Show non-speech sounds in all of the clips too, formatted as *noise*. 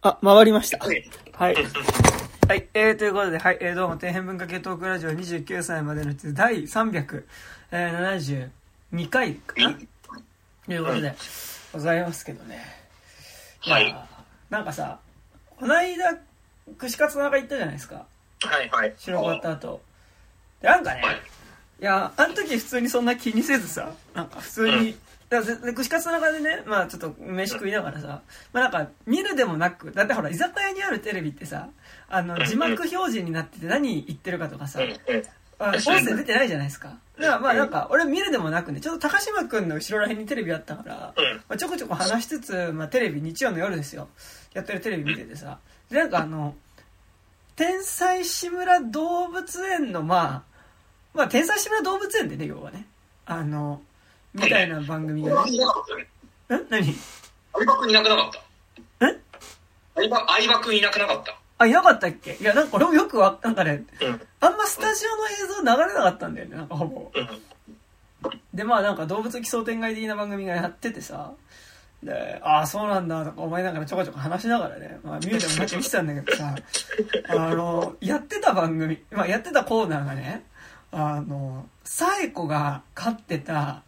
あ、回りました。はい。はい。*laughs* はい。えー、ということで、はい。えー、どうも、底辺文化系トークラジオ29歳までのうち第372回かな？ということで、ございますけどね。はいやーなんかさ、こないだ、串カツの中行ったじゃないですか。はい。はい。白終わった後。で、なんかね、はい。いや、あの時普通にそんな気にせずさ、なんか普通に、だからで串カツの中でね、まあちょっと飯食いながらさ、まあなんか見るでもなく、だってほら居酒屋にあるテレビってさ、あの字幕表示になってて何言ってるかとかさ。あ音声出てないじゃないですか。だからまあなんか俺見るでもなくね、ちょっと高島くんの後ろら辺にテレビあったから、うん。まあ、ちょこちょこ話しつつ、まあ、テレビ日曜の夜ですよ。やってるテレビ見ててさ。でなんかあの天才志村動物園のまあまあ天才志村動物園でね要はね。あのみたいな番組がねいなかったよね。ん何相葉君いなくなかった？え？相葉、相葉君いなくなかった？あいなかったっけ？いやなんか俺も *laughs* よくわなんかねうん。あんまスタジオの映像流れなかったんだよねなんかほぼうん。でまあなんか動物奇想天外的な番組がやっててさで、ああ、そうなんだとか思いながらちょこちょこ話しながらね、まあ見るでもなく見てたんだけどさ、*laughs* あの、やってた番組、まあやってたコーナーがね、あの、サエコが飼ってた、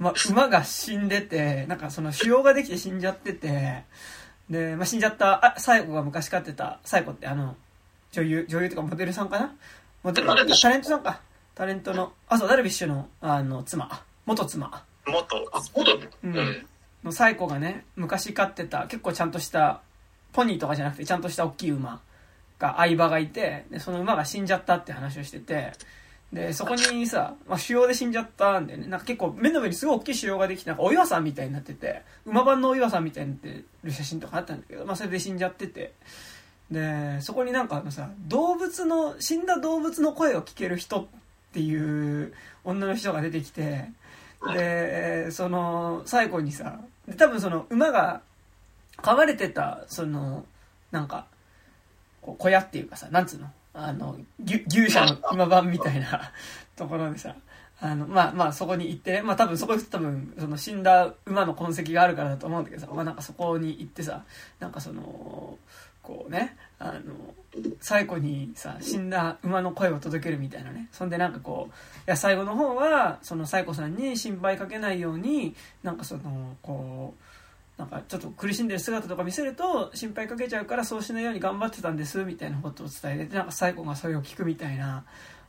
まあ馬が死んでて、なんかその腫瘍ができて死んじゃってて、で、まあ死んじゃった、あ、サエコが昔飼ってた、サエコってあの、女優、女優とかモデルさんかな？モデル、タレントさんか。タレントの、あ、そう、ダルビッシュの、あの、妻、元妻。元、あ、元、ううんん。のサイコがね昔飼ってた結構ちゃんとしたポニーとかじゃなくてちゃんとした大きい馬が相場がいてでその馬が死んじゃったって話をしててでそこにさ、まあ、腫瘍で死んじゃったんだよね。なんか結構目の上にすごい大きい腫瘍ができてなんかお岩さんみたいになってて馬版のお岩さんみたいになってる写真とかあったんだけど、まあ、それで死んじゃってて。でそこになんかあのさ動物の死んだ動物の声を聞ける人っていう女の人が出てきてでその最後にさで多分その馬が飼われてたそのなんかこう小屋っていうかさなんつうのあの牛舎の馬番みたいな *laughs* ところでさあのまあまあそこに行ってねまあ多分そこ多分その死んだ馬の痕跡があるからだと思うんだけどさまあなんかそこに行ってさなんかそのこうねあの最後にさ死んだ馬の声を届けるみたいなね。そんでなんかこういや最後の方はそのサイコさんに心配かけないようになんかそのこうなんかちょっと苦しんでる姿とか見せると心配かけちゃうからそうしないように頑張ってたんですみたいなことを伝えてなんかサイコがそれを聞くみたいな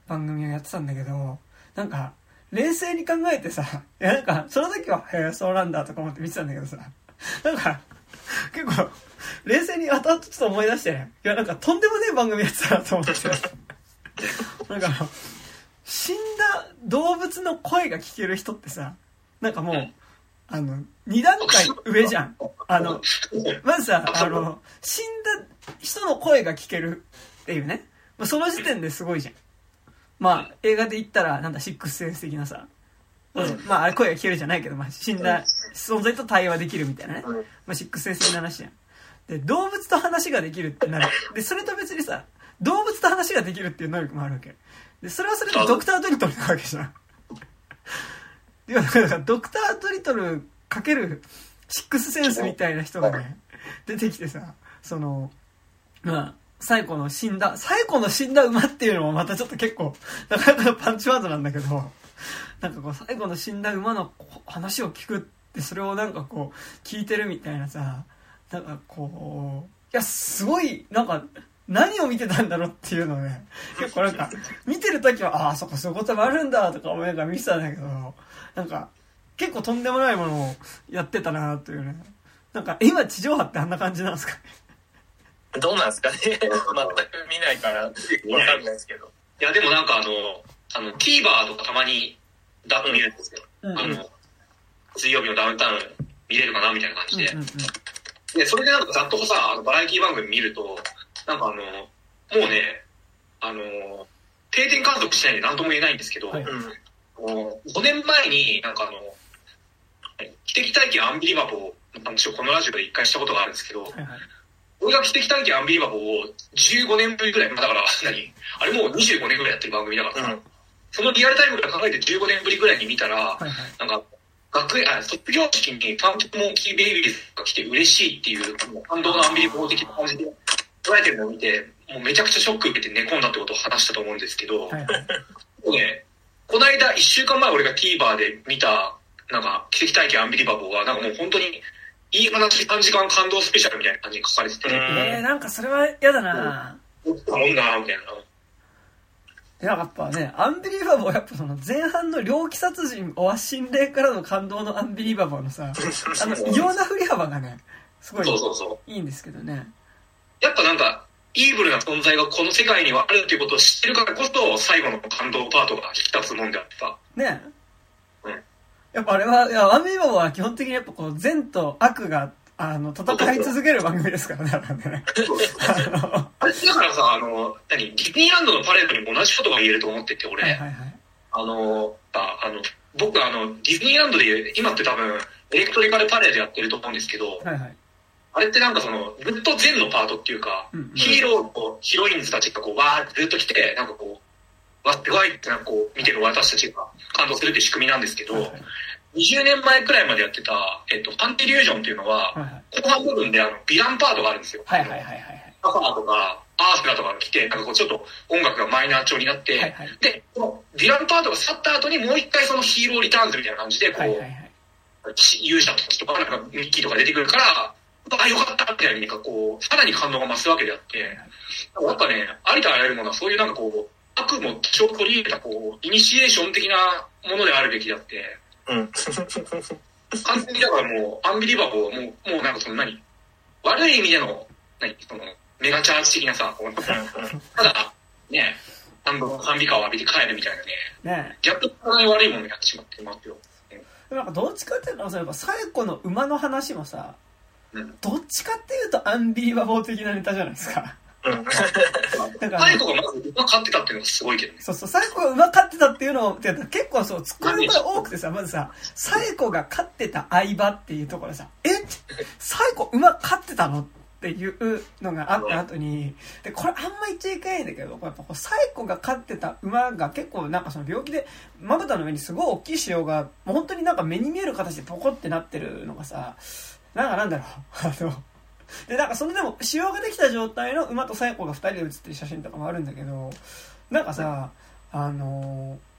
番組をやってたんだけどなんか冷静に考えてさいやなんかその時は「へえそうなんだ」とか思って見てたんだけどさなんか結構冷静に後々ちょっと思い出してね。いやなんかとんでもねえ番組やってたなと思って。なんか死んだ動物の声が聞ける人ってさなんかもうあの2段階上じゃん。あのまずさあの死んだ人の声が聞けるっていうね。まあその時点ですごいじゃん。まあ映画で言ったらなんだシックスセンス的なさ。うん。まああれ声が聞けるじゃないけど、まあ、死んだ存在と対話できるみたいなね。うん。まあ、シックスセンス的な話じゃん。で、動物と話ができるってなる。で、それと別にさ、動物と話ができるっていう能力もあるわけ。で、それはそれでドクター・ドリトルなわけじゃん。いや、だからドクター・ドリトルかけるシックスセンスみたいな人がね、出てきてさ、その、まあ、最古の死んだ、最古の死んだ馬っていうのもまたちょっと結構、なかなかのパンチワードなんだけど、なんかこう、最後の死んだ馬の話を聞くって、それをなんかこう、聞いてるみたいなさ、なんかこう、いや、すごい、なんか、何を見てたんだろうっていうのをね、結構なんか、見てる時は、ああ、そっか、そういうこともあるんだ、とか思いながら見てたんだけど、なんか、結構とんでもないものをやってたな、というね。なんか、今、地上波ってあんな感じなんですかね？どうなんですかね？*laughs* 全く見ないからわかんないですけど。いや、でもなんかあの、あの、TVer とかたまにダウン見るんですよ。うんうん。あの、水曜日のダウンタウン見れるかなみたいな感じで。うんうんうんで、それでなんかざっとさ、あのバラエティ番組見ると、なんかあの、もうね、あの、定点観測しないんで何とも言えないんですけど、はいうん。もう5年前になんかあの、奇跡体験アンビリバボーの話をこのラジオで一回したことがあるんですけど、はいはい。俺が奇跡体験アンビリバボーを15年ぶりぐらい、まあだから何？あれもう25年ぐらいやってる番組だからさ、うんそのリアルタイムから考えて15年ぶりぐらいに見たら、はいはい。なんか、学園、あ、卒業式にファントモンキーベイビーズが来て嬉しいっていう、もう感動のアンビリボー的な感じで捉えてるのを見て、もうめちゃくちゃショック受けて寝込んだってことを話したと思うんですけど、はいはい。ね、この間、一週間前俺が TVer で見た、なんか、奇跡体験アンビリバボーは、なんかもう本当に、いい話3時間感動スペシャルみたいな感じに書かれてて、うんえー、なんかそれは嫌だなおったもんなみたいな。いや、やっぱね、アンビリバボー、やっぱその前半の猟奇殺人、おわ心霊からの感動のアンビリバボーのさ、*laughs* あの、異様な振り幅がね、すごいそうそうそう。いいんですけどね。やっぱなんか、イーブルな存在がこの世界にはあるっていうことを知ってるからこそ、最後の感動パートが引き立つもんであってさ。ねうんやっぱあれは、いや、アンビリバボーは基本的にやっぱこう、善と悪が、あの、戦い続ける番組ですからね、あれはね。あれだからさ、あの、何、ディズニーランドのパレードにも同じことが言えると思ってて、俺。はいはいはい。あの、ああの、僕あの、ディズニーランドで、今って多分、エレクトリカルパレードやってると思うんですけど、はいはい。あれってなんかその、ずっと善のパートっていうか、うんうんヒーローとヒロインズたちがこう、わーってずっと来て、なんかこう、わってわいってなんかこう、見てる私たちが感動するっていう仕組みなんですけど、はいはい20年前くらいまでやってた、えっと、ファンティリュージョンっていうのは、はいはい。後半部分であの、ヴィランパートがあるんですよ。はいはいはいはい。アファーとか、アースラとかが来て、なんかこうちょっと音楽がマイナー調になって、はいはいで、このディランパートが去った後にもう一回そのヒーローリターンズみたいな感じで、こう、はいはいはい。勇者たちとか、なんかミッキーとか出てくるから、あ、よかったみたいにこう、さらに感動が増すわけであって、やっぱね、ありとあらゆるものはそういうなんかこう、悪も多少取り入れたこう、イニシエーション的なものであるべきであって、うん。完全にだからもう、アンビリバボーはもう、もうなんかその何悪い意味での、何その、メガチャージ的なさ、こうただ、ね、半分賛美歌を浴びて帰るみたいなね、ねギャップがない悪いものをやってしまってますよ。でもなんかどっちかっていうとさ、やっぱ最古の馬の話もさ、うん。どっちかっていうとアンビリバボー的なネタじゃないですか。うん。だから最後がまず馬飼ってたっていうのがすごいけどね。そうそう、サイコが馬飼ってたっていうのを、結構そう、ツッコミが多くてさ、まずさ、サイコが飼ってた相場っていうところでさ、え？サイコ馬飼ってたの？っていうのがあった後に、で、これあんま言っちゃいけないんだけど、やっぱこうサイコが飼ってた馬が結構なんかその病気で、まぶたの上にすごい大きい腫瘍が、もう本当になんか目に見える形でポコってなってるのがさ、なんかなんだろう、*laughs* あの、で、なんかそれでも、腫瘍ができた状態の馬とサイコが二人で写ってる写真とかもあるんだけど、なんかさ、あのー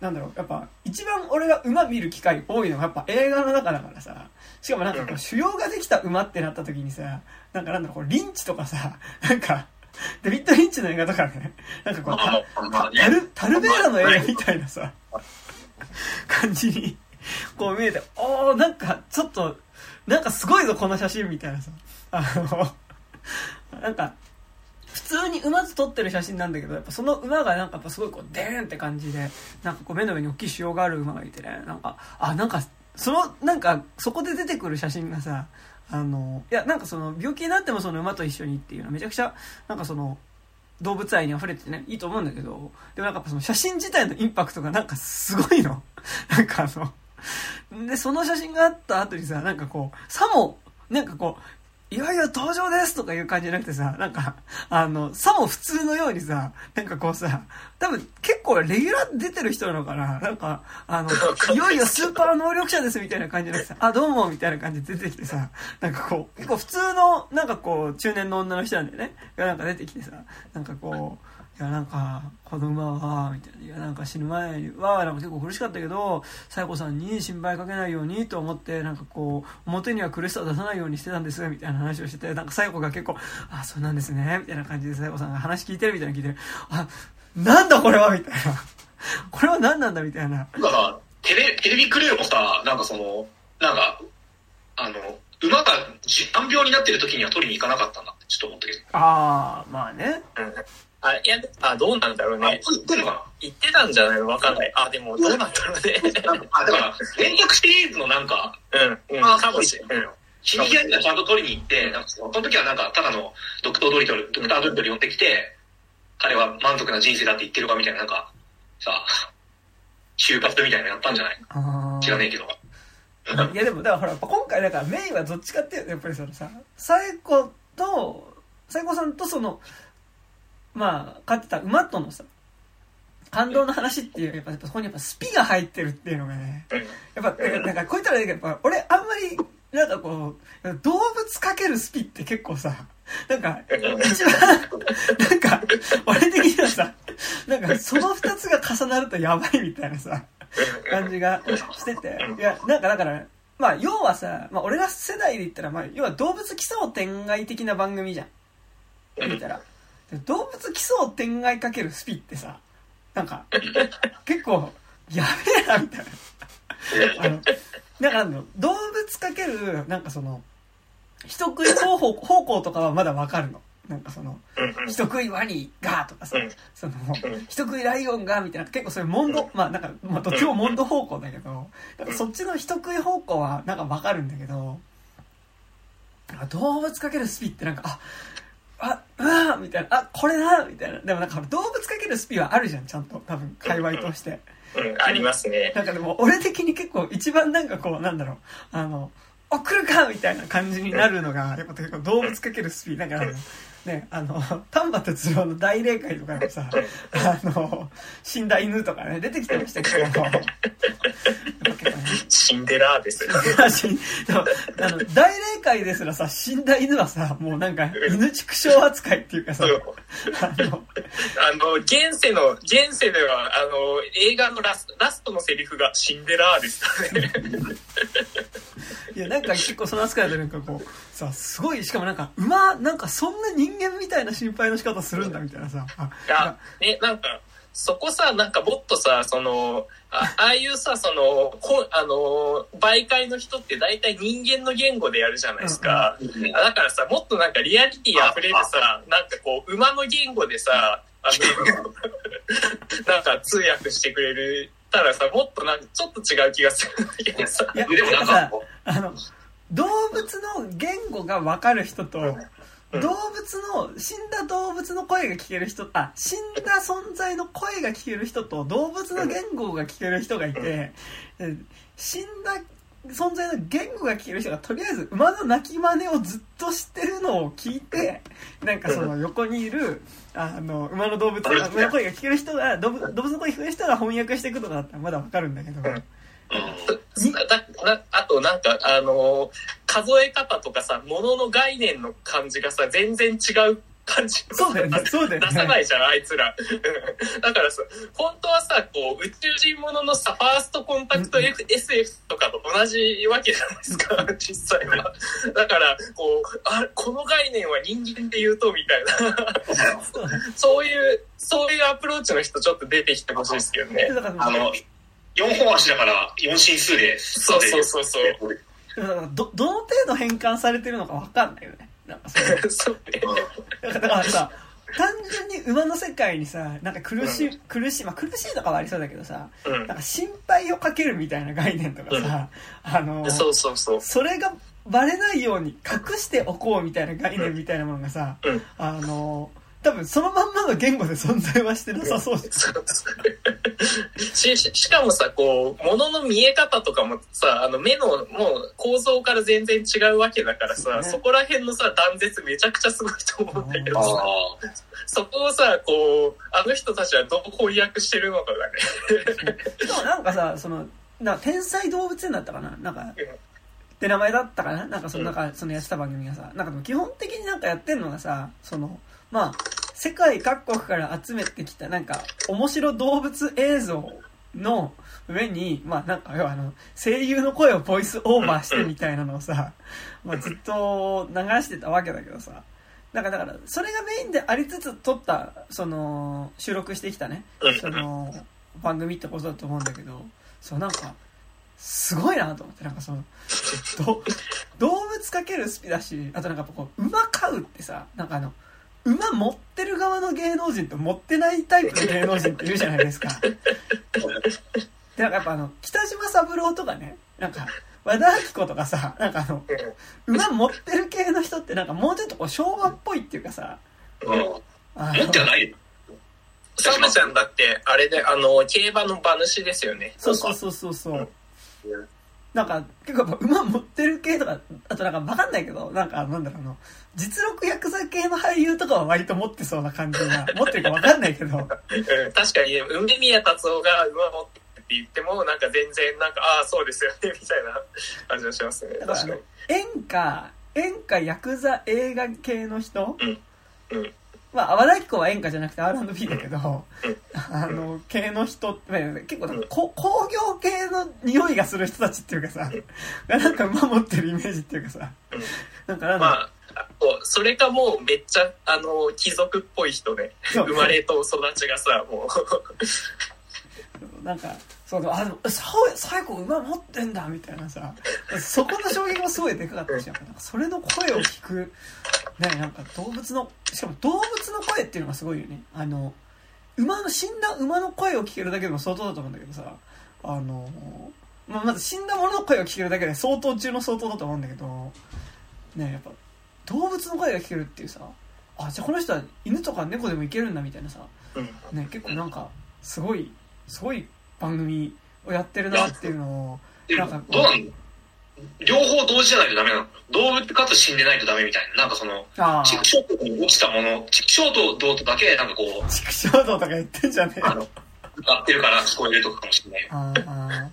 なんだろう、やっぱ、一番俺が馬見る機会多いのがやっぱ映画の中だからさ、しかもなんかこうう、腫瘍ができた馬ってなった時にさ、なんかなんだろう、こうリンチとかさ、なんか、デビッド・リンチの映画とかね、なんかこう、タル、タルベーラの映画みたいなさ、感じに、こう見えて、おー、なんか、ちょっと、なんかすごいぞ、この写真みたいなさ。あの、なんか、普通に馬と撮ってる写真なんだけど、やっぱその馬がなんかやっぱすごいこう、デーンって感じで、なんかこう目の上に大きい腫瘍がある馬がいてね、なんか、あ、なんか、その、なんか、そこで出てくる写真がさ、あの、いや、なんかその、病気になってもその馬と一緒にっていうのはめちゃくちゃ、なんかその、動物愛に溢れててね、いいと思うんだけど、でもなんかその写真自体のインパクトがなんかすごいの。*laughs* なんかあの、*laughs* で、その写真があった後にさ、なんかこう、さも、なんかこう、いよいよ登場ですとかいう感じじゃなくてさ、なんか、あの、さも普通のようにさ、なんかこうさ、多分結構レギュラー出てる人なのかななんか、あの、*laughs* いよいよスーパー能力者ですみたいな感じでさ、あ、どうもみたいな感じで出てきてさ、なんかこう、結構普通の、なんかこう、中年の女の人なんだよね。がなんか出てきてさ、なんかこう、いや、なんか、この馬は、みたいな。いや、なんか死ぬ前は、なんか結構苦しかったけど、サイコさんに心配かけないようにと思って、なんかこう、表には苦しさを出さないようにしてたんです、みたいな話をしてて、なんかサイコが結構、あ、そうなんですね、みたいな感じでサイコさんが話聞いてるみたいなの聞いてる。あ、なんだこれはみたいな。これは何なんだみたいな。なんかさ、テレテレビクルーもさ、なんかその、なんか、あの、馬がじ難病になってる時には取りに行かなかったんだってちょっと思ったけど。あー、まあね。うんあ、いや、あ、どうなんだろうあ、ね。言ってるのか言ってたんじゃないの？わかんない。あ、でもどうなんだろうね。あ、だから、連続シリーズのなんか、うん、うん、あかもしれない。うんシニアにはちゃんと取りに行って、なんかその時はなんか、ただのドクタードリトル、ドクタードリトル呼んできて、彼は満足な人生だって言ってるかみたいな、なんか、さ、就活みたいなのやったんじゃない？知らねえけど。いやでも、だからほら、やっぱ今回だからメインはどっちかっていうと、やっぱりそのさ、サイコと、サイコさんとその、まあ、飼ってた馬とのさ、感動の話っていう、やっぱ、そこにやっぱスピが入ってるっていうのがね、うんやっぱ、なんかこういったらやっぱ、俺あんまり、なんかこう、動物かけるスピって結構さ、なんか、一番、なんか、俺的にはさ、なんかその二つが重なるとやばいみたいなさ、感じがしてて。いや、なんかだから、まあ、要はさ、まあ、俺ら世代で言ったら、まあ、要は動物奇想天外的な番組じゃん。見たら。で動物奇想天外かけるスピってさ、なんか、結構、やべえな、みたいな。あの、なんかあの、動物かける、なんかその、人食い方法方向とかはまだわかるの。なんかその、人食いワニがとかさうん、そのうん、人食いライオンがみたいな、結構そういうモンド、まあなんか、まあどっちもモンド方向だけど、そっちの人食い方向はなんかわかるんだけど、動物かけるスピってなんか、あ、あ、うわーみたいな、あ、これだみたいな。でもなんか動物かけるスピはあるじゃん、ちゃんと。多分、界隈として。うん、ありますね。なんかでも、俺的に結構一番なんかこう、なんだろう、あの、あ、来るかみたいな感じになるのが、やっぱ結構動物かけるスピーだから、ね、あの、丹波哲郎の大霊界とかでもさ、あの、死んだ犬とかね、出てきてましたけど、シンデレラです。死んでもあの、大霊界ですらさ、死んだ犬はさ、もうなんか、犬畜生扱いっていうかさそう、あの、あの、現世の、現世では、あの、映画のラスラストのセリフがシンデレラですからね。*laughs* いや、なんか結構その扱いでなんかこう、さ、すごい、しかもなんか、馬、なんかそんな人間みたいな心配の仕方するんだみたいなさ、あ、いや、ね、なんか、そこさ、なんかもっとさ、その、あああいうさ、その、こあの、媒介の人って大体人間の言語でやるじゃないですか。だからさ、もっとなんかリアリティ溢れるさ、なんかこう、馬の言語でさ、あの、*laughs* なんか通訳してくれるたらさ、もっとなんかちょっと違う気がするんだけどさ。いや、でもなんさか、、あの、動物の言語がわかる人と、うん。動物の、死んだ動物の声が聞ける人、あ、死んだ存在の声が聞ける人と、動物の言語が聞ける人がいて、え死ん。だ存在の言語が聞ける人が、とりあえず馬の鳴き真似をずっとしてるのを聞いて、なんかその横にいる、あの、馬の動物、の声が聞ける人が、動物動物の声が聞ける人が翻訳していくとかだったらまだわかるんだけど、だなあとなん。か、あのー数え方とかさ、ものの概念の感じがさ、全然違う感じそうだよね、そうだよね。出さないじゃん、あいつら。う *laughs* んだからさ、本当はさ、こう、宇宙人もののさ、ファーストコンタクト F- SF とかと同じわけじゃないですか、実際は。だから、こう、あ、この概念は人間で言うと、みたいな。そういう、そういうアプローチの人ちょっと出てきてほしいですけどね。あの、4本足だから4進数で。そうそうそうそう。だからど、どの程度変換されてるのかわかんないよね。なんか *laughs* そうね。だからさ、単純に馬の世界にさ、なんか苦しい、苦しい、まあ苦しいとかはありそうだけどさ、うん。なんか心配をかけるみたいな概念とかさ、あの、そうそうそう。それがバレないように隠しておこうみたいな概念みたいなものがさ、うん。あの、多分そのまんまの言語で存在はしてなさそうじしししかもさこう物の見え方とかもさあの目のもう構造から全然違うわけだからさね。そこら辺のさ断絶めちゃくちゃすごいと思うんだけどあさあ。そこをさこうあの人たちはどう翻訳してるのかがね。でもなんかさ、その、な天才動物園だったかな？なんか、って名前だったかな？なんかその、なんかそのやってた番組がさ、なんかでも基本的になんかやってんのがさ、その、まあ、世界各国から集めてきたなんか面白動物映像の上に、まあなんか要はあの、声優の声をボイスオーバーしてみたいなのをさ、*laughs* まあずっと流してたわけだけどさ、なんかだから、それがメインでありつつ撮った、その、収録してきたね、その、番組ってことだと思うんだけど、そうなんか、すごいなと思って、なんかその、ど *laughs* 動物かけるスピだし、あとなんかこう、馬飼うってさ、なんかあの、馬持ってる側の芸能人と持ってないタイプの芸能人っているじゃないですか。*laughs* で、なんかやっぱあの、北島三郎とかね、なんか、和田アキ子とかさ、なんかあの、馬持ってる系の人ってなんかもうちょっとこう昭和っぽいっていうかさ、うん。あの持ってはないよ。サムちゃんだってあれであの競馬の馬主ですよねそうそうそうそうそう。なんか、結構やっぱ馬持ってる系とか、あとなんかわかんないけど、なんか、なんだろうあの、実力ヤクザ系の俳優とかは割と持ってそうな感じが、*laughs* 持ってるかわかんないけど、うん確かに、梅宮達夫が馬持ってって言っても、なんか全然、なんか、ああ、そうですよね、みたいな感じがしますね。確かに。演歌、演歌、ヤクザ映画系の人？うん。うん。まあ、淡田子は演歌じゃなくて R&B だけどうん、あの、系の人、まあ結構なんかこ工業系の匂いがする人たちっていうかさ、がなんか馬持ってるイメージっていうかさ、うん。なんかなんまあ、こうそれかもうめっちゃ、あの、貴族っぽい人で、そう。生まれと育ちがさ、もなんか、そうそう、あ、でも、さ最後馬持ってんだみたいなさ、そこの衝撃もすごいでかかったし、なんかそれの声を聞く、ね、なんか動物の、しかも動物の声っていうのがすごいよね。あの、馬の、死んだ馬の声を聞けるだけでも相当だと思うんだけどさ、あの、まあ、まず死んだものの声を聞けるだけで相当中の相当だと思うんだけど、ね、やっぱ、動物の声が聞けるっていうさ、あ、じゃあこの人は犬とか猫でもいけるんだみたいなさ。ね、結構なんか、すごい、すごい番組をやってるなっていうのを、でなんかどうなの両方同時じゃないとダメなの？動物かつ死んでないとダメみたいな。なんかその、畜生道に落ちたもの、畜生道とだけなんかこう、畜生道とか言ってんじゃねえの。、合ってるから聞こえるとかかもしれない。あーあ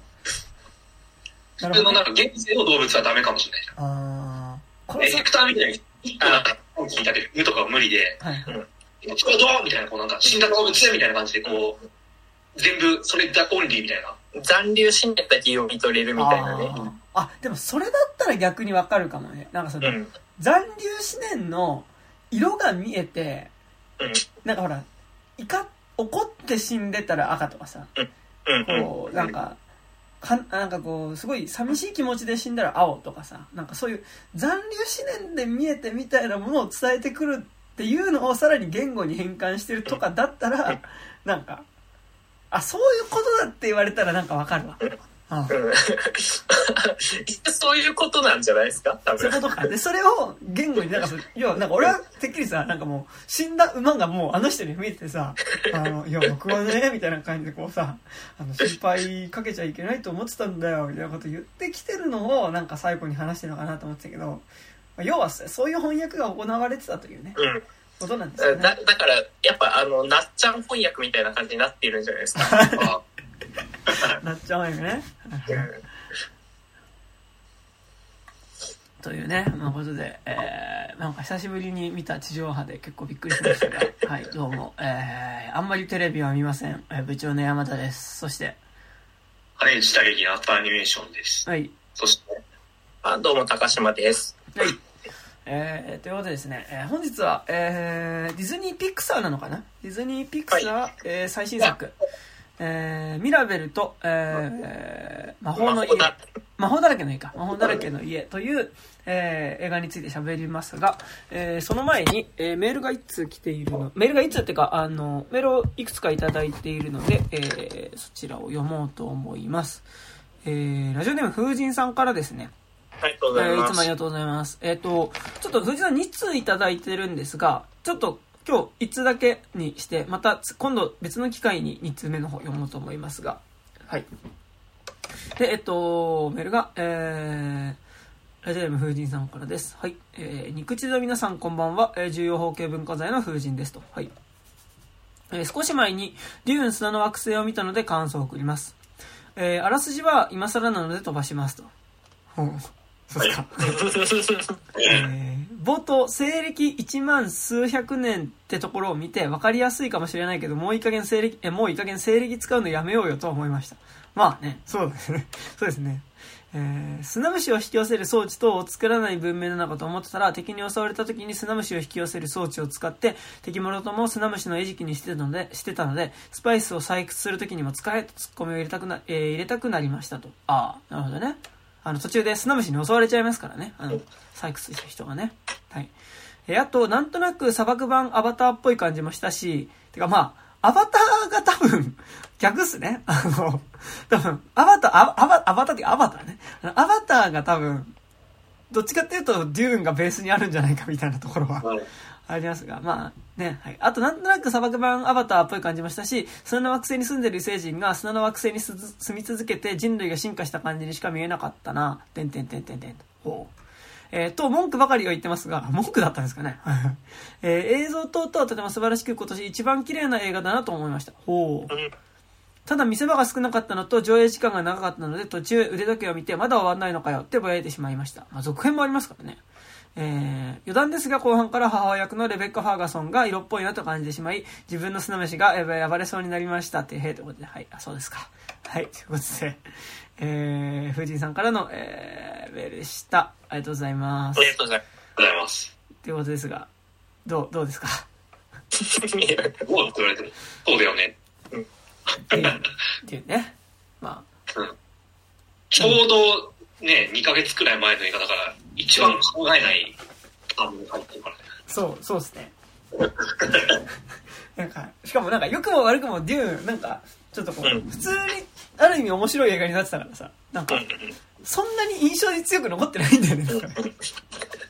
普通の。なんか現世の動物はダメかもしれないじああ。こゃん。え、れさヘクターみたいに、一個なんか、聞いたけど、犬とかは無理で、はいはい。畜生道みたいな、こうなんか、死んだ動物みたいな感じで、こう、全部、それだオンリーみたいな。残留死んだ時を見とれるみたいなね。あでもそれだったら逆にわかるかもね。なんかその、うん。残留思念の色が見えて、うん。なんかほら、怒って死んでたら赤とかさ、うん。こう、なんか、かなんかこう、すごい寂しい気持ちで死んだら青とかさ、なんかそういう残留思念で見えてみたいなものを伝えてくるっていうのをさらに言語に変換してるとかだったら、なんか、あ、そういうことだって言われたらなんかわかるわ。うん *laughs* うん。そういうことなんじゃないですか？多分そういう。ことか。で、それを言語になんか要はなんか俺はてっきりさ、なんかもう死んだ馬がもうあの人に見えてさ、*laughs* あの、いや僕はね、みたいな感じでこうさ、あの、心配かけちゃいけないと思ってたんだよ、みたいなこと言ってきてるのをなんか最後に話してるのかなと思ってたけど、まあ要はそういう翻訳が行われてたというね、うん。ことなんですよだね。だから、やっぱあの、なっちゃん翻訳みたいな感じになっているんじゃないですか？*laughs* あ *laughs* なっちゃうよね。*laughs* というね、まあ、ことで、えー、なんか久しぶりに見た地上波で結構びっくりしましたが、*laughs* はい、どうも、えー、あんまりテレビは見ません。えー部長の山田です。そして、羽内打撃のアットアニメーションです。はい、そして、あどうも、高島です。はい。えー、ということでですね、えー本日は、えー、ディズニーピクサーなのかな？ディズニーピクサー、えー最新作、えー、ミラベルと、えー、魔法の家。まあ魔法だらけの家か。魔法だらけの家という、えー映画について喋りますが、えーその前に、えーメールが一通来ているの、メールが一通っていうか、あの、メールをいくつかいただいているので、えーそちらを読もうと思います。えーラジオネーム風神さんからですね、ありがとうございえーい。つもありがとうございます。えっ、と、ちょっと藤井さん2通いただいてるんですが、ちょっと今日1通だけにして、またつ今度別の機会に2通目の方読もうと思いますが、はい。で、えっ、と、メールが、えー、ラジオネーム風神さんからです。はい。えー、肉地の皆さんこんばんは、えー重要法系文化財の風神ですと。はい。えー少し前に、デューン砂の惑星を見たので感想を送ります。えーあらすじは今更なので飛ばしますと。ほうそうですか。*laughs* えー冒頭、西暦1万数百年ってところを見て分かりやすいかもしれないけど、もういい加減西暦、え、もういい加減西暦使うのやめようよとは思いました。まあね、そうですね。そうですね。えー砂虫を引き寄せる装置等を作らない文明なのかと思ってたら敵に襲われた時に砂虫を引き寄せる装置を使って敵もろとも砂虫の餌食にしてたのでしてたのでスパイスを採掘する時にも使えとツッコミを入れたくな,、えー入れたくなりましたとああなるほどねあの途中で砂虫に襲われちゃいますからねあの採掘した人がねはいえーあとなんとなく砂漠版アバターっぽい感じもしたしてかまあアバターが多分、*laughs* 逆っすね。あの、多分、アバター、アバアバアバターってアバターね。アバターが多分、どっちかっていうと、デューンがベースにあるんじゃないかみたいなところはうんありますが、まあね、はい。あとなんとなく砂漠版アバターっぽい感じもしたし、砂の惑星に住んでる異星人が砂の惑星にす住み続けて人類が進化した感じにしか見えなかったな。てんてんてんてんてん。ほう。えーと、文句ばかりを言ってますが、*laughs* 文句だったんですかね。*laughs* えー映像等々はとても素晴らしく今年一番綺麗な映画だなと思いました。ほう。うんただ見せ場が少なかったのと上映時間が長かったので途中腕時計を見てまだ終わんないのかよってぼやいてしまいました。まあ、続編もありますからね。えー、余談ですが後半から母親役のレベッカ・ファーガソンが色っぽいなと感じてしまい自分の砂飯がやば暴れそうになりましたってへえということで。はい。あそうですか。はい。*laughs* ということでえー、藤井さんからの、えー、メールでした。ありがとうございます。ありがとうございます。ということですがどうどうですか？*laughs* ます。どうって言われても、そうだよね。っていうっていうね。まちょうどね、2ヶ月くらい前の映画だから、一番考えない感じが入ってるからね。あそうそうですね *laughs* なんかしかもなんか良くも悪くもデューンなんかちょっとこう、うん普通にある意味面白い映画になってたからさなんかそんなに印象に強く残ってないんだよねなんか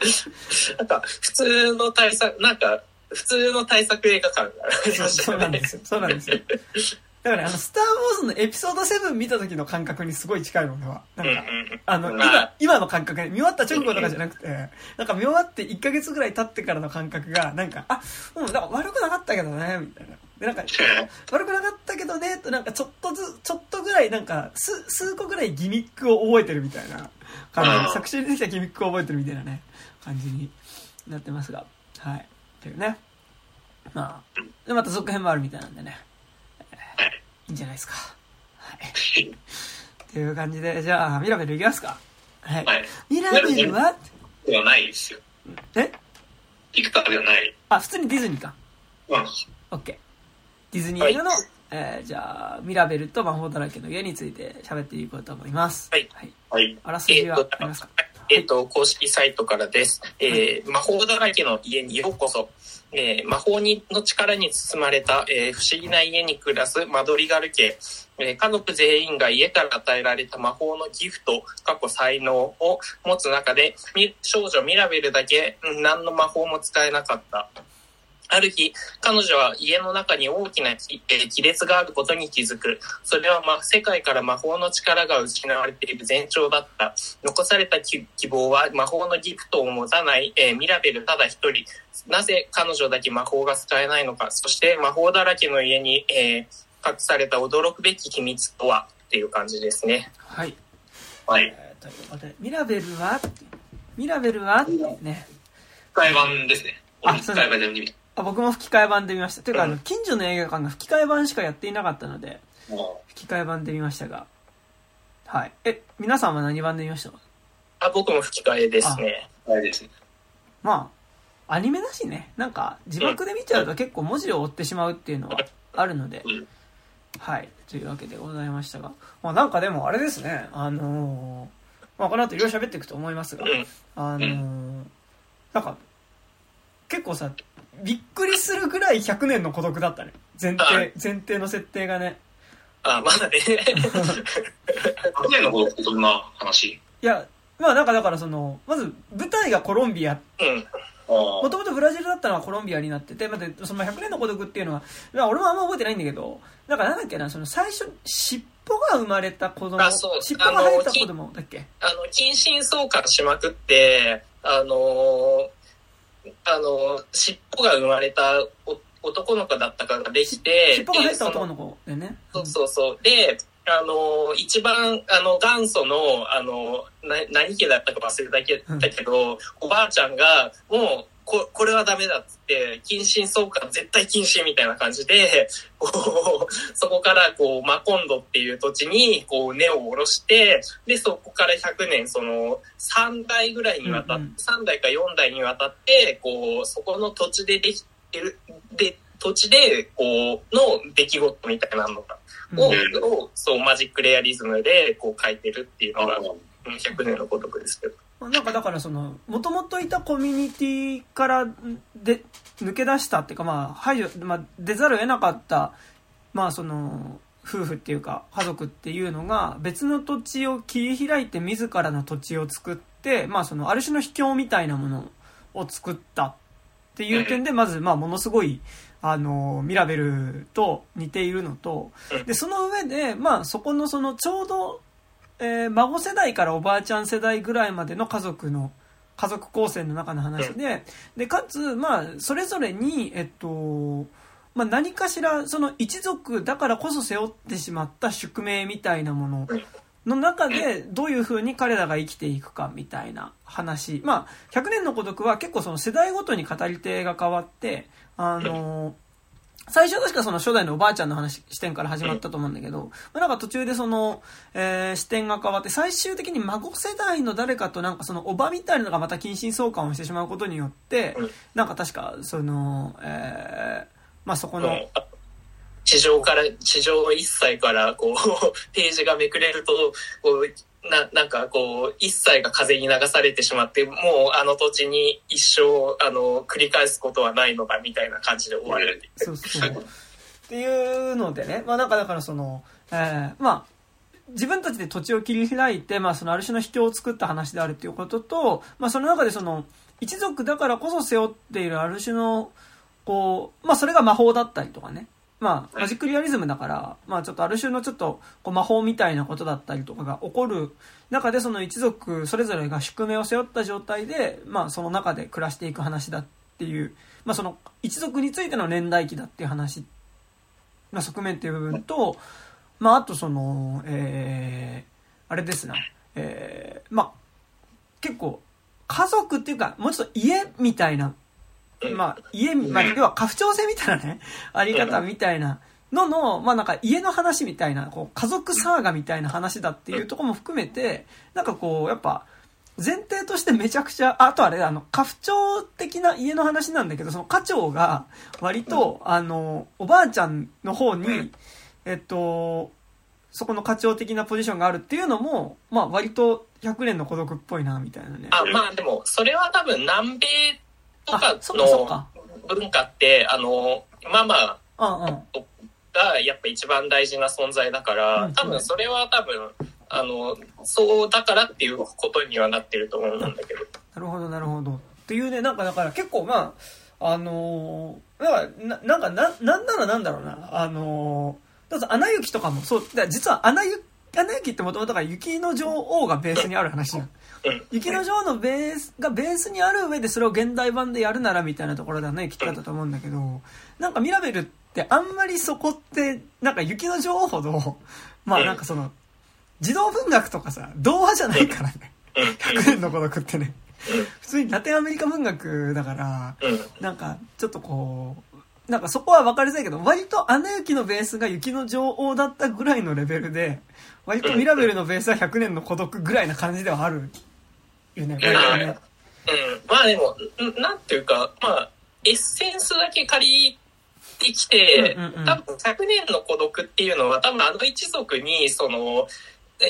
*laughs* なんか、普通の対策、なんか、普通の対策映画館がありましたそう。なんですよ。そうなんですよ。だから、あの、スター・ウォーズのエピソード7見た時の感覚にすごい近いの俺は。なんか、あの、まあ今、今の感覚ね、見終わった直後とかじゃなくて、なんか見終わって1ヶ月ぐらい経ってからの感覚が、なんか、あ、うん、なんか悪くなかったけどね、みたいな。で、なんか、*laughs* 悪くなかったけどね、となんかちょっとず、ちょっとぐらい、なんか、数、数個ぐらいギミックを覚えてるみたいな感うんじ。作中に出てきたギミックを覚えてるみたいなね、感じになってますが。はい。というね。まあ、で、また続編もあるみたいなんでね。えーいいんじゃないですか。はい。という感じで、じゃあ、ミラベルいきますか。はい。はい。ミラベルは？ではないですよ。え？ピクターではない。あ、普通にディズニーか。うん。オッケー。ディズニー映画の、えーじゃあ、ミラベルと魔法だらけの家について喋っていこうと思います。はいはい。はい。あらすじはありますか？えっ、と、公式サイトからです。えー魔法だらけの家にようこそ。えー魔法にの力に包まれた、えー不思議な家に暮らすマドリガル家。えー家族全員が家から与えられた魔法のギフト、過去才能を持つ中で、少女ミラベルだけ何の魔法も使えなかった。ある日、彼女は家の中に大きな亀裂があることに気づく。それは、ま、世界から魔法の力が失われている前兆だった。残された希希望は魔法のギフトを持たない、えーミラベルただ一人。なぜ彼女だけ魔法が使えないのか。そして魔法だらけの家に、えー隠された驚くべき秘密とは？っていう感じですね。はい。はい。えーということで、ミラベルは？ミラベルは？ね。吹き替え版ですね。あ吹き替え版で見た。あ僕も吹き替え版で見ました。というか、あの、うん。近所の映画館が吹き替え版しかやっていなかったので、も吹き替え版で見ましたが。はい。え、皆さんは何版で見ました？かあ僕も吹き替えですね。まあ、アニメだしね、なんか字幕で見ちゃうと結構文字を追ってしまうっていうのはあるので、うん。はい、というわけでございましたが、まあなんかでもあれですね、あのーまあこの後いろいろ喋っていくと思いますが、うん。あのーなんか、結構さ、びっくりするぐらい100年の孤独だったね。前提はい、前提の設定がね。あ、まだね。100年の頃ってどんな話？いや、まあなんかだからその、まず舞台がコロンビアうん。もともとブラジルだったのはコロンビアになってて、まあ、その100年の孤独っていうのは、まあ、俺もあんま覚えてないんだけど、なんかなんだっけな、その最初、尻尾が生まれた子供、あそう尻尾が生えた子供だっけ？あの、近親相関しまくって、あのーあのー尻尾が生まれたお男の子だったかができて、尻尾が生えた男の子でね。そうそうそう。で、あのー一番、あの、元祖の、あのーな、何家だったか忘れたけけど、おばあちゃんが、もう、ここれはダメだっつって、近親相関絶対禁止みたいな感じで、こう、そこから、こう、マコンドっていう土地に、こう、根を下ろして、で、そこから100年、その、3代ぐらいにわたって、うんうん。3代か4代にわたって、こう、そこの土地でできてる、で、土地で、こう、の出来事みたいなのが、を、うん。をそう、マジックレアリズムで、こう、書いてるっていうのが、あうん100年の孤独ですけど。なんかだからその、もともといたコミュニティからで抜け出したっていうか、まあ、排除、まあ、出ざるを得なかった、まあその、夫婦っていうか、家族っていうのが、別の土地を切り開いて自らの土地を作って、まあその、ある種の秘境みたいなものを作ったっていう点で、まず、まあものすごい、あの、ミラベルと似ているのと、で、その上で、まあそこのその、ちょうど、えー孫世代からおばあちゃん世代ぐらいまでの家族の、家族構成の中の話で、で、かつ、まあ、それぞれに、えっと、まあ、何かしら、その一族だからこそ背負ってしまった宿命みたいなものの中で、どういう風に彼らが生きていくかみたいな話。まあ、100年の孤独は結構その世代ごとに語り手が変わって、あの、最初は確かその初代のおばあちゃんの話、視点から始まったと思うんだけど、まあ、なんか途中でその、えー視点が変わって、最終的に孫世代の誰かとなんかそのおばみたいなのがまた近親相関をしてしまうことによってうん、なんか確か、その、えーまあそこの、の地上から、地上1歳から、こう、*laughs* ページがめくれると、こう、な、なんかこう、一切が風に流されてしまって、もうあの土地に一生、あの、繰り返すことはないのか、みたいな感じで終わる。そうそう。っていうのでね、まあなんかだからその、えーまあ、自分たちで土地を切り開いて、まあそのある種の秘境を作った話であるっていうことと、まあその中でその、一族だからこそ背負っているある種の、こう、まあそれが魔法だったりとかね。まあ、マジックリアリズムだから、まあちょっとある種のちょっと、こう魔法みたいなことだったりとかが起こる中で、その一族それぞれが宿命を背負った状態で、まあその中で暮らしていく話だっていう、まあその一族についての年代記だっていう話の側面っていう部分と、まああとその、えー、あれですな、えー、まあ結構家族っていうか、もうちょっと家みたいなまあ、家、まあ、要は家父長制みたいなね、あり方みたいなのの、まあなんか家の話みたいな、こう、家族サーガみたいな話だっていうところも含めて、なんかこう、やっぱ、前提としてめちゃくちゃ、あとあれ、あの、家父長的な家の話なんだけど、その家長が、割と、あの、おばあちゃんの方に、えっと、そこの家長的なポジションがあるっていうのも、まあ割と100年の孤独っぽいな、みたいなね。あ、まあでも、それは多分南米とかのか。文化って、あの、まあまあ、うんうん。がやっぱ一番大事な存在だから、うん多分それは多分、あの、そうだからっていうことにはなってると思うんだけど。なるほど、なるほど。っていうね、なんかだから結構まあ、あのー、だからな、なんかな、なんならなんだろうな、あのー、だってアナ雪とかもそう、だ実はアナ雪、アナ雪ってもともとが雪の女王がベースにある話じゃん。うん。雪の女王のベースがベースにある上でそれを現代版でやるならみたいなところではね、きっとだったと思うんだけど、なんかミラベルってあんまりそこって、なんか雪の女王ほど、まあなんかその、児童文学とかさ、童話じゃないからね。うん。100年の孤独ってね。普通にラテンアメリカ文学だから、うん。なんかちょっとこう、なんかそこは分かりづらいけど、割とアナ雪のベースが雪の女王だったぐらいのレベルで、割とミラベルのベースは100年の孤独ぐらいな感じではあるよね、割とね。うん。まあでも、んなんていうか、まあ、エッセンスだけ借りてきて、多分100年の孤独っていうのは多分あの一族に、その、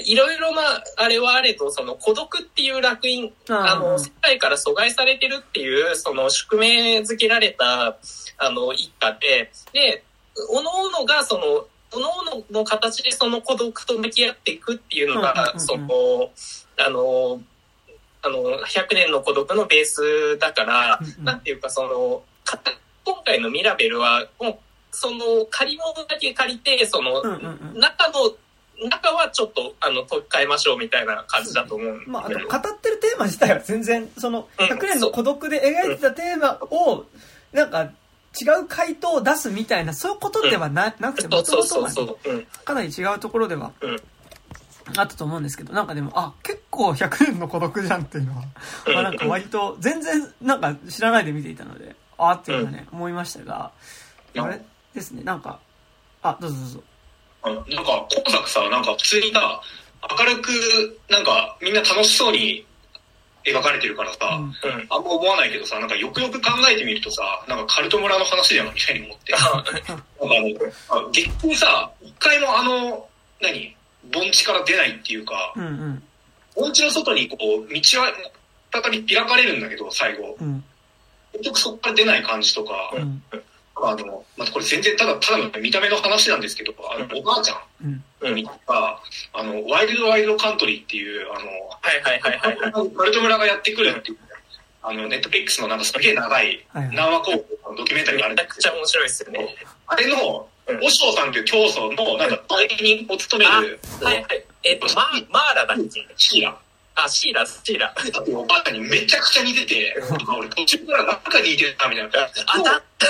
いろいろな、あれはあれと、その孤独っていう楽園、あの、世界から阻害されてるっていう、その宿命づけられた、あの、一家で、で、おのおのが、その、おのおのの形でその孤独と向き合っていくっていうのが、その、あの、あの、100年の孤独のベースだから、なんていうか、その、か今回のミラベルは、もう、その、借り物だけ借りて、その。中の、中はちょっと、あの、解き替えましょうみたいな感じだと思うんだけど。まあ、あと語ってるテーマ自体は全然、その、うん。100年の孤独で描いてたテーマを、なんか、違う回答を出すみたいな、そういうことではな,、なくて、もうそうもと。かなり違うところでは。うんあったと思うんですけど、なんかでも、あ、結構100年の孤独じゃんっていうのは、*laughs* まあなんか割と全然なんか知らないで見ていたので、あっていうのはね、思いましたが、あれですね、なんか、あ、どうぞどうぞ。あのなんか、今作さ、なんか普通にさ、明るく、なんかみんな楽しそうに描かれてるからさ、うんうん。あんま思わないけどさ、なんかよくよく考えてみるとさ、なんかカルト村の話だよなみたいに思って。*laughs* なんかあの、あ結局さ、一回もあの、何？盆地から出ないっていうか、うんうん。盆地の外にこう、道は再び開かれるんだけど、最後。うん。結局そこから出ない感じとか、うん。あの、まあ、これ全然ただ、ただの見た目の話なんですけど、あの、おばあちゃうん。うん。んが、あの、ワイルドワイルドカントリーっていう、あの、はいはいはいはいはい。バルト村がやってくるっていう、あの、ネットフリックスのなんかすげえ長い。何話広告のドキュメンタリーがあるんめちゃですけど、くちゃ面白いですよね。あれの、うんおしょうさんという教祖の、なんか、代理人を務める、はいはい。えっと、マー、マーラだっけ？シーラ。あ、シーラ、シーラ。だっておばあちゃんにめちゃくちゃ似てて、俺途中からなんか似てるな、みたいな。あ、だった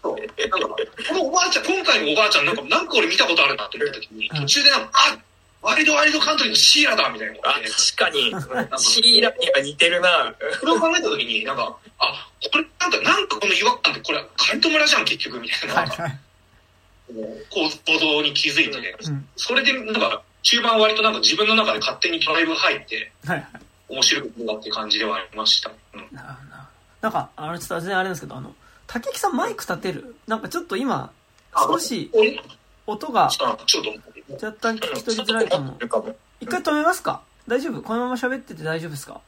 そうなんか、このおばあちゃん、今回のおばあちゃん、なんか、なんか俺見たことあるなって思った時に、途中でなんか、あワイルドワイルドカントリーのシーラだみたいな確かに。シーラには似てるな。それを考えた時に、なんか、あ、これ、なんか、なんかこの違和感って、これ、カルト村じゃん、結局、みたいな、はいはい。構造に気づいてね、うん。それで、なんか、中盤割となんか自分の中で勝手にドライブ入って、はいはい。面白くなって感じではありました。うん。なんか、あの、ちょっと全然あれですけど、あの、竹木さんマイク立てるなんかちょっと今、少し音があちょっと、若干聞き取りづらいかも。一回止めますか？大丈夫？このまま喋ってて大丈夫ですか？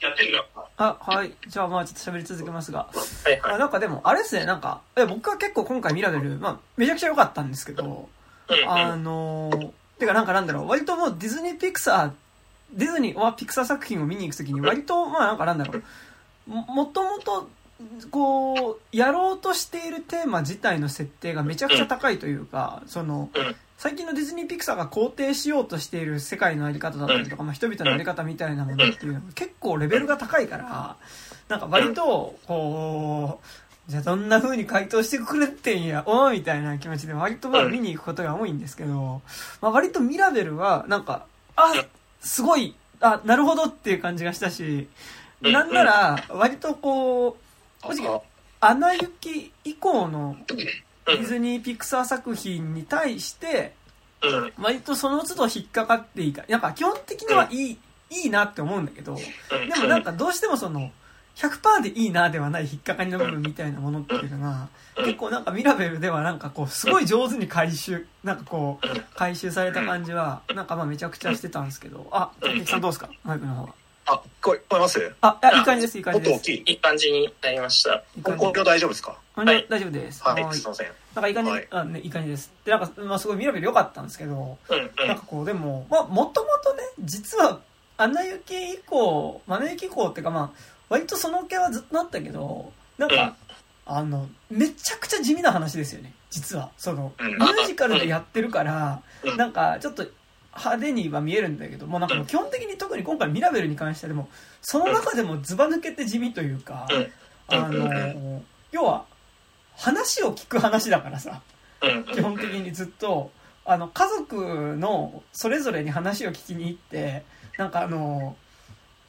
やってるよ。あ、はい。じゃあまあちょっと喋り続けますが。はいはい。あなんかでも、あれですね、なんか、え僕は結構今回ミラベル、まあ、めちゃくちゃ良かったんですけど、うんうんあのー、てかなんかなんだろう、割ともうディズニーピクサー、ディズニーはピクサー作品を見に行くときに割と、まあなんかなんだろう、ももともと、こう、やろうとしているテーマ自体の設定がめちゃくちゃ高いというか、そのうん、最近のディズニーピクサーが肯定しようとしている世界のあり方だったりとか、まあ人々のあり方みたいなものっていうのが結構レベルが高いから、なんか割と、こう、じゃあどんな風に回答してくれってんや、おーみたいな気持ちで割とまあ見に行くことが多いんですけど、まあ割とミラベルはなんか、あ、すごい、あ、なるほどっていう感じがしたし、なんなら割とこう、正直、アナ雪以降のディズニーピクサー作品に対して、うん。割とその都度引っかかっていいか、なんか基本的にはいい、いいなって思うんだけど、うん。でもなんかどうしてもその、100%でいいなではない引っかかりの部分みたいなものっていうのが、結構なんかミラベルではなんかこう、すごい上手に回収、なんかこう、回収された感じは、なんかまあめちゃくちゃしてたんですけど、あ、竹木さんどうですか？マイクの方が。あ、聞こえ聞こえます？あ、いやいい感じです、いい感じです。音大きいいい感じになりました。いい感じ音量大丈夫ですか？これで大丈夫です。はい、はいすいません。なんかいい感じ、はいあね、いい感じです。で、なんか、まあすごいミラベル良かったんですけど、うんうん。なんかこう、でも、まあ、もともとね、実は、アナ雪以降、アナ雪以降っていうかまあ、割とその系はずっとあったけど、なんか、あの、めちゃくちゃ地味な話ですよね、実は。その、うんミュージカルでやってるからう、んなんか、ちょっと、派手には見えるんだけども、なんかもう基本的に特に今回ミラベルに関してでも、その中でもズバ抜けて地味というか、うん。あの、要は、話を聞く話だからさ、うん。基本的にずっと、あの、家族のそれぞれに話を聞きに行って、なんかあの、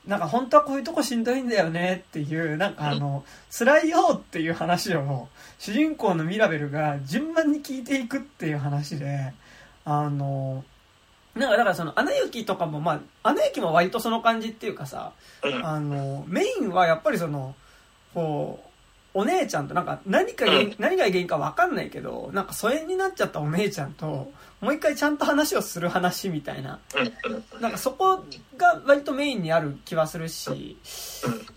なんか本当はこういうとこしんどいんだよねっていう、なんかあの、辛いよっていう話を、主人公のミラベルが順番に聞いていくっていう話で、あの、なんかだからその、アナ雪とかもまあ、アナ雪も割とその感じっていうかさ、うん。あの、メインはやっぱりその、こう、お姉ちゃんとなんか何か何が原因かわかんないけど、なんか疎遠になっちゃったお姉ちゃんと、もう一回ちゃんと話をする話みたいな。なんかそこが割とメインにある気はするし、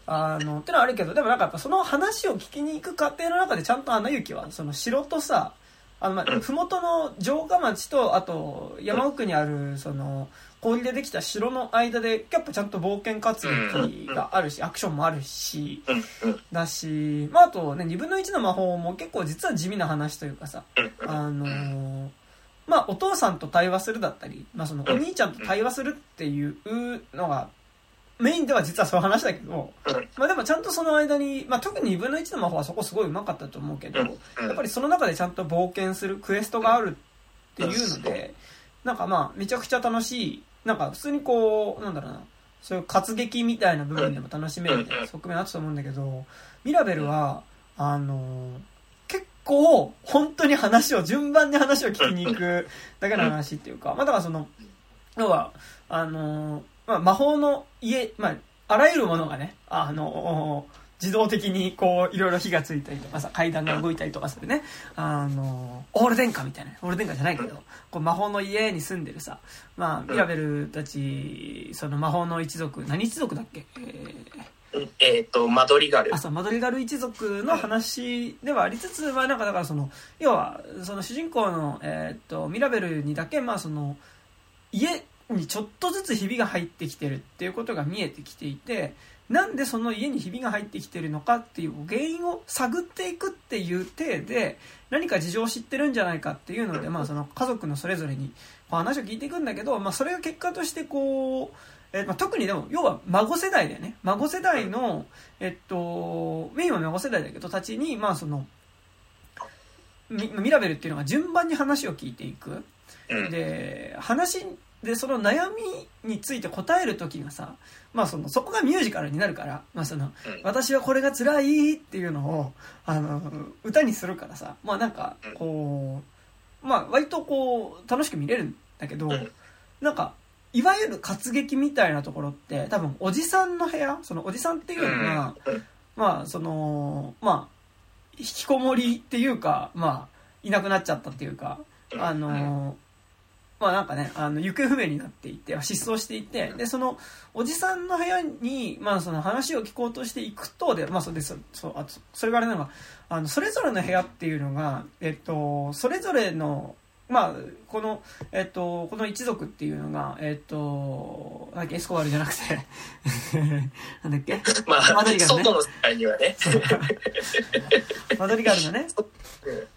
あの、ってのはあるけど、でもなんかやっぱその話を聞きに行く過程の中でちゃんとアナ雪は、その城とさ、あの、まあ、うんふもとの城下町と、あと、山奥にある、その、氷でできた城の間で、やっぱちゃんと冒険活劇があるし、アクションもあるし、だし、まあ、あとね、二分の一の魔法も結構実は地味な話というかさ、あのーまあ、お父さんと対話するだったり、まあ、そのお兄ちゃんと対話するっていうのが、メインでは実はそういう話だけど、うん。まあでもちゃんとその間に、まあ特に2分の1の魔法はそこすごい上手かったと思うけど、うん。やっぱりその中でちゃんと冒険するクエストがあるっていうので、なんかまあめちゃくちゃ楽しい、なんか普通にこう、なんだろうな、そういう活劇みたいな部分でも楽しめるみたいな側面あったと思うんだけど、ミラベルは、あのー結構本当に話を、順番に話を聞きに行くだけの話っていうか、まあだからその、要は、あのーまあ魔法の家、まあ、あらゆるものがね、あのー自動的にこう、いろいろ火がついたりとかさ、階段が動いたりとかするね、あのーオール電化みたいな、オール電化じゃないけど、こう魔法の家に住んでるさ、まあ、ミラベルたち、その魔法の一族、何一族だっけ？えーえっ、と、マドリガル。あ。そうマドリガル一族の話ではありつつ、まあ、なんかだからその要はその主人公の、えーっとミラベルにだけ、まあ、その家にちょっとずつひびが入ってきてるっていうことが見えてきていてなんでその家にひびが入ってきてるのかっていう原因を探っていくっていう体で何か事情を知ってるんじゃないかっていうので、まあ、その家族のそれぞれに話を聞いていくんだけど、まあ、それが結果としてこうえーまあ、特にでも要は孫世代だよね孫世代の、えっと、メインは孫世代だけどたちに、まあ、そのミミラベルっていうのが順番に話を聞いていくうん。で話でその悩みについて答える時がさ、まあ、そのそこがミュージカルになるから、まあ、そのうん。私はこれが辛いっていうのをあの歌にするからさまあなんかこうまあ割とこう楽しく見れるんだけど、うん。なんかいわゆる活劇みたいなところって多分おじさんの部屋そのおじさんっていうのが、うん。まあそのまあ引きこもりっていうかまあいなくなっちゃったっていうかうん。あのまあなんかね、あの、行方不明になっていて、失踪していて、で、その、おじさんの部屋に、まあその話を聞こうとしていくと、で、まあそうです、そう、あと、それがあれなんか、あの、それぞれの部屋っていうのが、えっと、それぞれの、まあ、この、えっと、この一族っていうのが、えっと、なんだっけ、エスコバルじゃなくて、*laughs* なんだっけ？まあ、マドリガルね。外の世界にはね。マドリガルのね、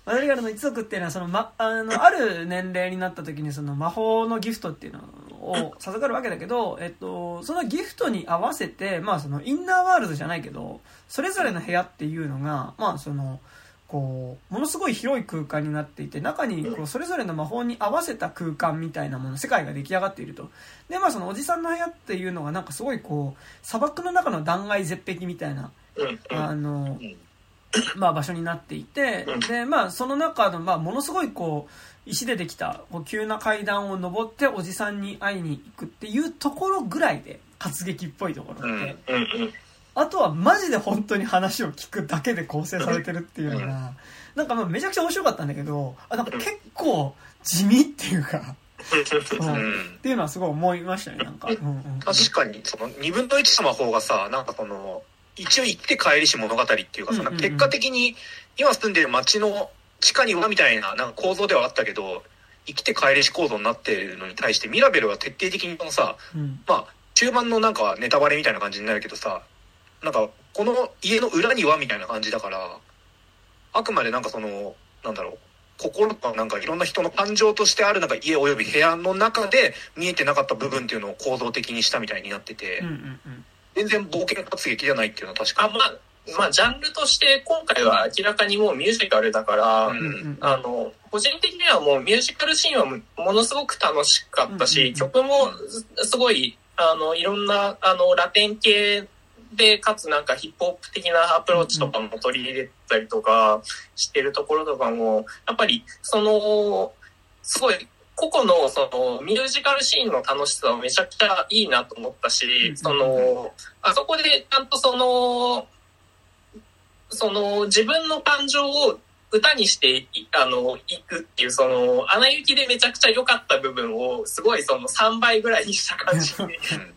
マドリガルの一族っていうのはその、ま、あのある年齢になった時にその魔法のギフトっていうのを授かるわけだけど、えっと、そのギフトに合わせて、まあ、そのインナーワールドじゃないけどそれぞれの部屋っていうのが、まあ、そのこうものすごい広い空間になっていて中にこうそれぞれの魔法に合わせた空間みたいなもの世界が出来上がっていると。で、まあ、そのおじさんの部屋っていうのがなんかすごいこう砂漠の中の断崖絶壁みたいなあのうん。まあ、場所になっていてうん。で、まあ、その中の、まあ、ものすごいこう石でできたこう急な階段を登っておじさんに会いに行くっていうところぐらいで活劇っぽいところって、あとはマジで本当に話を聞くだけで構成されてるっていうのが、なんかまあめちゃくちゃ面白かったんだけどあなんか結構地味っていうか、うん。っう。ん。ていうのはすごい思いましたねなんか、うんうん、確かに、その、二分の一の魔法がさ、なんかその、一応行って帰りし物語っていうかさ、うんうんうん。結果的に、今住んでる街の地下にはみたいな、なんか構造ではあったけど、生きて帰りし構造になってるのに対して、ミラベルは徹底的にこのさ、うん。まあ、中盤のなんかネタバレみたいな感じになるけどさ、なんか、この家の裏にはみたいな感じだから、あくまでなんかその、なんだろう、心とかなんかいろんな人の感情としてあるなんか家及び部屋の中で見えてなかった部分っていうのを構造的にしたみたいになってて、うんうんうん。全然冒険活劇じゃないっていうのは確あ、かまあ、まあ、ジャンルとして今回は明らかにもうミュージカルだから、うんうんうん。あの、個人的にはもうミュージカルシーンはもものすごく楽しかったし、うんうんうん。曲もすすごい、あの、いろんな、あの、ラテン系で、かつなんかヒップホップ的なアプローチとかも取り入れたりとかしてるところとかも、やっぱり、その、すごい、個々のそのミュージカルシーンの楽しさはめちゃくちゃいいなと思ったうん。し、その、あそこでちゃんとその、その自分の感情を歌にしていあのいくっていうその穴行きでめちゃくちゃ良かった部分をすごいその3倍ぐらいにした感じに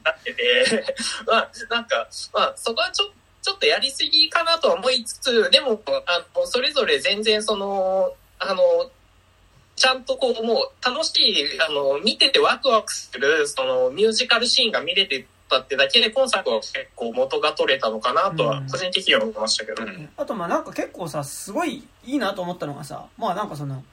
なっててまあなんかまあそこはちょちょっとやりすぎかなとは思いつつでもあのそれぞれ全然そのあのちゃんとこうもう楽しいあの見ててワクワクするそのミュージカルシーンが見れてたってだけで今作は結構元が取れたのかなとは個人的には思いましたけど。うん。あとまあなんか結構さすごいいいなと思ったのがさまあなんかその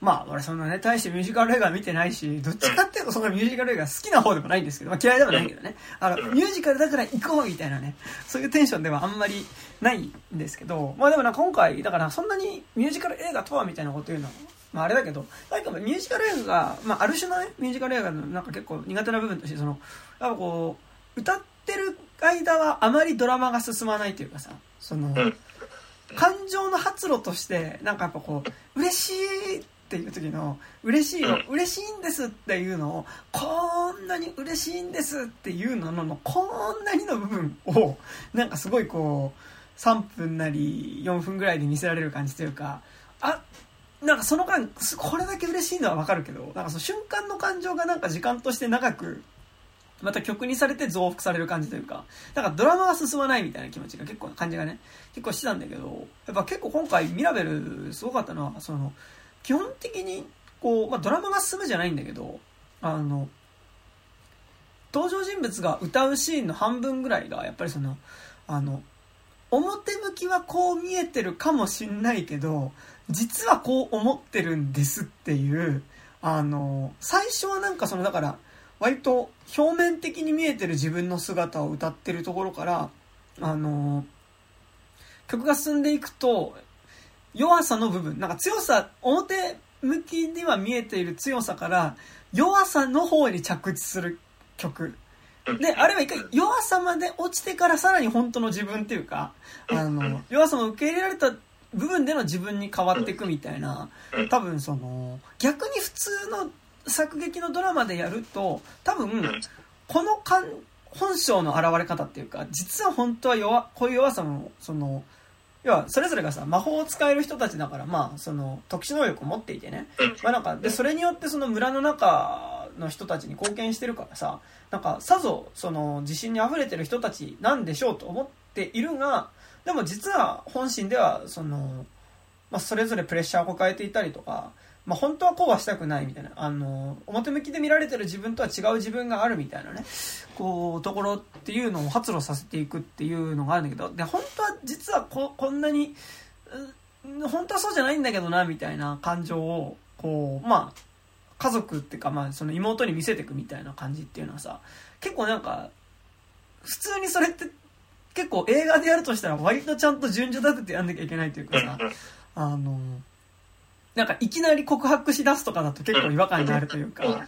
まあ俺そんなね大してミュージカル映画見てないしどっちかっていうとそんなミュージカル映画好きな方でもないんですけど、まあ、嫌いではないけどね。あのミュージカルだから行こうみたいなねそういうテンションではあんまりないんですけどまあでもなんか今回だからそんなにミュージカル映画とはみたいなこと言うのはまああれだけどなんかミュージカル映画が、まあ、ある種のねミュージカル映画のなんか結構苦手な部分としてそのやっぱこう歌ってる間はあまりドラマが進まないというかさその、ん。感情の発露としてなんかやっぱこう嬉しいっていう時の嬉しいよ、うん。嬉しいんですっていうのをこんなに嬉しいんですっていうののこんなにの部分をなんかすごいこう3分なり4分ぐらいで見せられる感じというかあなんかその間これだけ嬉しいのはわかるけどなんかその瞬間の感情がなんか時間として長くまた曲にされて増幅される感じというか、だからドラマが進まないみたいな気持ちが結構感じがね、結構してたんだけど、やっぱ結構今回ミラベルすごかったのは、その、基本的に、こう、まあ、ドラマが進むじゃないんだけど、あの、登場人物が歌うシーンの半分ぐらいが、やっぱりその、あの、表向きはこう見えてるかもしんないけど、実はこう思ってるんですっていう、あの、最初はなんかその、だから、割と表面的に見えてる自分の姿を歌ってるところから、あの、曲が進んでいくと、弱さの部分、なんか強さ、表向きには見えている強さから、弱さの方に着地する曲。で、あれは一回弱さまで落ちてからさらに本当の自分っていうか、あの、弱さも受け入れられた部分での自分に変わっていくみたいな、多分その、逆に普通の作劇のドラマでやると、多分、このかん本性の現れ方っていうか、実は本当は弱、こういう弱さも、その、要は、それぞれがさ、魔法を使える人たちだから、まあ、その、特殊能力を持っていてね。まあなんか、で、それによってその村の中の人たちに貢献してるからさ、なんか、さぞ、その、自信に溢れてる人たちなんでしょうと思っているが、でも実は本心では、その、まあ、それぞれプレッシャーを抱えていたりとか、まあ、本当はこうはしたくないみたいな、あの、表向きで見られてる自分とは違う自分があるみたいなね、こう、ところっていうのを発露させていくっていうのがあるんだけど、で、本当は実はここんなに、本当はそうじゃないんだけどな、みたいな感情を、こう、まあ、家族っていうか、まあ、その妹に見せていくみたいな感じっていうのはさ、結構なんか、普通にそれって結構映画でやるとしたら割とちゃんと順序立ててやんなきゃいけないというかさ、あの、なんかいきなり告白しだすとかだと結構違和感になるというか、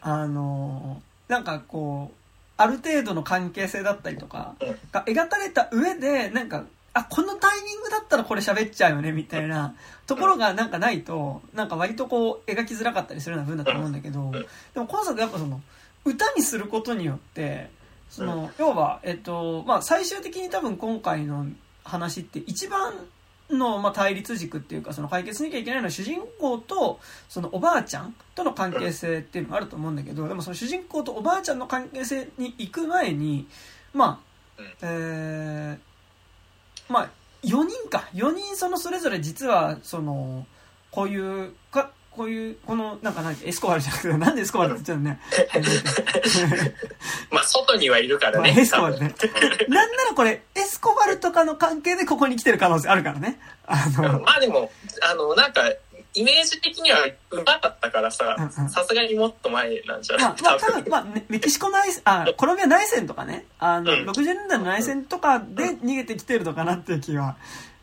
あの、なんかこう、ある程度の関係性だったりとか、が描かれた上で、なんか、あ、このタイミングだったらこれ喋っちゃうよね、みたいなところがなんかないと、なんか割とこう、描きづらかったりするような文だと思うんだけど、でも今作やっぱその、歌にすることによって、その、要は、えっと、まあ最終的に多分今回の話って一番の、まあ、対立軸っていうか、その解決しなきゃいけないのは主人公と、そのおばあちゃんとの関係性っていうのがあると思うんだけど、でもその主人公とおばあちゃんの関係性に行く前に、まあ、えー、まあ、4人か。4人そのそれぞれ実は、その、こういう、か、こういう、この、なんかエスコバルじゃなくて、*laughs* なんでエスコバルって言っちゃうね。*laughs* まあ、外にはいるからね。エスコバルね。なんならこれ、エスコバルとかの関係でここに来てる可能性あるからね。あの、まあでも、あの、なんか、イメージ的にはうまかったからさ、さすがにもっと前なんじゃない、まあ、まあ、多分、まあ、メキシコ内、あ、コロンビア内戦とかね、あの、うん、60年代の内戦とかで逃げてきてるのかなっていう気は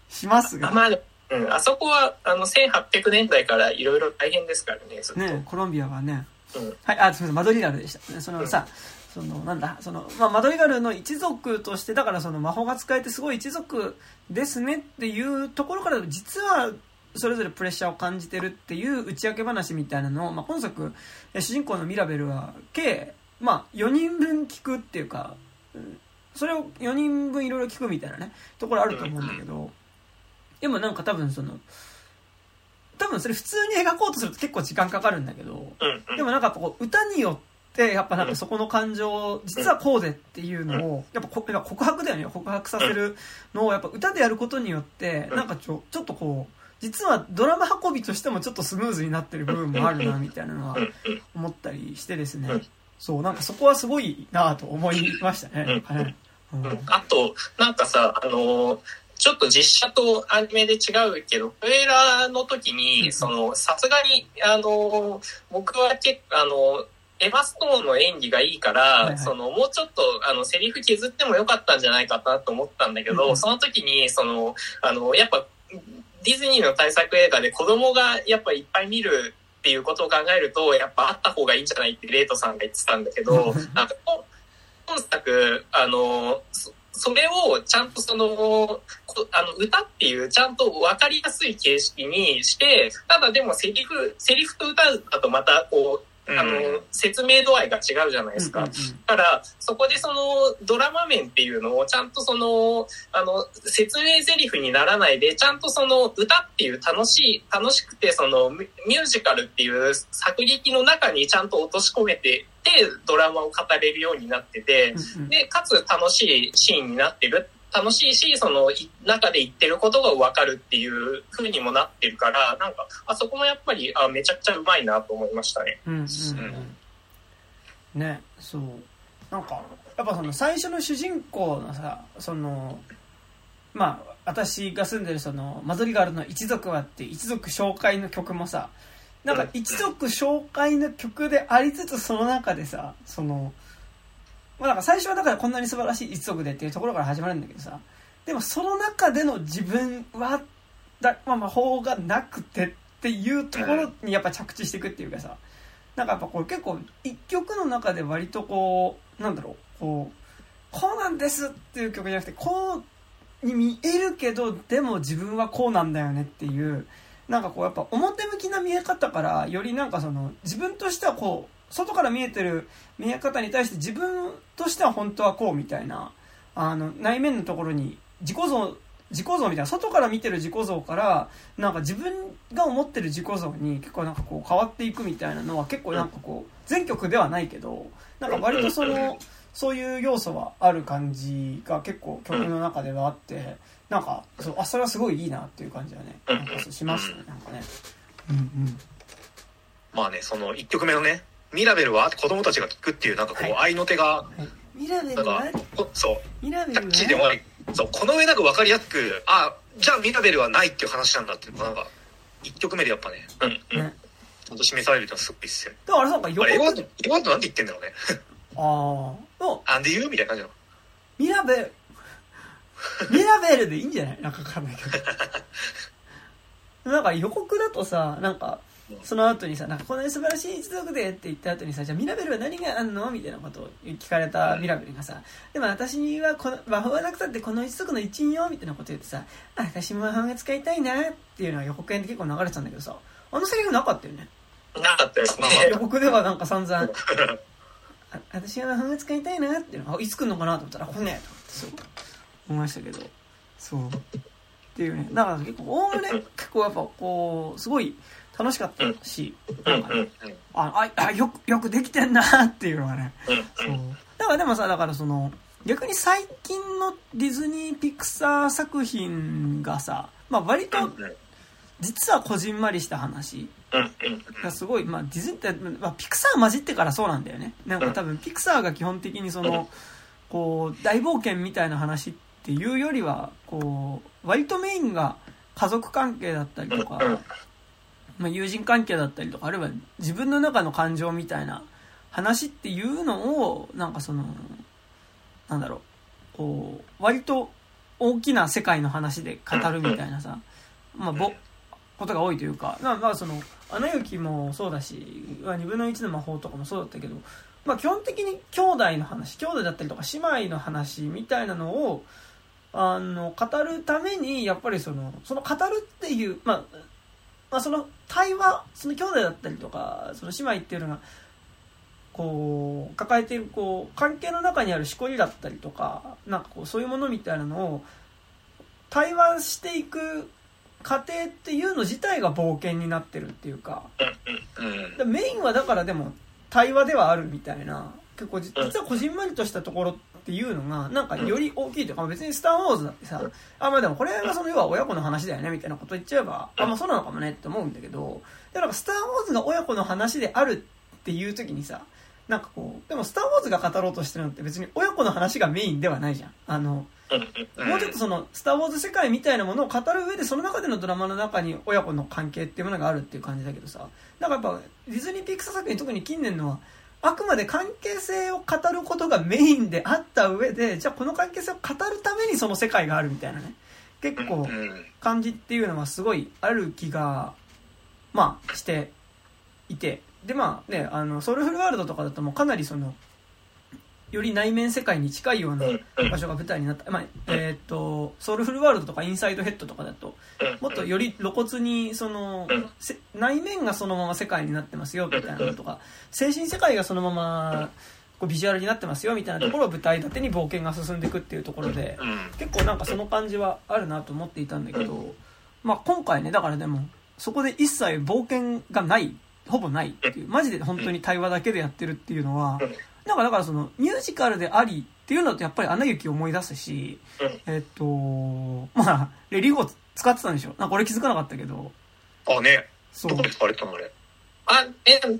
しますが。まあ、うん、あそこはあの1800年代からいろいろ大変ですからねねコロンビアはね、うん、はいあすみませんマドリガルでした。そのさ、うん、そのなんだその、まあ、マドリガルの一族としてだからその魔法が使えてすごい一族ですねっていうところから実はそれぞれプレッシャーを感じてるっていう打ち明け話みたいなのを、まあ、今作主人公のミラベルは計、まあ、4人分聞くっていうかそれを4人分いろいろ聞くみたいなねところあると思うんだけど、でもなんか多分その、多分それ普通に描こうとすると結構時間かかるんだけど、でもなんかこう歌によって、やっぱなんかそこの感情、実はこうでっていうのを、やっぱ告白だよね、告白させるのをやっぱ歌でやることによって、なんかちょ、ちょっとこう、実はドラマ運びとしてもちょっとスムーズになってる部分もあるな、みたいなのは思ったりしてですね。そう、なんかそこはすごいなと思いましたね。はい。あと、なんかさ、あのーちょっと実写とアニメで違うけど、トレーラーの時に、その、さすがに、あの、僕は結構、あの、エヴァストーンの演技がいいから、はいはい、その、もうちょっと、あの、セリフ削ってもよかったんじゃないかなと思ったんだけど、うん、その時に、その、あの、やっぱ、ディズニーの大作映画で子供がやっぱいっぱい見るっていうことを考えると、やっぱあった方がいいんじゃないってレイトさんが言ってたんだけど、なんか、本作、あの、それをちゃんとその、あの、歌っていうちゃんと分かりやすい形式にして、ただでもセリフ、セリフと歌だとまたこう、あの、説明度合いが違うじゃないですか。うんうんだから、そこでそのドラマ面っていうのをちゃんとその、あの、説明台詞にならないで、ちゃんとその歌っていう楽しい、楽しくてそのミミュージカルっていう作劇の中にちゃんと落とし込めて、で、ドラマを語れるようになってて、うんうんで、かつ楽しいシーンになってる。楽しいし、その、い中で言ってることがわかるっていう風にもなってるから、なんか、あそこもやっぱり、あ、めちゃくちゃうまいなと思いましたね。うんうんうん。ねそう。なんかやっぱその最初の主人公のさそのまあ私が住んでるそのマドリガールの一族はって一族紹介の曲もさなんか一族紹介の曲でありつつその中でさそのまあなんか最初はだからこんなに素晴らしい一族でっていうところから始まるんだけどさ。でもその中での自分はだ、まあ、魔法がなくてっていうところにやっぱ着地していくっていうかさ。なんかやっぱこれ結構一曲の中で割とこうなんだろうこうこうなんですっていう曲じゃなくてこうに見えるけどでも自分はこうなんだよねっていうなんかこうやっぱ表向きな見え方からよりなんかその自分としてはこう外から見えてる見え方に対して自分としては本当はこうみたいなあの内面のところに自己像自己像みたいな外から見てる自己像からなんか自分が思ってる自己像に結構なんかこう変わっていくみたいなのは結構なんかこう全曲ではないけどなんか割とそのそういう要素はある感じが結構曲の中ではあってなんかそうあそれはすごいいいなっていう感じはねなんかしましたねなんかね。うんうんまあね、その1曲目のね、ミラベルは子供たちが聞くっていう、なんかこう、はい愛の手が、はいミラベルは？そう、ミラベルは？キャッチーでもあり、そう、この上なく分かりやすく、あ、じゃあミラベルはないっていう話なんだっていうのが、なんか、1曲目でやっぱね、うん、うん。ねちゃんと示されるっていうのはすごくいいっすよね。だからなんか予あれ、英語だと、告英語だとなんて言ってんだろうね。*laughs* ああのアンディユーみたいな感じなの。ミラベル *laughs* ミラベルでいいんじゃない？なんかわかんないけど。なんか予告だとさ、なんか、その後にさ、なんかこんなに素晴らしい一族でって言った後にさ、じゃあミラベルは何があんのみたいなことを聞かれたミラベルがさ、でも私はこの魔法はなくたってこの一族の一員よみたいなこと言ってさ、あ私も魔法が使いたいなっていうのが予告編で結構流れてたんだけどさ、あのセリフなかったよね？なかったですね。予告ではなんか散々、*laughs* あ私は魔法が使いたいなっていうのが、あいつ来んのかなと思ったら、こんねえと思ってそう思いましたけど、そう。っていうね。だから結構、おおむね結構やっぱこう、すごい楽しかったし、うん、あ、あ、あよく、よくできてんなっていうのがね。うん、そう。だからでもさ、だからその、逆に最近のディズニー・ピクサー作品がさ、まあ割と実はこじんまりした話。がすごい、まあ、ディズニーって、まあ、ピクサー混じってからそうなんだよね。なんか多分、ピクサーが基本的にその、こう、大冒険みたいな話っていうよりは、こう、割とメインが家族関係だったりとか、まあ、友人関係だったりとか、あるいは自分の中の感情みたいな話っていうのを、なんかその、なんだろう、こう、割と大きな世界の話で語るみたいなさ、まあ、ぼ、ことが多いというか、まあ、まあその、アナ雪もそうだし、まあ、2分の1の魔法とかもそうだったけど、まあ基本的に兄弟の話、兄弟だったりとか姉妹の話みたいなのを、あの、語るために、やっぱりその、その語るっていう、まあ、まあその対話、その兄弟だったりとか、その姉妹っていうのが、こう、抱えている、こう、関係の中にあるしこりだったりとか、なんかこう、そういうものみたいなのを、対話していく過程っていうの自体が冒険になってるっていうか、メインはだからでも対話ではあるみたいな結構実はこじんまりとしたところっていうのがなんかより大きいというか別に「スター・ウォーズ」だってさあまあでもこれがその要は親子の話だよねみたいなこと言っちゃえばあまあそうなのかもねって思うんだけどでなんか「スター・ウォーズ」が親子の話であるっていう時にさなんかこうでも「スター・ウォーズ」が語ろうとしてるのって別に親子の話がメインではないじゃん。あのもうちょっとその、スター・ウォーズ世界みたいなものを語る上で、その中でのドラマの中に親子の関係っていうものがあるっていう感じだけどさ、なんかやっぱ、ディズニーピクサー作品、特に近年のは、あくまで関係性を語ることがメインであった上で、じゃあこの関係性を語るためにその世界があるみたいなね、結構うん。感じっていうのはすごいある気が、まあ、していて、でまあね、あの、ソウルフルワールドとかだともうかなりその、より内面世界に近いような場所が舞台になった、まあえっとソウルフルワールドとかインサイドヘッドとかだともっとより露骨にそのせ内面がそのまま世界になってますよみたいなのとか精神世界がそのままこうビジュアルになってますよみたいなところを舞台立てに冒険が進んでいくっていうところでうん。結構なんかその感じはあるなと思っていたんだけど、まあ、今回ねだからでもそこで一切冒険がないほぼないっていうマジで本当に対話だけでやってるっていうのはなんかだからそのミュージカルでありっていうのとやっぱり「アナ雪」を思い出すしえっとまあレリゴ使ってたんでしょ？なんか俺気づかなかったけどあ、ね。そうどこで使われてたのあれ？あ、え、確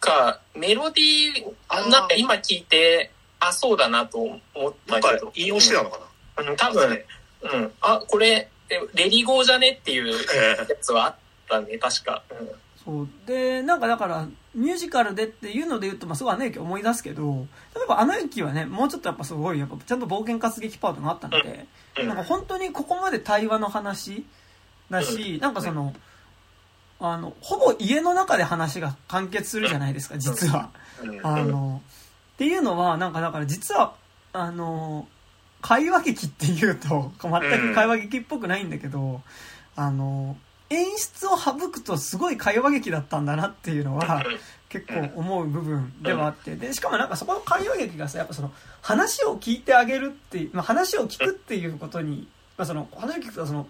か、メロディー、あーなんか今聞いて、あ、そうだなと思ったけど。なんか引用してたのかな？うん、多分、うん。あ、これ、えレリゴーじゃね？っていうえやつはあったね、確か。うんそう。でなんかだからミュージカルでっていうので言うと、まあ、すごい「アナ雪」思い出すけど例えば「アナ雪」はねもうちょっとやっぱすごいやっぱちゃんと冒険活劇パートがあったので、うん。なんか本当にここまで対話の話だし、なんかその、あの、ほぼ家の中で話が完結するじゃないですか、実は。うん。あの、っていうのは、なんかだから実は、あの、会話劇っていうと、全く会話劇っぽくないんだけど、あの、演出を省くとすごい会話劇だったんだなっていうのは、結構思う部分ではあって、で、しかもなんかそこの会話劇がさ、やっぱその、話を聞いてあげるっていう、まあ、話を聞くっていうことに、まあ、その、話を聞くとその、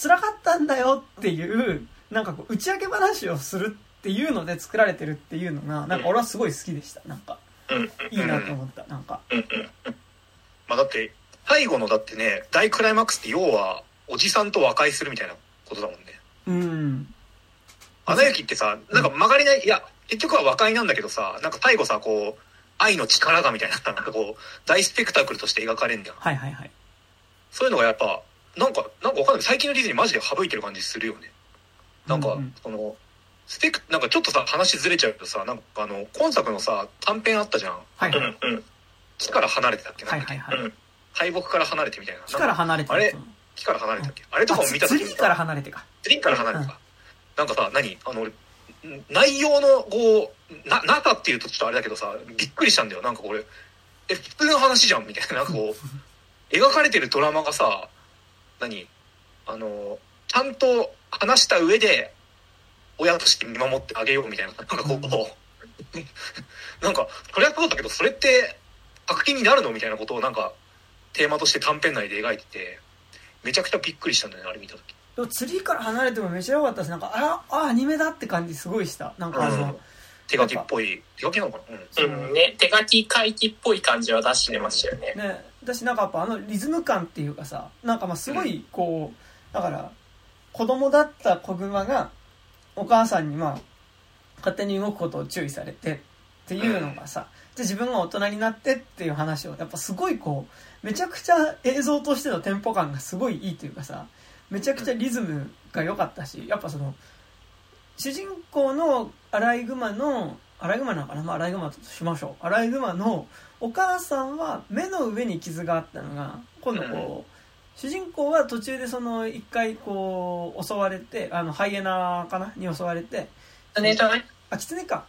辛かったんだよっていう、なんかこう、打ち明け話をするっていうので作られてるっていうのが、なんか俺はすごい好きでした。なんか、うんいいなと思った。なんか。まあだって、最後のだってね、大クライマックスって要は、おじさんと和解するみたいなことだもんね。うん。アナ雪ってさ、なんか曲がりない、いや、結局は和解なんだけどさ、なんか最後さ、こう、愛の力がみたいな、なんかこう、大スペクタクルとして描かれんじゃん。はいはいはい。そういうのがやっぱ、なんか、なんかわかんない。最近のディズニーマジで省いてる感じするよね。なんか、うんうんその、スペク、なんかちょっとさ、話ずれちゃうけどさ、なんかあの、今作のさ、短編あったじゃん。うはいはい。んうん木から離れてたっけなはいんだっけはいはい。大木から離れてみたいな。木から離れてあれ木から離れてたっけ？あれとかも見た時にツリーから離れてか。ツリーから離れてた。なんかさ、何？あの、俺内容の、こう、な、中っていうとちょっとあれだけどさ、びっくりしたんだよ。なんかこれ、え、普通の話じゃんみたいな。なんかこう、*laughs* 描かれてるドラマがさ、何？あの、ちゃんと話した上で、親として見守ってあげようみたいな。なんかこう、*laughs* なんか、それはそうだけど、それって、作品になるの？みたいなことをなんか、テーマとして短編内で描いてて、めちゃくちゃびっくりしたんだよね、あれ見た時。でもツリーから離れてもめちゃ良かったし、なんか、あら、あ、アニメだって感じすごいした。なんかあの、うん手書きっぽい。手書きなのかな？うん。そうんね、手書き回帰っぽい感じは出してましたよね。ね、私なんかやっぱあのリズム感っていうかさなんかまあすごいこうだから子供だった子熊がお母さんにまあ勝手に動くことを注意されてっていうのがさで自分が大人になってっていう話をやっぱすごいこうめちゃくちゃ映像としてのテンポ感がすごいいいというかさめちゃくちゃリズムが良かったしやっぱその主人公のアライグマのアライグマなのかな、まあ、アライグマとしましょう。アライグマのお母さんは目の上に傷があったのが今度こう、主人公は途中でその一回こう襲われてあのハイエナかな？に襲われてねじゃないあ狐か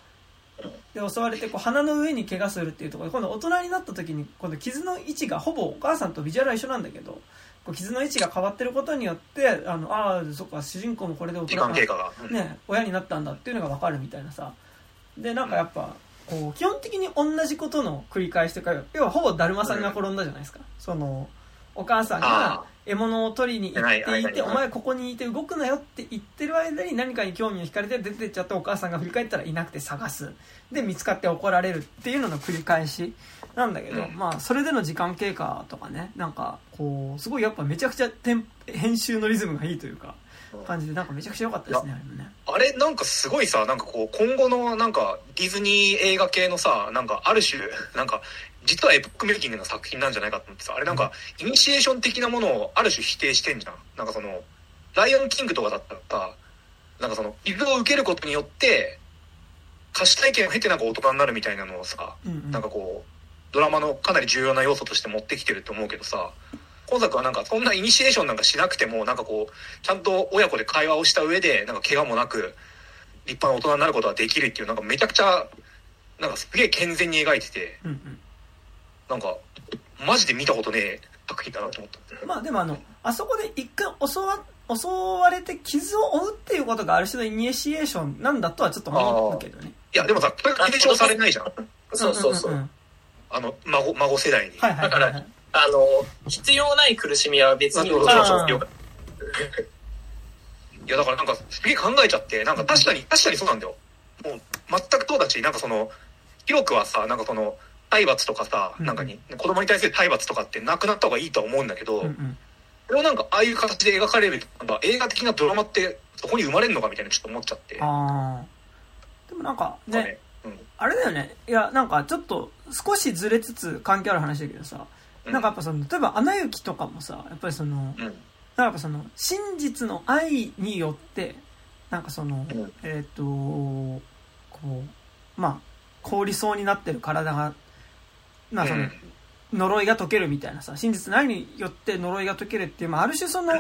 で襲われてこう鼻の上に怪我するっていうところで今度大人になった時に今度傷の位置がほぼお母さんとビジュアルは一緒なんだけどこう傷の位置が変わってることによってあのああそっか主人公もこれで大時人間経過が。うん。ね、親になったんだっていうのが分かるみたいなさ。でなんかやっぱこう基本的に同じことの繰り返しというか要はほぼだるまさんが転んだじゃないですか、そのお母さんがあ獲物を取りに行っていてお前ここにいて動くなよって言ってる間に何かに興味を惹かれて出てっちゃってお母さんが振り返ったらいなくて探す。で見つかって怒られるっていうのの繰り返し。なんだけど、うん。まあそれでの時間経過とかね。なんかこうすごいやっぱめちゃくちゃ編集のリズムがいいというかうん感じでなんかめちゃくちゃ良かったですねあれもね。あれなんかすごいさ、なんかこう、今後のなんかディズニー映画系のさ、なんかある種、なんか、実はエポックメイキングな作品なんじゃないかと思ってさ、あれなんか、イニシエーション的なものをある種否定してんじゃん。なんかその、ライオンキングとかだったらさ、なんかその、傷を受けることによって、歌手体験を経てなんか大人になるみたいなのをさ、うんうん。なんかこう、ドラマのかなり重要な要素として持ってきてると思うけどさ、今作はなんかそんなイニシエーションなんかしなくても、なんかこう、ちゃんと親子で会話をした上で、なんか怪我もなく、立派な大人になることができるっていう、なんかめちゃくちゃ、なんかすげえ健全に描いてて、うんうんなんか、マジで見たことねえ作品だなと思った。まあでもあの、あそこで一回襲わ、襲われて傷を負うっていうことがある種のイニシエーションなんだとはちょっと思うけどね。いや、でもさ、これが継承されないじゃん。そうそうそう。んんんあの、孫、孫世代に。はいはいはいはい。あの、必要ない苦しみは別に受けあちゃってよかっいや、だからなんか、すげえ考えちゃって、なんか確かに、確かにそうなんだよ。もう、全くそうだし、なんかその、広くはさ、なんかその、体罰とかさ、うんなんかに、子供に対する体罰とかってなくなった方がいいとは思うんだけど、うんうんそれをなんか、ああいう形で描かれる、なんか映画的なドラマって、そこに生まれるのかみたいなちょっと思っちゃって。でもなんかね。あれだよね。いや、なんかちょっと少しずれつつ関係ある話だけどさ、うんなんかやっぱその、例えば、アナ雪とかもさ、やっぱりその、うん。なんかその、真実の愛によって、なんかその、うんえっ、と、こう、まあ、凍りそうになってる体が、まあその、うん。呪いが解けるみたいなさ、真実の愛によって呪いが解けるっていう、まあある種その、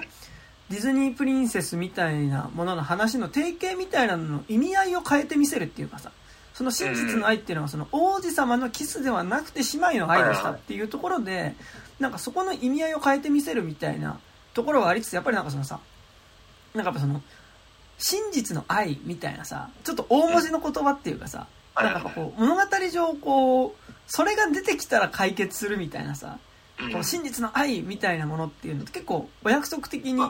ディズニープリンセスみたいなものの話の定型みたいなのの意味合いを変えてみせるっていうかさ、その真実の愛っていうのはその王子様のキスではなくて姉妹の愛でしたっていうところで、なんかそこの意味合いを変えてみせるみたいなところはありつつ、やっぱりなんかそのさ、なんかやっぱその、真実の愛みたいなさ、ちょっと大文字の言葉っていうかさ、うん。なんかこう、物語上こう、それが出てきたら解決するみたいなさ、うん。この真実の愛みたいなものっていうのって結構お約束的に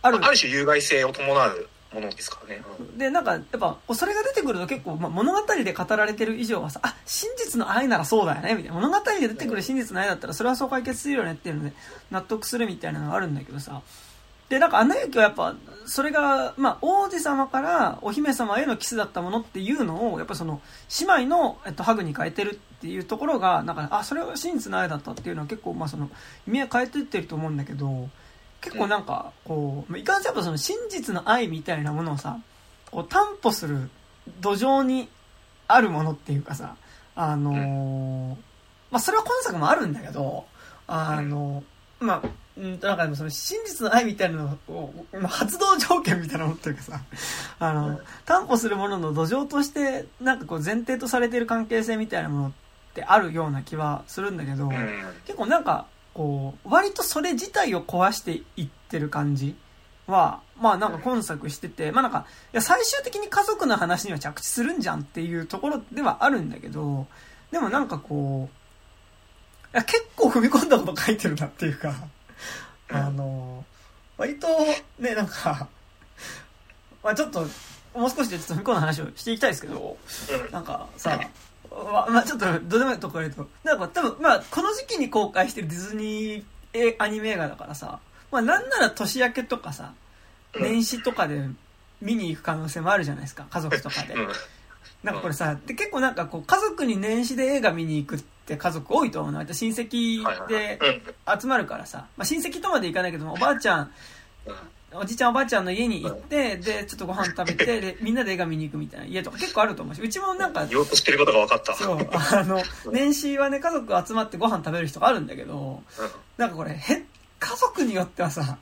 あるある種有害性を伴うものですからね。うん。でなんかやっぱそれが出てくると結構、まあ、物語で語られてる以上はさあ真実の愛ならそうだよねみたいな。物語で出てくる真実の愛だったらそれはそう解決するよねっていうので納得するみたいなのがあるんだけどさ。でなんか「アナ雪」はやっぱそれが、まあ、王子様からお姫様へのキスだったものっていうのをやっぱその姉妹の、えっと、ハグに変えてるっていうところがなんかあそれは真実の愛だったっていうのは結構、まあ、その意味合い変えてってると思うんだけど結構なんかこういかんせんやっぱその真実の愛みたいなものをさこう担保する土壌にあるものっていうかさあのーまあそれは今作もあるんだけどあのまあうんなんかでもその真実の愛みたいなのをまあ発動条件みたいなものっていうかさあの担保するものの土壌としてなんかこう前提とされている関係性みたいなものってあるような気はするんだけど、うん。結構なんかこう割とそれ自体を壊していってる感じはまあなんか今作しててまあなんかいや最終的に家族の話には着地するんじゃんっていうところではあるんだけどでもなんかこういや結構踏み込んだこと書いてるなっていうかうん。あの割とねなんかまあちょっともう少しでちょっと踏み込んだ話をしていきたいですけどうん。なんかさ、ままあちょっとどうでもいいところ言うと、なんか多分、まあこの時期に公開してるディズニーえアニメ映画だからさ、まあなんなら年明けとかさ、うん年始とかで見に行く可能性もあるじゃないですか、家族とかで。うんなんかこれさ、で結構なんかこう家族に年始で映画見に行くって家族多いと思うの。親戚でうん。集まるからさ、まあ親戚とまで行かないけども、おばあちゃん、おじいちゃんおばあちゃんの家に行って、で、ちょっとご飯食べて、で、みんなで映画見に行くみたいな。家とか結構あると思うし、うちもなんか、言おうとしてることが分かった。そう、あの、年始はね、家族集まってご飯食べる人があるんだけど、なんかこれ、へ、家族によってはさ、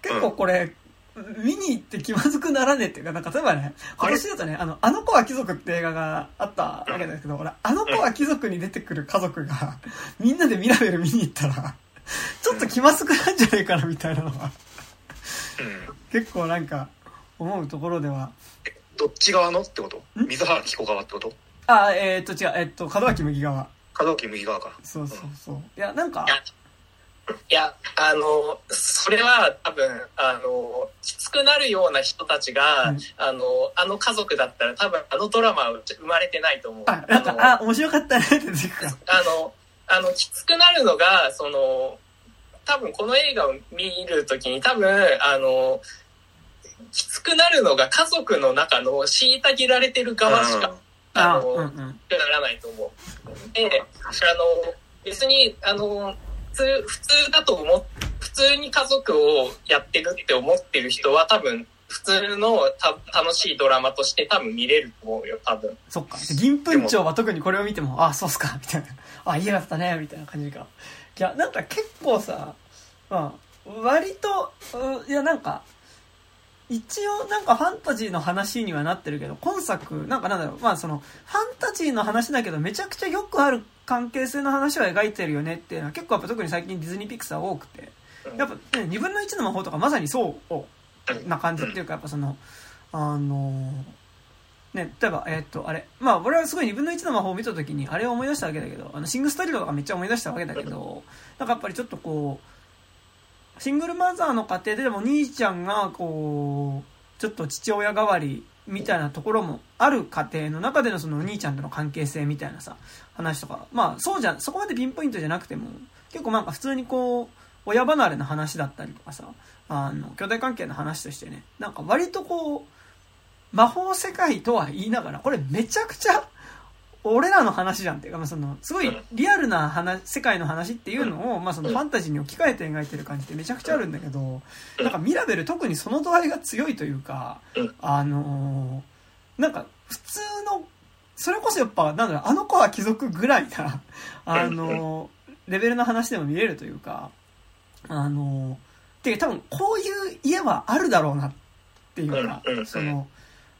結構これ、見に行って気まずくならねえっていうか、なんか例えばね、今年だとね、あの、あの子は貴族って映画があったわけですけど、俺、あの子は貴族に出てくる家族が、みんなでミラベル見に行ったら、ちょっと気まずくなんじゃねえかなみたいなのは、うん。結構なんか、思うところでは、どっち側のってこと？ん？水原希子側ってこと？あ、えー、っと違う、えっと、門脇麦側。門脇麦側か。そうそうそう。いや、なんかい、やあの、それは多分、あの、きつくなるような人たちが、うんあの、あの家族だったら多分あのドラマは生まれてないと思う。あ、なんか、のあ、面白かったねって。あの、あの、きつくなるのが、その、多分この映画を見るときに多分、あの、きつくなるのが家族の中の虐げられてる側しか、ああ、の。ならないと思う。で、あの、別に、あの、普通、普通だと思っ、普通に家族をやってるって思ってる人は多分、普通のた楽しいドラマとして多分見れると思うよ、多分。そっか。銀粉町は特にこれを見ても、あ、そうっすか、みたいな。あ、家だったね、みたいな感じか。いや、なんか結構さ、まあ、割と、いや、なんか、一応なんかファンタジーの話にはなってるけど、今作、なんかなんだろう、まあその、ファンタジーの話だけど、めちゃくちゃよくある関係性の話は描いてるよねっていうのは結構やっぱ特に最近ディズニーピクサー多くて、やっぱ、ね、2分の1の魔法とかまさにそうな感じっていうか、やっぱその、あのね、例えば、えーっと、あれ、まあ、俺はすごい2分の1の魔法を見たときに、あれを思い出したわけだけど、あの、シングストリートとかめっちゃ思い出したわけだけど、なんかやっぱりちょっとこう、シングルマザーの家庭ででも兄ちゃんが、こう、ちょっと父親代わりみたいなところもある家庭の中でのそのお兄ちゃんとの関係性みたいなさ、話とか、まあ、そうじゃ、そこまでピンポイントじゃなくても、結構なんか普通にこう、親離れの話だったりとかさ、あの、兄弟関係の話としてね、なんか割とこう、魔法世界とは言いながら、これめちゃくちゃ、俺らの話じゃんっていうか、まあ、その、すごいリアルな話、世界の話っていうのを、まあ、そのファンタジーに置き換えて描いてる感じってめちゃくちゃあるんだけど、なんかミラベル特にその度合いが強いというか、あのーなんか普通の、それこそやっぱ、なんだろう、あの子は貴族ぐらいな、あのーレベルの話でも見れるというか、あのーてか多分こういう家はあるだろうなっていうかその、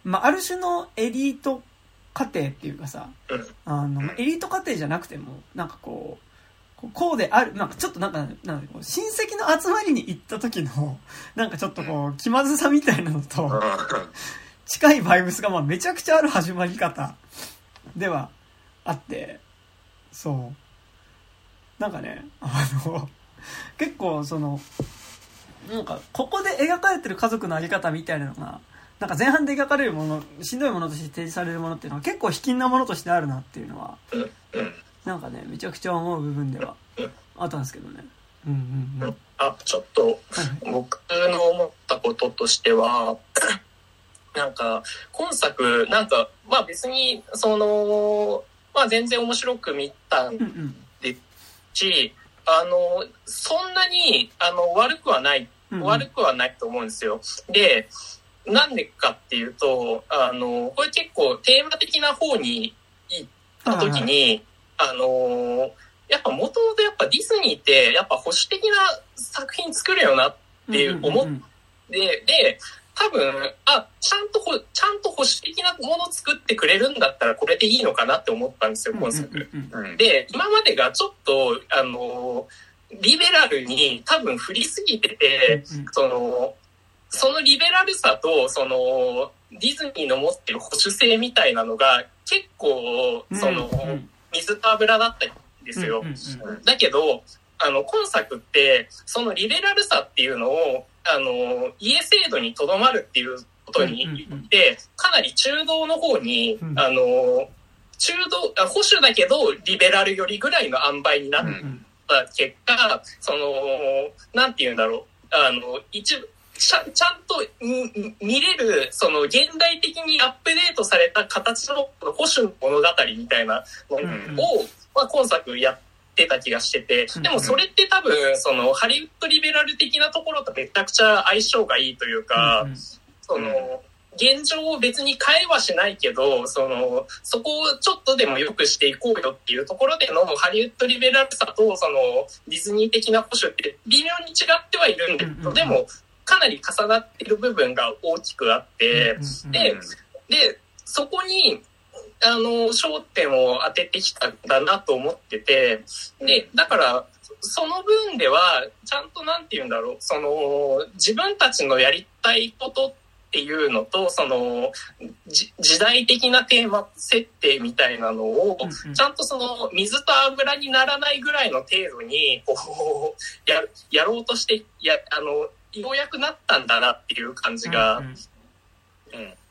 まあ、ある種のエリート家庭っていうかさ、うん。あの、エリート家庭じゃなくても、なんかこう、こうである、なんかちょっとなんか、なんか親戚の集まりに行った時の、*laughs* なんかちょっとこう、気まずさみたいなのと、近いバイブスがまあめちゃくちゃある始まり方ではあって、そう。なんかね、あの、結構その、なんか、ここで描かれてる家族のあり方みたいなのが、なんか前半で描かれるもの、しんどいものとして提示されるものっていうのは結構卑近なものとしてあるなっていうのは、なんかね、めちゃくちゃ思う部分ではあったんですけどね。うんうんうん。あ、ちょっと、僕の思ったこととしては、*coughs* なんか、今作、なんか、まあ別に、その、まあ全然面白く見たんうんうん。し、あの、そんなに、あの、悪くはない、悪くはないと思うんですよ。で、なんでかっていうと、あの、これ結構テーマ的な方に行った時に、あの、やっぱ元々やっぱディズニーって、やっぱ保守的な作品作るよなって思っんんんで、で、多分、あ、ちゃんとほ、ちゃんと保守的なものを作ってくれるんだったらこれでいいのかなって思ったんですよ、今作。で、今までがちょっと、あの、リベラルに多分振りすぎてて、うん。その、そのリベラルさと、その、ディズニーの持ってる保守性みたいなのが結構、その、うん。うん水と油だったんですよ。うんうんうん。だけど、あの、今作って、そのリベラルさっていうのを、あの、家制度にとどまるっていうことにうんうんうん。で、かなり中道の方に、うん。あの、中道、あ保守だけど、リベラルよりぐらいの塩梅になっうんうんた結果、その、なんて言うんだろう、あの、一部、ちゃちゃんとみ見れる、その現代的にアップデートされた形の保守の物語みたいなのを、うんまあ、今作やってた気がしててうん、でもそれって多分、そのハリウッドリベラル的なところとめちゃくちゃ相性がいいというか、うんうん。その、現状を別に変えはしないけど、その、そこをちょっとでも良くしていこうよっていうところでのハリウッドリベラルさと、その、ディズニー的な保守って微妙に違ってはいるんだけど、でも、かなり重なっている部分が大きくあって、で、で、そこに、あの、焦点を当ててきたんだなと思ってて、で、だから、その分では、ちゃんとなんて言うんだろう、その、自分たちのやりたいことっていうのと、その、じ時代的なテーマ設定みたいなのをちゃんとその、水と油にならないぐらいの程度に、こう、や、やろうとして、や、あの、ようやくなったんだなっていう感じが、うんうん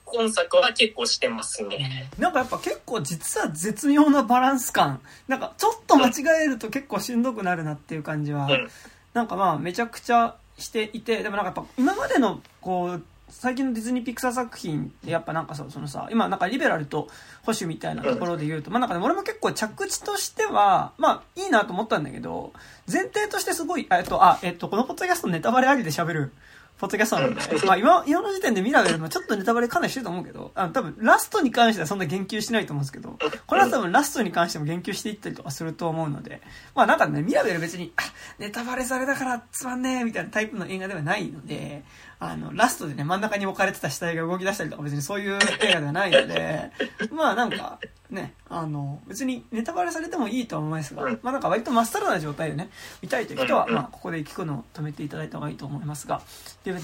今作は結構してますね。なんかやっぱ結構実は絶妙なバランス感。なんかちょっと間違えると結構しんどくなるなっていう感じはうん、なんかまあめちゃくちゃしていて、でもなんかやっぱ今までのこう、最近のディズニーピクサー作品ってやっぱなんかさ、そのさ、今なんかリベラルと保守みたいなところで言うと、まあなんかね、俺も結構着地としては、まあいいなと思ったんだけど、前提としてすごい、あえっと、あ、えっと、このポッドキャストネタバレありで喋る。ポッドキャストなの。で、まあ今、今の時点でミラベルもちょっとネタバレかなりしてると思うけど、あの多分ラストに関してはそんな言及しないと思うんですけど、これは多分ラストに関しても言及していったりとかすると思うので、まあなんかね、ミラベル別に、あ、ネタバレされたからつまんねえみたいなタイプの映画ではないので、あの、ラストでね、真ん中に置かれてた死体が動き出したりとか別にそういう映画ではないので、*laughs* まあなんか、ね、あの、別にネタバレされてもいいとは思いますが、まあなんか割とまっさらな状態でね、見たいという人は、まあここで聞くのを止めていただいた方がいいと思いますが、という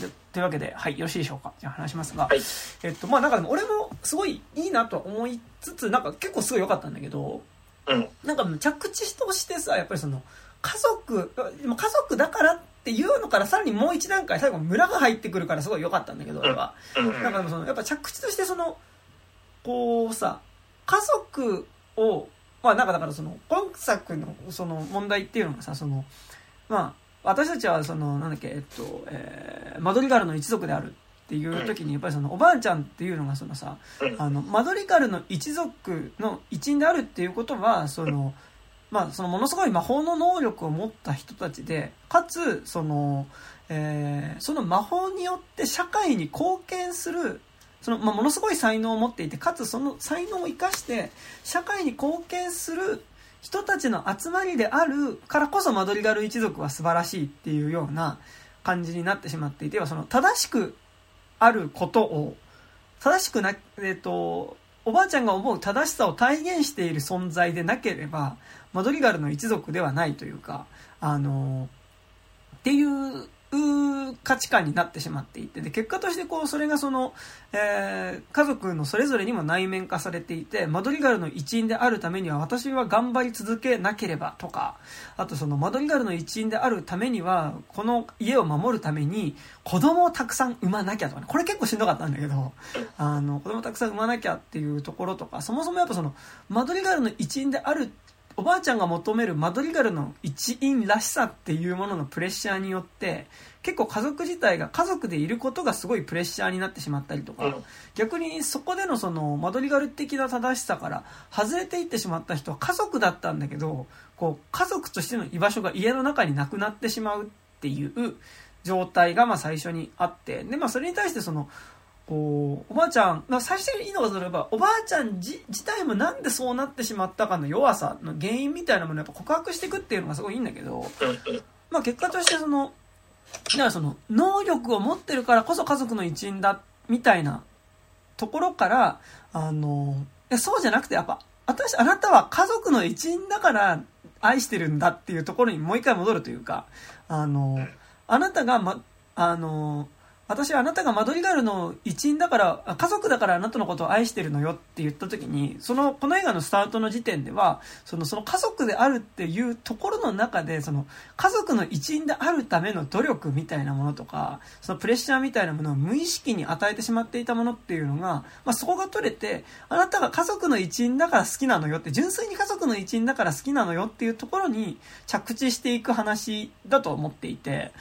わけで、はい、よろしいでしょうか。じゃあ話しますが、はいえっと、まあなんかでも俺もすごいいいなとは思いつつ、なんか結構すごい良かったんだけど、うん。なんか着地としてさ、やっぱりその、家族、家族だからっていうのからさらにもう一段階最後村が入ってくるからすごい良かったんだけど、俺は。うん。なんかでもその、やっぱ着地としてその、こうさ、家族を、まあなんかだからその、今作のその問題っていうのがさ、その、まあ、私たちはその、なんだっけ、えっと、えー、マドリガルの一族であるっていう時に、やっぱりその、おばあちゃんっていうのがそのさ、うんあの、マドリガルの一族の一員であるっていうことは、その、まあ、そのものすごい魔法の能力を持った人たちで、かつ、その、えーその魔法によって社会に貢献する、その、まあ、ものすごい才能を持っていて、かつその才能を生かして、社会に貢献する人たちの集まりであるからこそマドリガル一族は素晴らしいっていうような感じになってしまっていて、その正しくあることを、正しくな、えっ、と、おばあちゃんが思う正しさを体現している存在でなければ、マドリガルの一族ではないというか、あの、っていう価値観になってしまっていて、で、結果としてこう、それがその、えー家族のそれぞれにも内面化されていて、マドリガルの一員であるためには私は頑張り続けなければとか、あとそのマドリガルの一員であるためには、この家を守るために子供をたくさん産まなきゃとかね、これ結構しんどかったんだけど、あの、子供たくさん産まなきゃっていうところとか、そもそもやっぱその、マドリガルの一員であるおばあちゃんが求めるマドリガルの一員らしさっていうもののプレッシャーによって結構家族自体が家族でいることがすごいプレッシャーになってしまったりとか、うん。逆にそこでのそのマドリガル的な正しさから外れていってしまった人は家族だったんだけどこう家族としての居場所が家の中になくなってしまうっていう状態がまあ最初にあってで、まあ、それに対してそのこうおばあちゃん、まあ、最初にいいのがすればおばあちゃん自体もなんでそうなってしまったかの弱さの原因みたいなものをやっぱ告白していくっていうのがすごいいいんだけど、まあ、結果としてそのだからその能力を持ってるからこそ家族の一員だみたいなところからあのいやそうじゃなくてやっぱ私あなたは家族の一員だから愛してるんだっていうところにもう一回戻るというかあのあなたが、ま、あの私はあなたがマドリガルの一員だから家族だからあなたのことを愛してるのよって言った時にそのこの映画のスタートの時点ではそのその家族であるっていうところの中でその家族の一員であるための努力みたいなものとかそのプレッシャーみたいなものを無意識に与えてしまっていたものっていうのが、まあ、そこが取れてあなたが家族の一員だから好きなのよって純粋に家族の一員だから好きなのよっていうところに着地していく話だと思っていて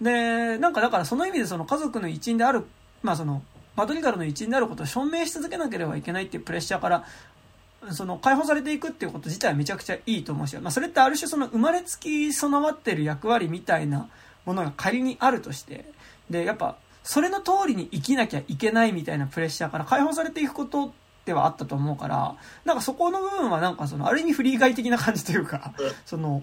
でなんかだからその意味でその家族の一員であるまあそのマドリガルの一員であることを証明し続けなければいけないっていうプレッシャーからその解放されていくっていうこと自体はめちゃくちゃいいと思うし、まあ、それってある種その生まれつき備わってる役割みたいなものが仮にあるとしてでやっぱそれの通りに生きなきゃいけないみたいなプレッシャーから解放されていくことではあったと思うからなんかそこの部分はなんかそのある意味フリー外的な感じというかうん。その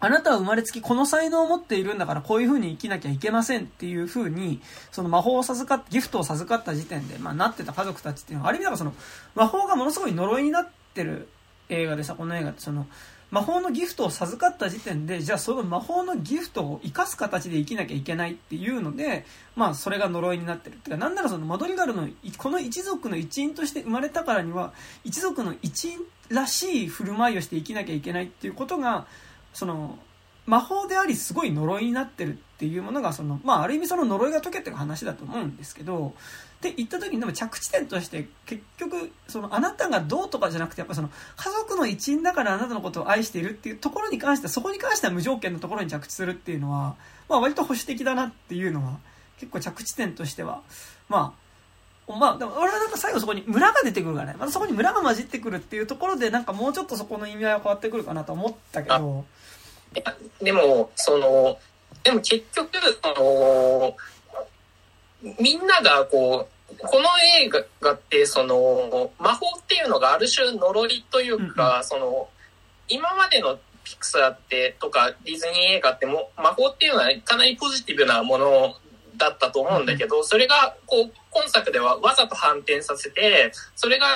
あなたは生まれつきこの才能を持っているんだからこういう風に生きなきゃいけませんっていう風にその魔法を授かっギフトを授かった時点で、まあ、なってた家族たちっていうのはある意味だからその魔法がものすごい呪いになってる映画でさこの映画ってその魔法のギフトを授かった時点でじゃあその魔法のギフトを生かす形で生きなきゃいけないっていうのでまあそれが呪いになってるってかなんならそのマドリガルのこの一族の一員として生まれたからには一族の一員らしい振る舞いをして生きなきゃいけないっていうことがその魔法でありすごい呪いになってるっていうものがその、まあ、ある意味その呪いが解けてる話だと思うんですけどって言った時にでも着地点として結局そのあなたがどうとかじゃなくてやっぱその家族の一員だからあなたのことを愛しているっていうところに関してはそこに関しては無条件のところに着地するっていうのは、まあ、割と保守的だなっていうのは結構着地点としてはまあまあ、でも俺はなんか最後そこに村が出てくるからね。またそこに村が混じってくるっていうところで、なんかもうちょっとそこの意味合いは変わってくるかなと思ったけど。でも、その、でも結局、あの、みんながこう、この映画って、その、魔法っていうのがある種呪いというか、うんその、今までのピクサーって、とかディズニー映画っても、魔法っていうのはかなりポジティブなものだったと思うんだけど、それが、こう、今作ではわざと反転させて、それが、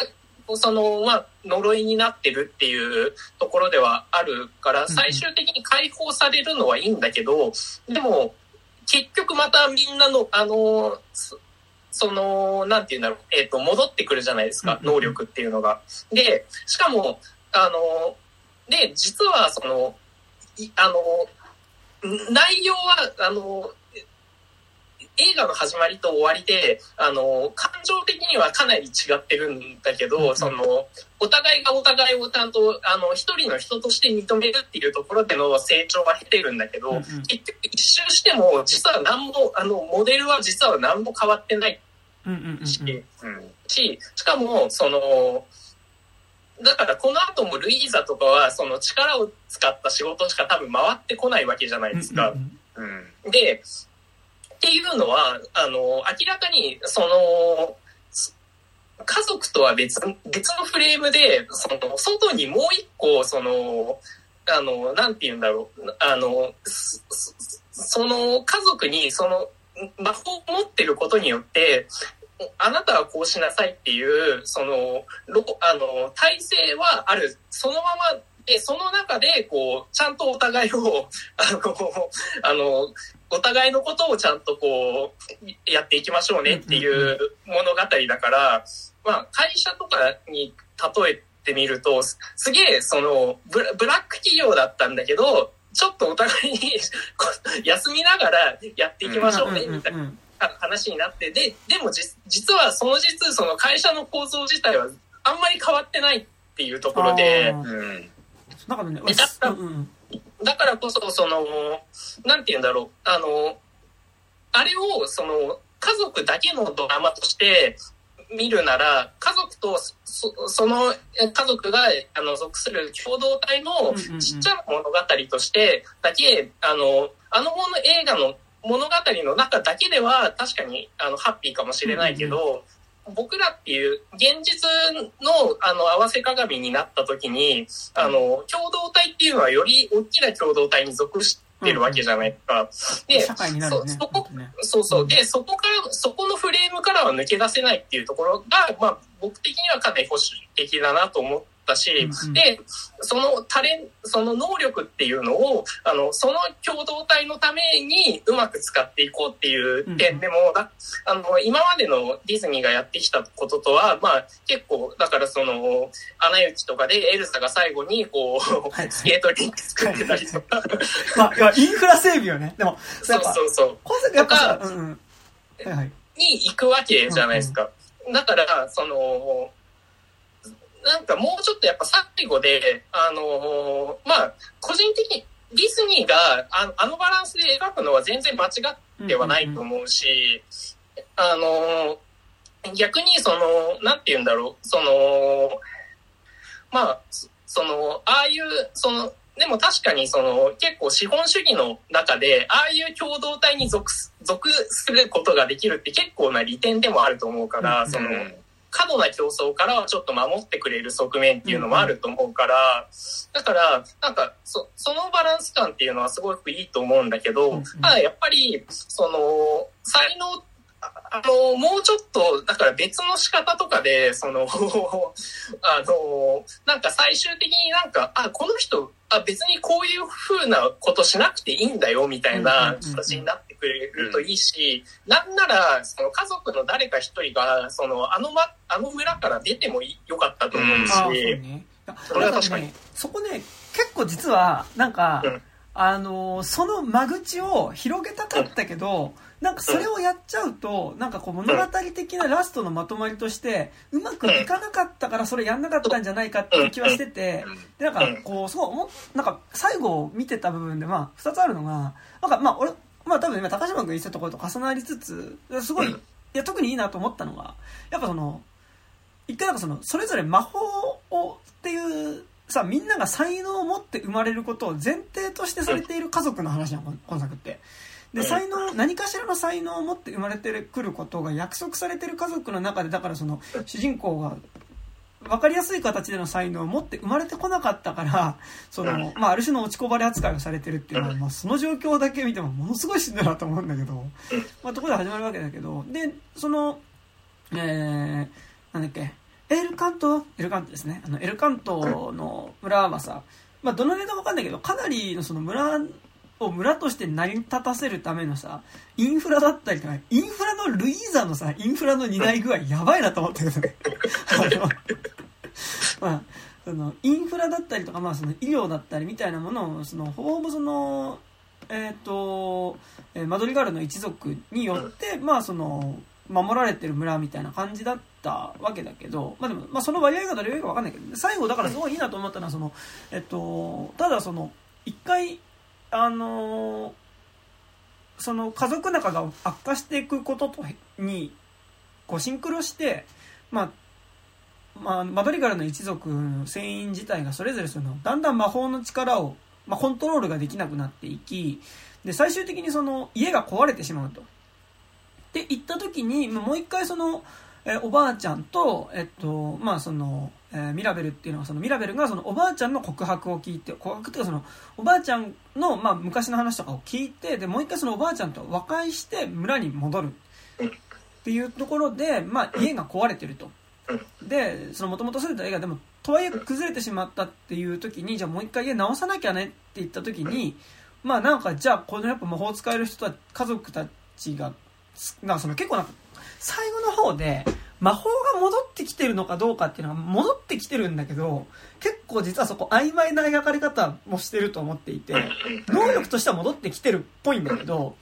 その、まあ、呪いになってるっていうところではあるから、最終的に解放されるのはいいんだけど、でも、結局またみんなの、あの、そその、なんて言うんだろう、えっ、と、戻ってくるじゃないですか、能力っていうのが。で、しかも、あの、で、実はその、いあの、ん内容は、あの、映画の始まりと終わりで、あの、感情的にはかなり違ってるんだけど、うんうんその、お互いがお互いをちゃんと、あの、一人の人として認めるっていうところでの成長は経てるんだけど、うんうん結局一周しても、実は何も、あの、モデルは実は何も変わってないうんうんうんし、うんうん。し、しかも、その、だからこの後もルイーザとかは、その力を使った仕事しか多分回ってこないわけじゃないですか。うんうん。で、っていうのは、あの、明らかに、その、家族とは別、別のフレームで、その、外にもう一個、その、あの、なんて言うんだろう、あの、その家族に、その、魔法を持ってることによって、あなたはこうしなさいっていう、その、あの、体制はある。そのままで、その中で、こう、ちゃんとお互いを、あの、あの、お互いのことをちゃんとこう、やっていきましょうねっていう物語だから、まあ、会社とかに例えてみると、すすげえ、そのブラ、ブラック企業だったんだけど、ちょっとお互いにこう休みながらやっていきましょうね、みたいな話になって、で、でもじ実はその実、その会社の構造自体はあんまり変わってないっていうところであ、ー。うん。だからね、うんだからこそ、その、なんて言うんだろう、あの、あれを、その、家族だけのドラマとして見るなら、家族とそ、その家族が、あの、属する共同体のちっちゃな物語として、だけ、あの、あのもの映画の物語の中だけでは、確かに、あの、ハッピーかもしれないけど、僕らっていう現実のあの合わせ鏡になった時にあの共同体っていうのはより大きな共同体に属してるわけじゃないか。で社会になるよねそそこねそうそう。で、そこから、そこのフレームからは抜け出せないっていうところが、まあ、僕的にはかなり保守的だなと思ったし、うんうんで、そのタレン、その能力っていうのを、あの、その共同体のためにうまく使っていこうっていう点でも、だあの、今までのディズニーがやってきたこととは、まあ、結構、だからその、アナ雪とかでエルサが最後に、こう、はいスケートリンク作ってたりとか、まあ、インフラ整備よね。でも、そうそうそう。今作やっぱさ、とうんうん。はいはい。に行くわけじゃないですか。だから、その、なんかもうちょっとやっぱ最後で、あのまあ、個人的にディズニーがああのバランスで描くのは全然間違ってはないと思うし、あの逆にその、なんて言うんだろう、その、まあ、そその、ああいう、その、でも確かにその結構資本主義の中でああいう共同体に属す属することができるって結構な利点でもあると思うから、うん。その過度な競争からはちょっと守ってくれる側面っていうのもあると思うから、だからなんかそそのバランス感っていうのはすごくいいと思うんだけど、ただやっぱりその才能ああの、もうちょっと、だから別の仕方とかで、その、*laughs* あの、なんか最終的になんか、あ、この人、あ、別にこういう風なことしなくていいんだよ、みたいな形になってくれるといいし、なんなら、その家族の誰か一人が、その、あのま、あの村から出てもよかったと思うし、うね。いやそれは確かに。ね、そこね、結構実は、なんか、うん。あのーその間口を広げたかったけど、なんかそれをやっちゃうと、なんかこう物語的なラストのまとまりとして、うまくいかなかったからそれやんなかったんじゃないかっていう気はしてて、で、なんかこう、すごい思っ、なんか最後を見てた部分で、まあ、二つあるのが、なんかまあ、俺、まあ多分今高島君言ってたところと重なりつつ、すごい、うん。いや、特にいいなと思ったのが、やっぱその、一回なんかその、それぞれ魔法をっていう、さ、みんなが才能を持って生まれることを前提としてされている家族の話なの、今作って。で、才能、何かしらの才能を持って生まれてくることが約束されてる家族の中で、だからその、主人公が、わかりやすい形での才能を持って生まれてこなかったから、その、まあ、ある種の落ちこぼれ扱いをされてるっていうのは、まあ、その状況だけ見てもものすごいしんどいなと思うんだけど、まあ、ところで始まるわけだけど、で、その、えー、なんだっけ、エルカント、エルカントですね。あの、エルカントの村はさ、まあ、どのネタかわかんないけど、かなりのその村を村として成り立たせるためのさ、インフラだったりとか、インフラのルイーザのさ、インフラの担い具合やばいなと思ったけどね。*laughs* あの、まあ、その、インフラだったりとか、まあ、その医療だったりみたいなものを、その、ほぼその、えっ、と、えーマドリガルの一族によって、まあ、その、守られてる村みたいな感じだったわけだけど、まあでも、まあその割合がどれかわかんないけど、最後だからすごいいいなと思ったのは、その、えっと、ただその、一回、あのーその家族仲が悪化していくこととに、こうシンクロして、まあ、まあ、マドリガルの一族の船員自体がそれぞれその、だんだん魔法の力を、まあ、コントロールができなくなっていき、で、最終的にその、家が壊れてしまうと。で、行った時に、もう一回その、えおばあちゃんと、えっと、まあその、えーミラベルっていうのは、そのミラベルがそのおばあちゃんの告白を聞いて、告白っていうかその、おばあちゃんの、まあ昔の話とかを聞いて、で、もう一回そのおばあちゃんと和解して村に戻る。っていうところで、まあ家が壊れてると。で、その元々住んでた家がでも、とはいえ崩れてしまったっていう時に、じゃあもう一回家直さなきゃねって言った時に、まあなんかじゃあこのやっぱ魔法使える人た家族たちが、なんかその結構なんか、最後の方で、魔法が戻ってきてるのかどうかっていうのが戻ってきてるんだけど、結構実はそこ曖昧な描かれ方もしてると思っていて、能力としては戻ってきてるっぽいんだけど、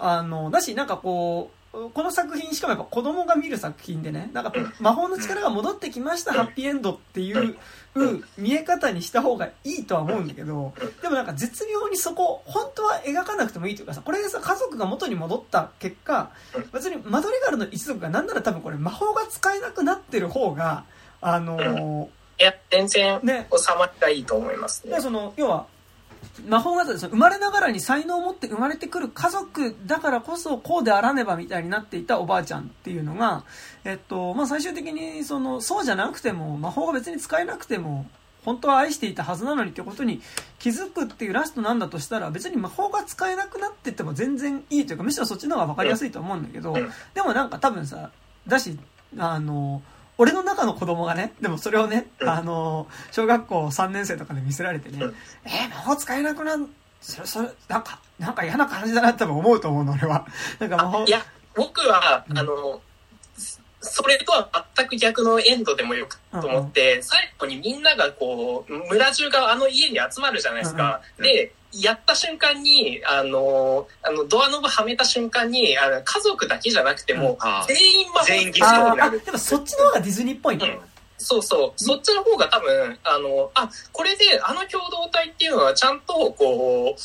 あの、だし、なんかこう、この作品、しかもやっぱ子供が見る作品でね、なんか魔法の力が戻ってきました、ハッピーエンドっていう見え方にした方がいいとは思うんだけど、でもなんか絶妙にそこ、本当は描かなくてもいいというかさ、これでさ、家族が元に戻った結果、別にマドリガルの一族がなんなら多分これ魔法が使えなくなってる方が、あのいや、全然ーね、収まりがいいと思いますね。で。その要は魔法が生まれながらに才能を持って生まれてくる家族だからこそこうであらねばみたいになっていたおばあちゃんっていうのが、えっとまあ、最終的にそのそうじゃなくても魔法が別に使えなくても本当は愛していたはずなのにってことに気づくっていうラストなんだとしたら別に魔法が使えなくなってても全然いいというかむしろそっちの方が分かりやすいと思うんだけどでもなんか多分さだしあの俺の中の子供がね、でもそれをね、うん。あの、小学校3年生とかで見せられてね、うん。えー魔法使えなくなる、それ、それ、なんか、なんか嫌な感じだなって思うと思うの、俺は。なんか魔法、いや、僕は、うん。あの、それとは全く逆のエンドでもよくと思って、最後にみんながこう、村中があの家に集まるじゃないですか。うん。で、やった瞬間に、あの、あの、ドアノブはめた瞬間に、あの、家族だけじゃなくても、あ全員魔法全員犠牲あーあ、になる。でもそっちの方がディズニーっぽいね。うんそうそう。そっちの方が多分、あの、あ、これであの共同体っていうのはちゃんと、こう、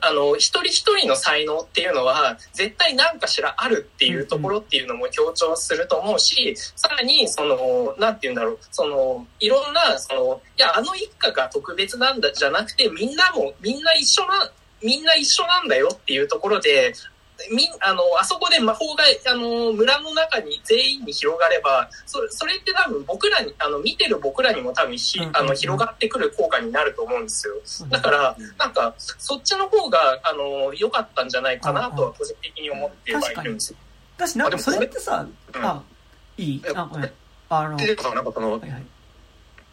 あの、一人一人の才能っていうのは、絶対何かしらあるっていうところっていうのも強調すると思うし、さらに、その、なんて言うんだろう、その、いろんな、その、いや、あの一家が特別なんだじゃなくて、みんなも、みんな一緒な、みんな一緒なんだよっていうところで、みん、あの、あそこで魔法が、あの、村の中に全員に広がれば、それ、それって多分僕らに、あの、見てる僕らにも多分ひあの、広がってくる効果になると思うんですよ。うんだから、なんか、そっちの方が、あの、良かったんじゃないかなとは個人的に思ってはいるんですよ。だし、なんかそれってさ、うんあ、いい？えあ、ごめん。あの、なんかそのはいはい。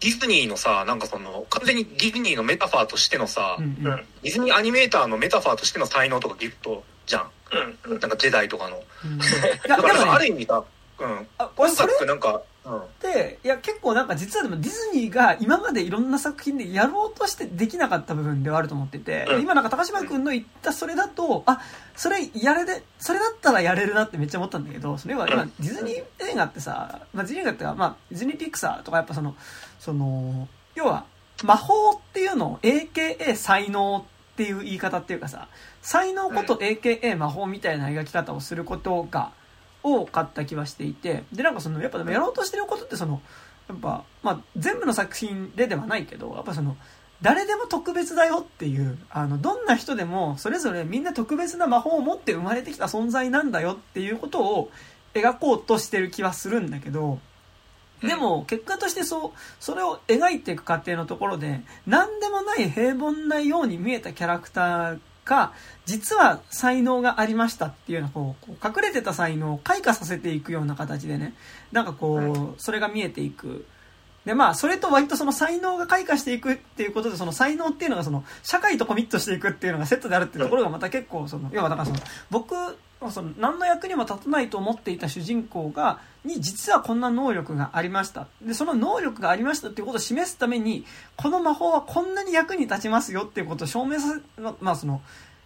ディズニーのさなんかその完全にディズニーのメタファーとしてのさ、うんうん。うん。ディズニーアニメーターのメタファーとしての才能とかギフトじゃんうん。うん。なんかジェダイとかの。うん。*laughs* だからある意味さ、うん、今作なんか、うん、って、いや、結構なんか実はでもディズニーが今までいろんな作品でやろうとしてできなかった部分ではあると思ってて、うん。今なんか高島君の言ったそれだと、あ、それやれで、それだったらやれるなってめっちゃ思ったんだけど、それは今うん。ディズニー映画ってさ、まあディズニー映画ってか、まあディズニーピクサーとかやっぱその、その、要は魔法っていうのを AKA 才能っていう言い方っていうかさ、才能こと AKA 魔法みたいな描き方をすることが多かった気はしていて、で、なんかその、やっぱでもやろうとしてることってその、やっぱ、まあ全部の作品でではないけど、やっぱその、誰でも特別だよっていう、あの、どんな人でも、それぞれみんな特別な魔法を持って生まれてきた存在なんだよっていうことを描こうとしてる気はするんだけど、でも、結果としてそう、それを描いていく過程のところで、何でもない平凡なように見えたキャラクターが、実は才能がありましたっていうような、こう、隠れてた才能を開花させていくような形でね、なんかこう、それが見えていく。で、まあ、それと割とその才能が開花していくっていうことで、その才能っていうのがその、社会とコミットしていくっていうのがセットであるっていうところがまた結構その、要はだからその、僕、その、何の役にも立たないと思っていた主人公が、に実はこんな能力がありました。で、その能力がありましたっていうことを示すために、この魔法はこんなに役に立ちますよっていうことを証明させ、まあその、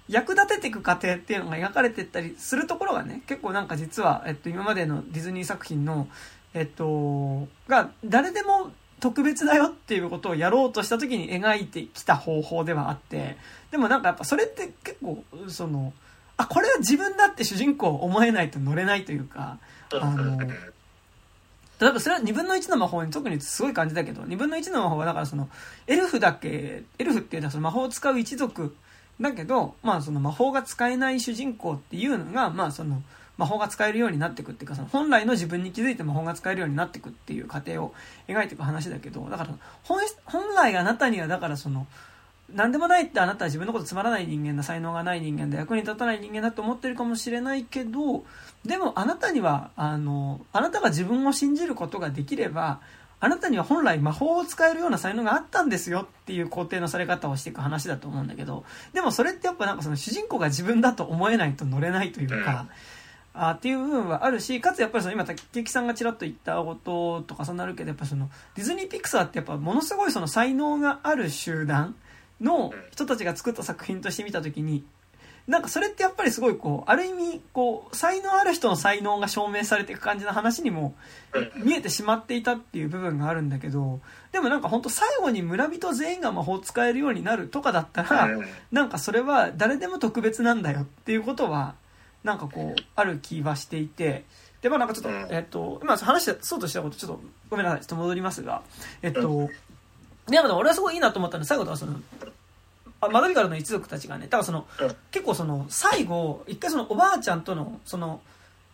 役立てていく過程っていうのが描かれてったりするところがね、結構なんか実は、えっと、今までのディズニー作品の、えっと、が、誰でも特別だよっていうことをやろうとした時に描いてきた方法ではあって、でもなんかやっぱそれって結構、その、あ、これは自分だって主人公思えないと乗れないというか、あの、例えばそれは2分の1の魔法に特にすごい感じだけど、2分の1の魔法はだからその、エルフだけ、エルフっていうのはその魔法を使う一族だけど、まあその魔法が使えない主人公っていうのが、まあその、魔法が使えるようになっていくっていうか、その本来の自分に気づいて魔法が使えるようになっていくっていう過程を描いていく話だけど、だから本、本来あなたにはだからその、何でもないってあなたは自分のことつまらない人間だ、才能がない人間だ、役に立たない人間だと思ってるかもしれないけど、でもあなたには、あの、あなたが自分を信じることができれば、あなたには本来魔法を使えるような才能があったんですよっていう肯定のされ方をしていく話だと思うんだけど、でもそれってやっぱなんかその主人公が自分だと思えないと乗れないというか、あっていう部分はあるし、かつやっぱりその今、竹木さんがちらっと言ったこととかそうなるけど、やっぱそのディズニーピクサーってやっぱものすごいその才能がある集団の人たちが作った作品として見たときに、なんかそれってやっぱりすごいこう、ある意味、こう、才能ある人の才能が証明されていく感じの話にも見えてしまっていたっていう部分があるんだけど、でもなんか本当最後に村人全員が魔法を使えるようになるとかだったら、なんかそれは誰でも特別なんだよっていうことは、なんかこう、ある気はしていて、で、まあなんかちょっと、えっと、今話しそうとしたことちょっと、ごめんなさい、ちょっと戻りますが、えっと、で、でも俺はすごいいいなと思ったのは、最後とはその、あマドリガルの一族たちがね、だからその、結構その、最後、一回そのおばあちゃんとの、その、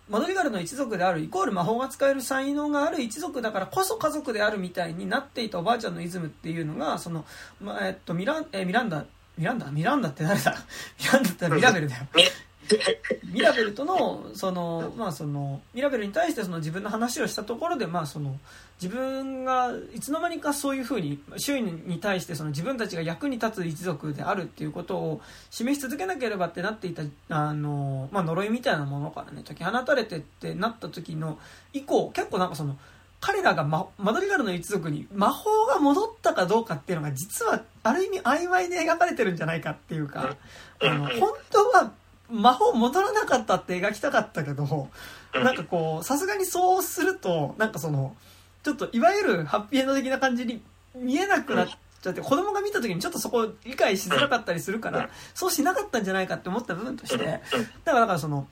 マドリガルの一族であるイコール魔法が使える才能がある一族だからこそ家族であるみたいになっていたおばあちゃんのイズムっていうのが、その、まあ、えっと、ミラン、えミランダ、ミランダ？ミランダって誰だ？*laughs* ミランダってミラベルだよ。ミラベルとの、その、まあその、ミラベルに対してその自分の話をしたところで、まあその、自分がいつの間にかそういうふうに、周囲に対してその自分たちが役に立つ一族であるっていうことを示し続けなければってなっていた、あの、まあ呪いみたいなものからね、解き放たれてってなった時の以降、結構なんかその、彼らがママドリガルの一族に魔法が戻ったかどうかっていうのが実はある意味曖昧で描かれてるんじゃないかっていうか、あの、本当は魔法戻らなかったって描きたかったけど、なんかこう、さすがにそうすると、なんかその、ちょっといわゆるハッピーエンド的な感じに見えなくなっちゃって、子供が見た時にちょっとそこを理解しづらかったりするから、そうしなかったんじゃないかって思った部分として、だからだからその、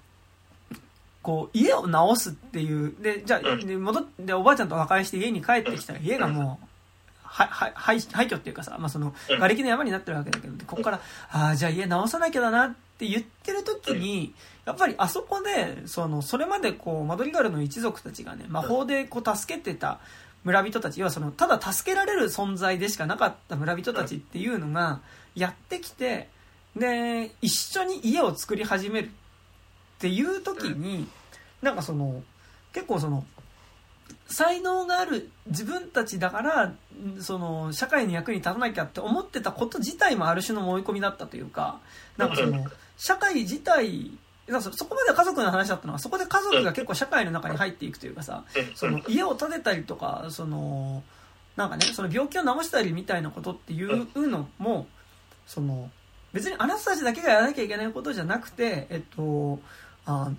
こう、家を直すっていう、で、じゃあ、で戻って、おばあちゃんと和解して家に帰ってきたら、家がもう、は、は、廃廃墟っていうかさ、まあ、その、瓦礫の山になってるわけだけど、ここから、ああ、じゃあ家直さなきゃだなって言ってる時に、やっぱりあそこで、その、それまでこう、マドリガルの一族たちがね、魔法でこう、助けてた村人たち、要はその、ただ助けられる存在でしかなかった村人たちっていうのが、やってきて、で、一緒に家を作り始めるっていう時に、なんかその、結構その、才能がある自分たちだから、その、社会の役に立たなきゃって思ってたこと自体もある種の思い込みだったというか、なんかその、社会自体、そこまでは家族の話だったのは、そこで家族が結構社会の中に入っていくというかさ、その、家を建てたりとか、その、なんかね、その病気を治したりみたいなことっていうのも、その、別にあなたたちだけがやらなきゃいけないことじゃなくて、えっと、あの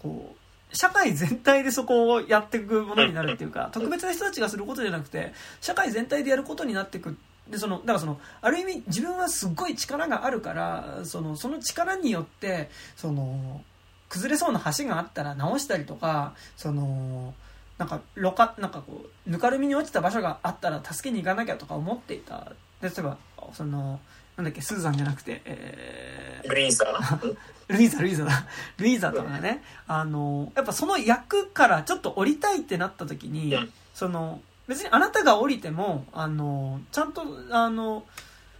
こう、社会全体でそこをやっていくものになるっていうか、特別な人たちがすることじゃなくて、社会全体でやることになっていく。で、その、だからその、ある意味自分はすっごい力があるから、その、その力によって、その、崩れそうな橋があったら直したりとか、その、なんか、ろか、なんかこう、ぬかるみに落ちた場所があったら助けに行かなきゃとか思っていた。例えば、その、なんだっけ、スーザンじゃなくて、えー、グリーンさんルイーザ、*laughs* ルイーザだ。ルイーザとかがね、あの、やっぱその役からちょっと降りたいってなった時にうん、その、別にあなたが降りても、あの、ちゃんと、あの、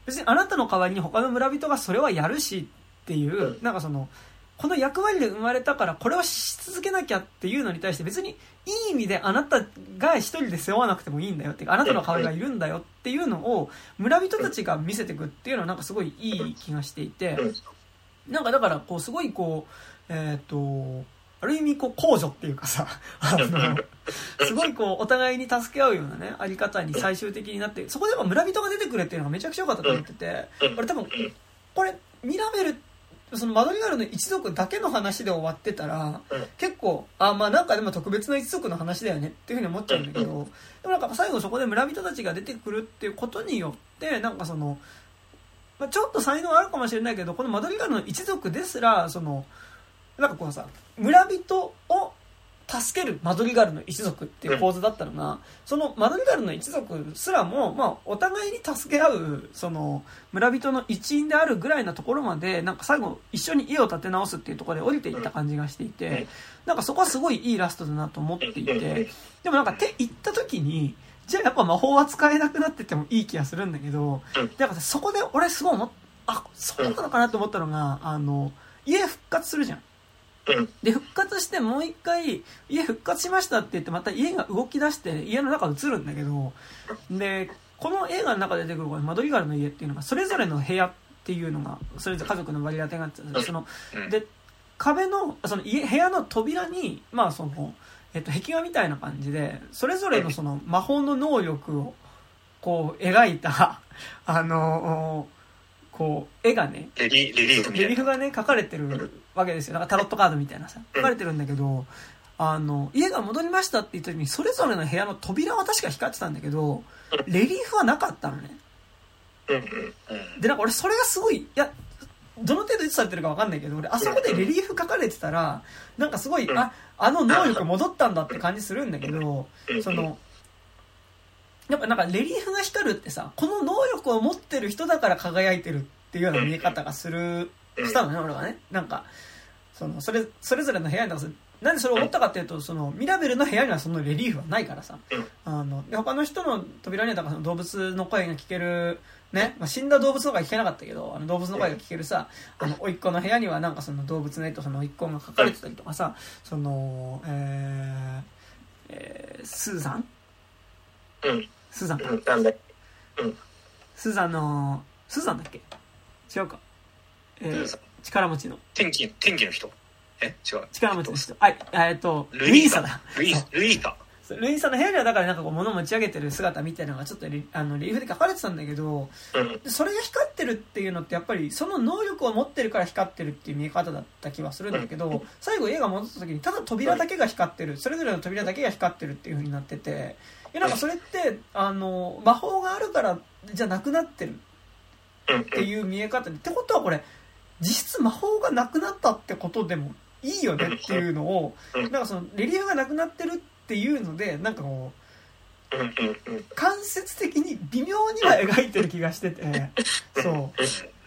別にあなたの代わりに他の村人がそれはやるしっていう、うなんかその、この役割で生まれたからこれをし続けなきゃっていうのに対して別にいい意味であなたが一人で背負わなくてもいいんだよっていうかあなたの代わりがいるんだよっていうのを村人たちが見せていくっていうのはなんかすごいいい気がしていて、なんかだからこうすごいこうえっ、とある意味こう公助っていうかさ *laughs* あのすごいこうお互いに助け合うようなねあり方に最終的になってそこでも村人が出てくれっていうのがめちゃくちゃ良かったと思っててうん。俺多分これミラベルそのマドリガルの一族だけの話で終わってたらうん。結構あまあなんかでも特別な一族の話だよねっていうふうに思っちゃうんだけどでもなんか最後そこで村人たちが出てくるっていうことによってなんかそのまあ、ちょっと才能あるかもしれないけどこのマドリガルの一族ですらそのなんかこうさ村人を助けるマドリガルの一族っていう構図だったのが、そのマドリガルの一族すらも、まあ、お互いに助け合うその村人の一員であるぐらいなところまでなんか最後一緒に家を建て直すっていうところで降りていった感じがしていてなんかそこはすごいいいラストだなと思っていてでもなんか手行った時にじゃあやっぱ魔法は使えなくなっててもいい気がするんだけど、うん。だからそこで俺すごい思っあそうなのかなと思ったのがあの家復活するじゃん。うん。で復活してもう一回家復活しましたって言ってまた家が動き出して家の中映るんだけどでこの映画の中で出てくるこのマドリガルの家っていうのがそれぞれの部屋っていうのがそれぞれ家族の割り当てがあってそのうん。で壁のその家部屋の扉にまあその、えっと、壁画みたいな感じでそれぞれのその魔法の能力をこう描いたあのこう絵がねレリレリーフがね書かれてるわけですよ。なんかタロットカードみたいなさ。書かれてるんだけどあの家が戻りましたって言った時にそれぞれの部屋の扉は確か光ってたんだけどレリーフはなかったのね。でなんか俺それがすごいいやどの程度いつされてるか分かんないけど俺あそこでレリーフ書かれてたらなんかすごいうん。ああの能力戻ったんだって感じするんだけどうん。そのやっぱなんかレリーフが光るってさこの能力を持ってる人だから輝いてるっていうような見え方がするしたのね俺はねなんかそのそれそれぞれの部屋になんでそれを思ったかっていうとそのミラベルの部屋にはそのレリーフはないからさ。うん。あので他の人の扉にはだからその動物の声が聞けるね、まあ、死んだ動物の声は聞けなかったけどあの動物の声が聞けるさあの甥っ子の部屋にはなんかその動物の絵とその甥っ子が書かれてたりとかさそのえーえースーザンうん。スーザンか。うん。なんだスーザンのスーザンだっけ？違うか、えー力持ちの。天気、天気の人？え？違う。力持ちの人。はいえっとルルイーサだ。ルイールイーサ。ルイーサの部屋にはだからなんかこう物持ち上げてる姿みたいなのがちょっとリあのリーフで書かれてたんだけどうん。それが光ってるっていうのってやっぱりその能力を持ってるから光ってるっていう見え方だった気はするんだけど最後家が戻った時にただ扉だけが光ってる。それぞれの扉だけが光ってるっていう風になってて。いやなんかそれってあの魔法があるからじゃなくなってるうんっていう見え方でってことはこれ実質魔法がなくなったってことでもいいよねっていうのをうん。なんかそのレリーフがなくなってるっていうのでなんかこう間接的に微妙には描いてる気がしてて。*laughs* そう。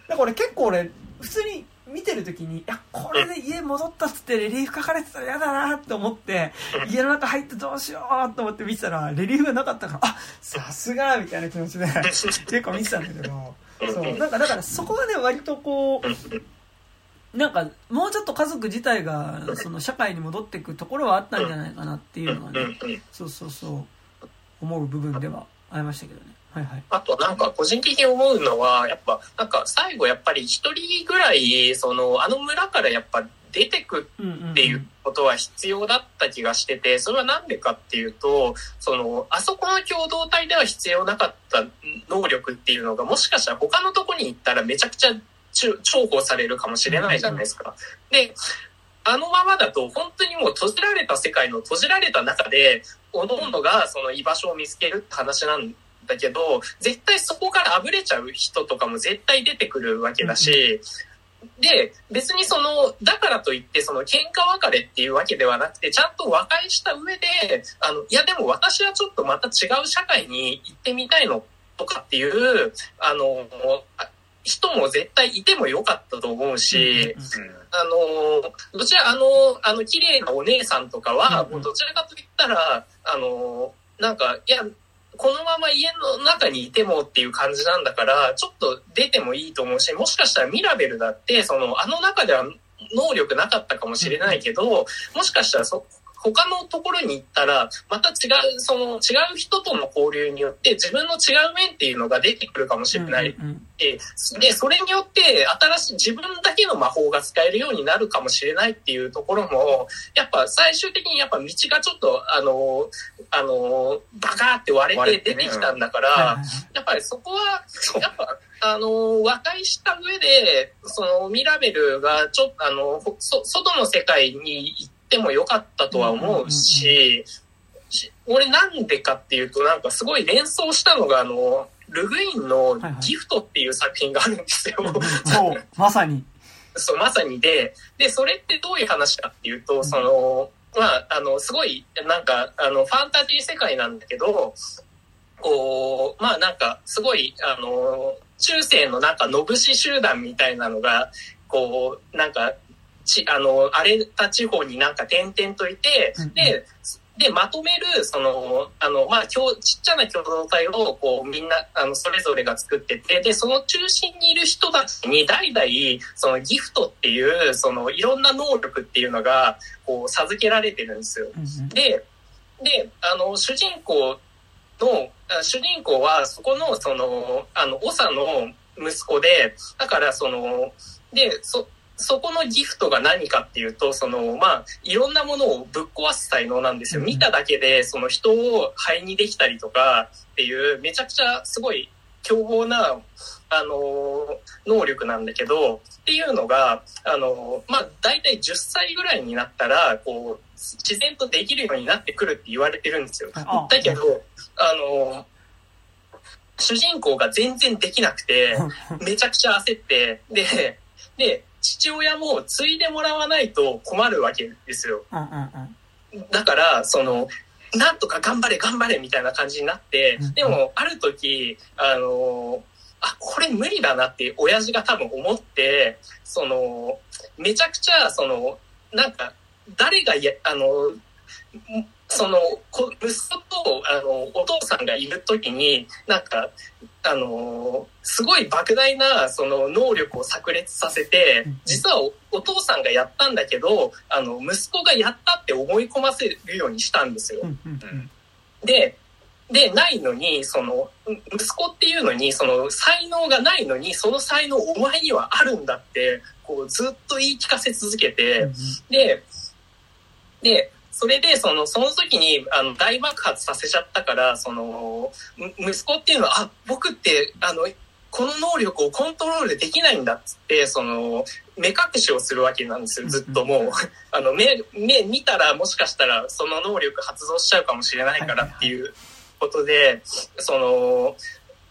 だから俺結構俺普通に見てる時にいやこれで家戻ったっつってレリーフ書かれてたら嫌だなって思って家の中入ってどうしようと思って見てたらレリーフがなかったからあさすがみたいな気持ちで *laughs* 結構見てたんだけどそう。なんかだからそこはね割とこうなんかもうちょっと家族自体がその社会に戻っていくところはあったんじゃないかなっていうのがねそうそうそう思う部分ではありましたけどね。はいはい。あとなんか個人的に思うのは、やっぱなんか最後やっぱり一人ぐらい、そのあの村からやっぱ出てくうんうんうん。っていうことは必要だった気がしてて、それはなんでかっていうと、その、あそこの共同体では必要なかった能力っていうのが、もしかしたら他のとこに行ったらめちゃくちゃ重宝されるかもしれないじゃないですか。で、あのままだと本当にもう閉じられた世界の閉じられた中で、おのおのがその居場所を見つけるって話なんだけど、絶対そこからあぶれちゃう人とかも絶対出てくるわけだし、で、別にその、だからといって、その、喧嘩別れっていうわけではなくて、ちゃんと和解した上で、あの、いやでも私はちょっとまた違う社会に行ってみたいのとかっていう、あの、あ人も絶対いてもよかったと思うし、あの、どちら、あの、あの、綺麗なお姉さんとかは、もうどちらかと言ったら、あの、なんか、いや、このまま家の中にいてもっていう感じなんだから、ちょっと出てもいいと思うし、もしかしたらミラベルだって、その、あの中では能力なかったかもしれないけど、もしかしたらそ、他のところに行ったら、また違う、その、違う人との交流によって、自分の違う面っていうのが出てくるかもしれない。うんうんで、でそれによって新しい自分だけの魔法が使えるようになるかもしれないっていうところも、やっぱ最終的にやっぱ道がちょっと、あの、あの、バカーって割れて出てきたんだから、やっぱりそこは、やっぱ、あの、和解した上で、そのミラベルがちょっと、あの、ほそ外の世界に行ってもよかったとは思うし、し俺なんでかっていうと、なんかすごい連想したのが、あの、ルグインのはいはいギフトっていう作品があるんですよ。そう、まさに。*laughs* そう、まさにで、で、それってどういう話かっていうと、その、まあ、あの、すごい、なんか、あの、ファンタジー世界なんだけど、こう、まあなんか、すごい、あの、中世のなんか、のぶし集団みたいなのが、こう、なんか、ち、あの、荒れた地方になんか点々といてで、で、まとめる、その、あの、まあ、共ちっちゃな共同体を、こう、みんな、あの、それぞれが作ってて、で、その中心にいる人たちに、代々、そのギフトっていう、その、いろんな能力っていうのが、こう、授けられてるんですよ。で、で、あの、主人公の、あ主人公は、そこの、その、あの、長の息子で、だから、その、で、そ、そこのギフトが何かっていうと、その、まあ、いろんなものをぶっ壊す才能なんですよ。うん見ただけで、その人を灰にできたりとかっていう、めちゃくちゃすごい凶暴な、あの、能力なんだけど、っていうのが、あの、まあ、大体10歳ぐらいになったら、こう、自然とできるようになってくるって言われてるんですよ。あだけど、あの、主人公が全然できなくて、めちゃくちゃ焦って、で、で、父親も継いでもらわないと困るわけですよ。うんうんうんだから、その、なんとか頑張れ頑張れみたいな感じになってうん、でも、ある時、あの、あ、これ無理だなって親父が多分思って、その、めちゃくちゃ、その、なんか、誰がや、あの、その、こ息子と、あの、お父さんがいるときに、なんか、あの、すごい莫大な、その、能力を炸裂させてうん、実はおお父さんがやったんだけど、あの、息子がやったって思い込ませるようにしたんですよ。で、で、ないのに、その、息子っていうのに、その、才能がないのに、その才能お前にはあるんだって、こう、ずっと言い聞かせ続けて、うん。で、で、それで、その、その時に、あの、大爆発させちゃったから、その、む息子っていうのは、あ、僕って、あの、この能力をコントロールできないんだっつって、その、目隠しをするわけなんですよ、ずっともう。*laughs* あの、目、目見たら、もしかしたら、その能力発動しちゃうかもしれないからっていうことで、その、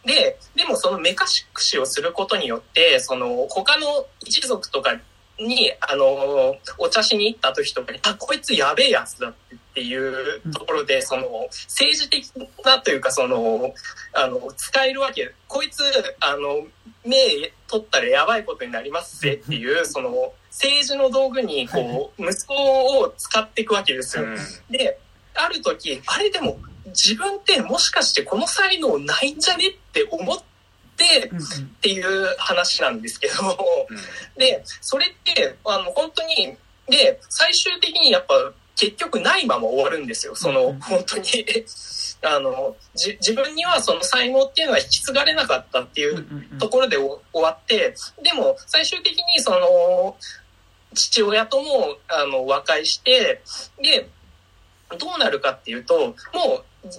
で、でもその目隠しをすることによって、その、他の一族とかに、あの、お茶しに行った時とかに、あ、こいつやべえやつだっていうところで、その、政治的なというか、その、あの、使えるわけ。こいつ、あの、目取ったらやばいことになりますぜっていう、その、政治の道具に、こう、息子を使っていくわけですよ。で、ある時、あれでも、自分ってもしかしてこの才能ないんじゃねって思ってっていう話なんですけど、で、それって、あの、本当に、で、最終的にやっぱ結局ないまま終わるんですよ。その、うん本当に。*laughs* あの、じ、自分にはその才能っていうのは引き継がれなかったっていうところでお終わって、でも最終的にその、父親とも、あの、和解して、で、どうなるかっていうと、もう、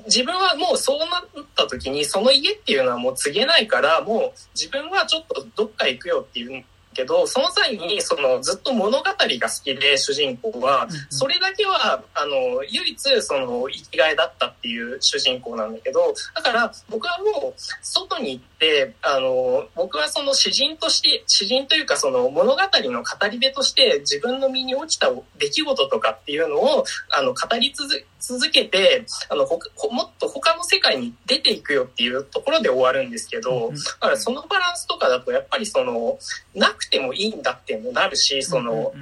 自分はもうそうなった時に、その家っていうのはもう告げないから、もう自分はちょっとどっか行くよっていうけど、その際に、その、ずっと物語が好きで、主人公は、それだけは、あの、唯一、その、生きがいだったっていう主人公なんだけど、だから、僕はもう、外に行って、あの、僕はその詩人として、詩人というか、その、物語の語り部として、自分の身に起きた出来事とかっていうのを、あの、語り続続けて、あの、ほほもっと他の世界に出ていくよっていうところで終わるんですけど、だからそのバランスとかだと、やっぱりその、なくてもいいんだってもなるし、その、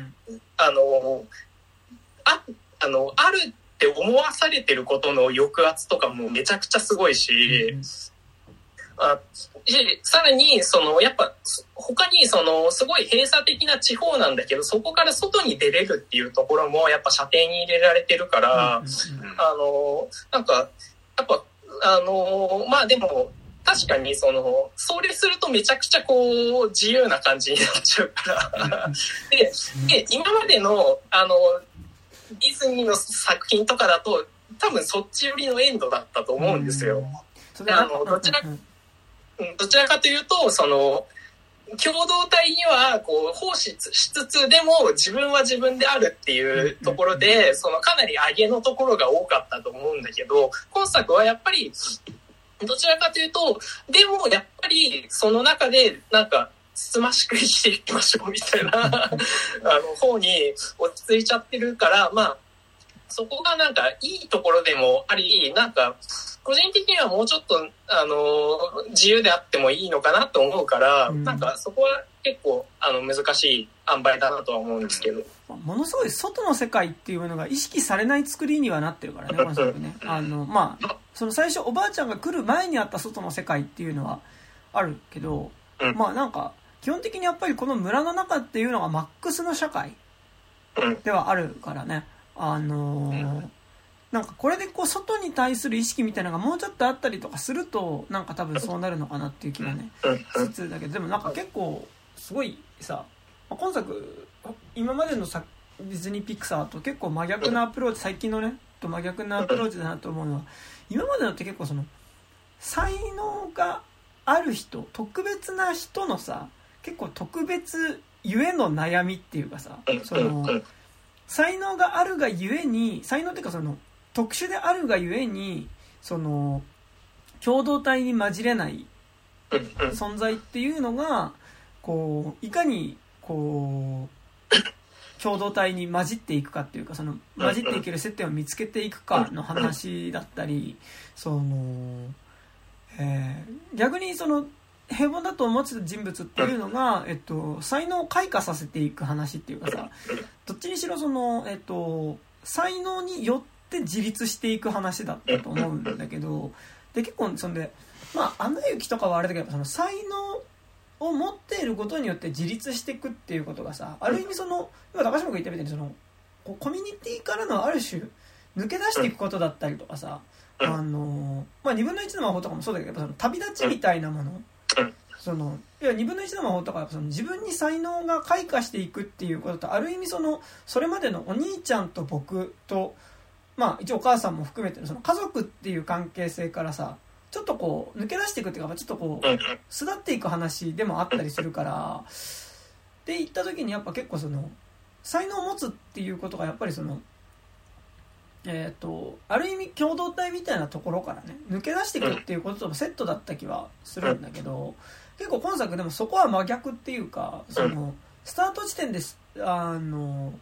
あの、あ、あの、あるって思わされてることの抑圧とかもめちゃくちゃすごいし、あしさらに、その、やっぱ、他に、その、すごい閉鎖的な地方なんだけど、そこから外に出れるっていうところも、やっぱ射程に入れられてるから、あの、なんか、やっぱ、あの、まあでも、確かに、その、それするとめちゃくちゃこう、自由な感じになっちゃうから、で、で、今までの、あの、ディズニーの作品とかだと、多分そっち寄りのエンドだったと思うんですよ。それあのどちらうん。どちらかというと、その、共同体には、こう、奉仕しつつ、でも自分は自分であるっていうところで、そのかなり上げのところが多かったと思うんだけど、今作はやっぱり、どちらかというと、でもやっぱりその中で、なんか、つつましく生きていきましょうみたいな、*laughs* あの、方に落ち着いちゃってるから、まあ、そこがなんかいいところでもあり、なんか、個人的にはもうちょっと、あの、自由であってもいいのかなと思うから、うんなんかそこは結構、あの、難しい塩梅だなとは思うんですけど。ものすごい外の世界っていうものが意識されない作りにはなってるからね、この作品ね。あの、まあ、その最初おばあちゃんが来る前にあった外の世界っていうのはあるけど、うん。まあなんか、基本的にやっぱりこの村の中っていうのがマックスの社会うん。ではあるからね。あのーなんかこれでこう外に対する意識みたいなのがもうちょっとあったりとかすると、なんか多分そうなるのかなっていう気がね、うん。しつつだけどでもなんか結構すごいさまあ今作今までのさディズニーピクサーと結構真逆なアプローチ最近のねと真逆なアプローチだなと思うのは今までのって結構その才能がある人特別な人のさ結構特別ゆえの悩みっていうかさその才能があるがゆえに才能っていうかその特殊であるがゆえにその共同体に混じれない存在っていうのがこういかにこう共同体に混じっていくかっていうかその混じっていける接点を見つけていくかの話だったりその、えー逆にその平凡だと思ってた人物っていうのが、えっと、才能を開花させていく話っていうかさどっちにしろその、えっと、才能によって自立していく話だったと思うんだけどで結構そんでまあ「アナ雪」とかはあれだけどその才能を持っていることによって自立していくっていうことがさある意味その今高島君が言ったみたいにそのコミュニティからのある種抜け出していくことだったりとかさうん。あのまあ2分の1の魔法とかもそうだけどやっぱその旅立ちみたいなもの。うん。そのいや2分の1の魔法とかはその自分に才能が開花していくっていうこととある意味そのそれまでのお兄ちゃんと僕とまあ一応お母さんも含めてのその家族っていう関係性からさちょっとこう抜け出していくっていうかちょっとこう巣立っていく話でもあったりするからって言った時にやっぱ結構その才能を持つっていうことがやっぱりそのえっ、とある意味共同体みたいなところからね抜け出していくっていうことともセットだった気はするんだけど結構今作でもそこは真逆っていうかそのスタート地点ですあの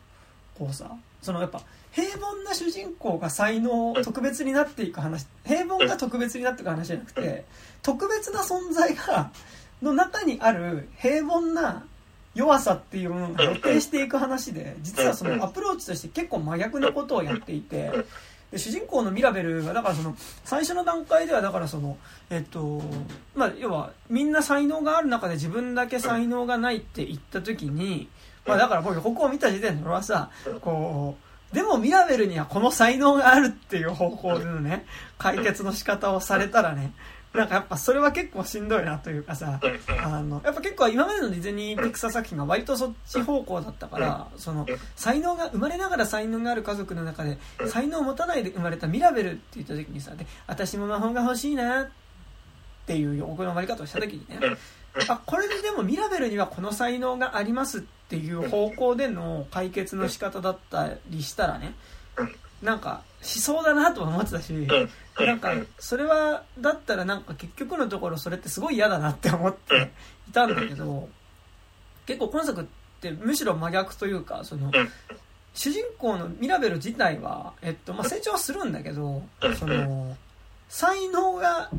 こうさそのやっぱ平凡な主人公が才能特別になっていく話平凡が特別になっていく話じゃなくて特別な存在がの中にある平凡な弱さっていうものが露呈していく話で実はそのアプローチとして結構真逆なことをやっていてで主人公のミラベルがだからその最初の段階ではだからそのえっとまあ要はみんな才能がある中で自分だけ才能がないって言った時にまあだから僕ここを見た時点で俺はさこうでもミラベルにはこの才能があるっていう方向でのね解決の仕方をされたらねなんかやっぱそれは結構しんどいなというかさあのやっぱ結構今までのディズニーピクサー作品が割とそっち方向だったからその才能が生まれながら才能がある家族の中で才能を持たないで生まれたミラベルって言った時にさで私も魔法が欲しいなっていう予告の終わり方をした時にねあこれででもミラベルにはこの才能がありますっていう方向での解決の仕方だったりしたらねなんかしそうだなとは思ってたしなんかそれはだったらなんか結局のところそれってすごい嫌だなって思っていたんだけど結構今作ってむしろ真逆というかその主人公のミラベル自体は、えっとまあ、成長はするんだけどその才能が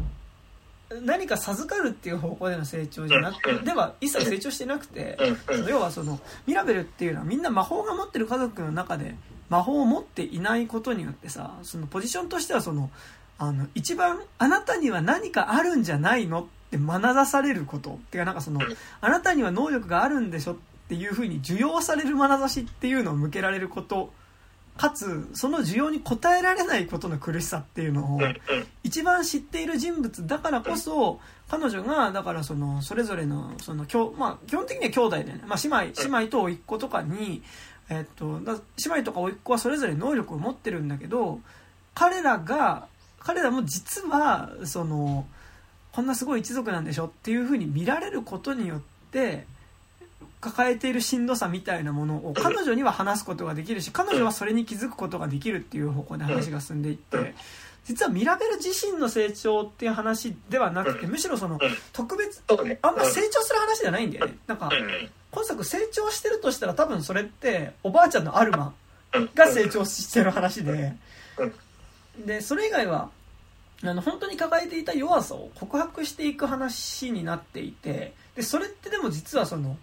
何か授かるっていう方向での成長じゃなくてでは一切成長してなくて要はそのミラベルっていうのはみんな魔法が持ってる家族の中で魔法を持っていないことによってさそのポジションとしてはそのあの一番あなたには何かあるんじゃないのって学ざされること。っていうかなんかそのあなたには能力があるんでしょっていうふうに受容される眼差しっていうのを向けられることかつその需要に応えられないことの苦しさっていうのを一番知っている人物だからこそ彼女がだからそのそれぞれのそのまあ、基本的には兄弟でね、まあ、姉妹姉妹と甥っ子とかに、えっと、姉妹とか甥っ子はそれぞれ能力を持ってるんだけど彼らが彼らも実はそのこんなすごい一族なんでしょっていうふうに見られることによって抱えているしんどさみたいなものを彼女には話すことができるし彼女はそれに気づくことができるっていう方向で話が進んでいって実はミラベル自身の成長っていう話ではなくてむしろその特別あんま成長する話じゃないんだよね。なんか今作成長してるとしたら多分それっておばあちゃんのアルマが成長してる話で。でそれ以外はあの本当に抱えていた弱さを告白していく話になっていてでそれってでも実はその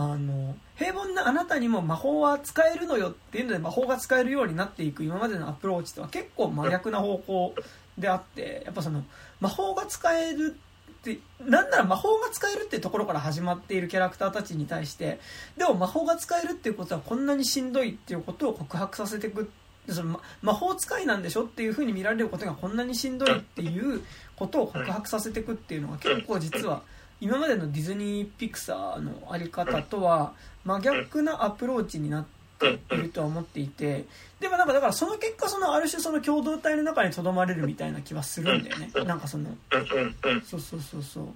あの平凡なあなたにも魔法は使えるのよっていうので魔法が使えるようになっていく今までのアプローチとは結構真逆な方向であってやっぱその魔法が使えるってなんなら魔法が使えるっていうところから始まっているキャラクターたちに対してでも魔法が使えるっていうことはこんなにしんどいっていうことを告白させていくその魔法使いなんでしょっていう風に見られることがこんなにしんどいっていうことを告白させていくっていうのが結構実は今までのディズニー・ピクサーのあり方とは真逆なアプローチになっているとは思っていてでもなんかだからその結果そのある種その共同体の中にとどまれるみたいな気はするんだよね。なんかそのそうそうそうそう。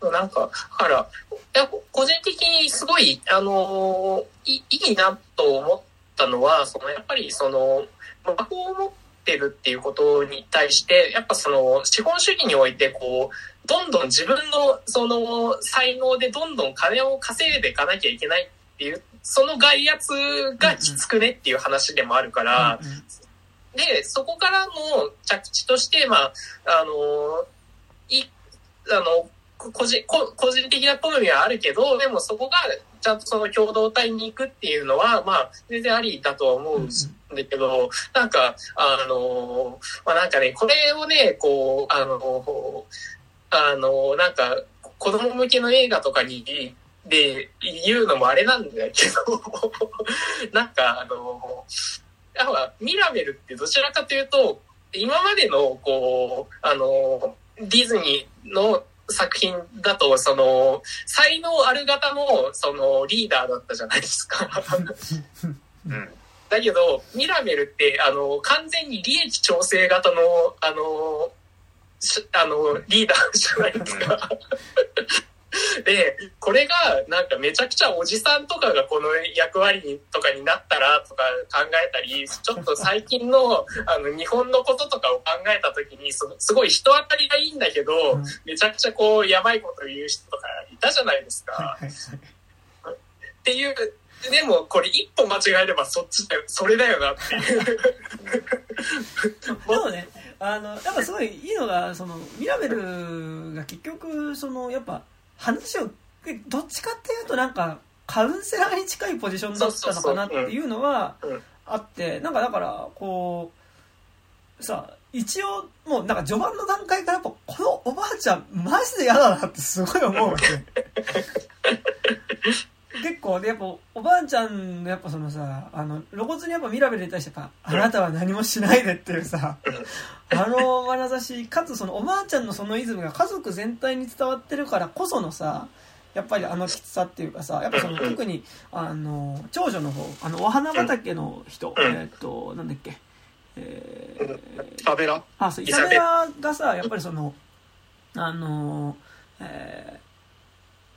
なんか、だから、いや個人的にすごい、あのい、いいなと思ったのは、その、やっぱりその、魔法を持ってるっていうことに対して、やっぱその、資本主義において、こう、どんどん自分のその才能でどんどん金を稼いでいかなきゃいけないっていう、その外圧がきつくねっていう話でもあるから、で、そこからの着地として、まあ、あの、い、あの、個人、個人的な好みはあるけど、でもそこがちゃんとその共同体に行くっていうのは、まあ、全然ありだとは思うんだけど、なんか、あの、まあなんかね、これをね、こう、あの、あの、なんか、子供向けの映画とかに、で、言うのもあれなんだけど *laughs* なんか、あの、やっぱ、ミラベルってどちらかというと、今までの、こう、あの、ディズニーの作品だと、その、才能ある型の、その、リーダーだったじゃないですか。*laughs* *laughs* うん。だけど、ミラベルって、あの、完全に利益調整型の、あの、あの、リーダーじゃないですか。*laughs* で、これがなんかめちゃくちゃおじさんとかがこの役割にとかになったらとか考えたり、ちょっと最近のあの日本のこととかを考えた時にすごい人当たりがいいんだけど、うん、めちゃくちゃこうやばいこと言う人とかいたじゃないですか。っていう、でもこれ一歩間違えればそっちだよ、それだよなっていう。でもね、あの、やっぱすごいいいのが、その、ミラベルが結局、その、やっぱ、話を、どっちかっていうとなんか、カウンセラーに近いポジションだったのかなっていうのはあって、なんかだから、こう、さ、一応、もうなんか序盤の段階からやっぱ、このおばあちゃん、マジで嫌だなってすごい思うわけ。*laughs* 結構でやっぱおばあちゃんのやっぱそのさあの露骨にやっぱミラベルに対してやっぱ「あなたは何もしないで」っていうさあの眼差しかつそのおばあちゃんのそのイズムが家族全体に伝わってるからこそのさやっぱりあのきつさっていうかさやっぱその特にあの長女の方あのお花畑の人えっとなんだっけえー、イサベラ。あそうイサベラがさやっぱりそのあのえー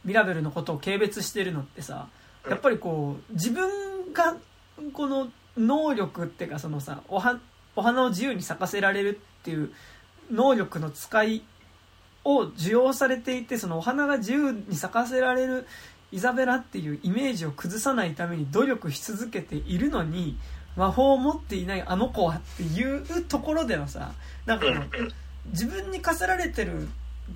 ミラベルのことを軽蔑してるのってさやっぱりこう自分がこの能力っていうかそのさおはお花を自由に咲かせられるっていう能力の使いを受容されていてそのお花が自由に咲かせられるイザベラっていうイメージを崩さないために努力し続けているのに魔法を持っていないあの子はっていうところでのさなんか自分に課せられてる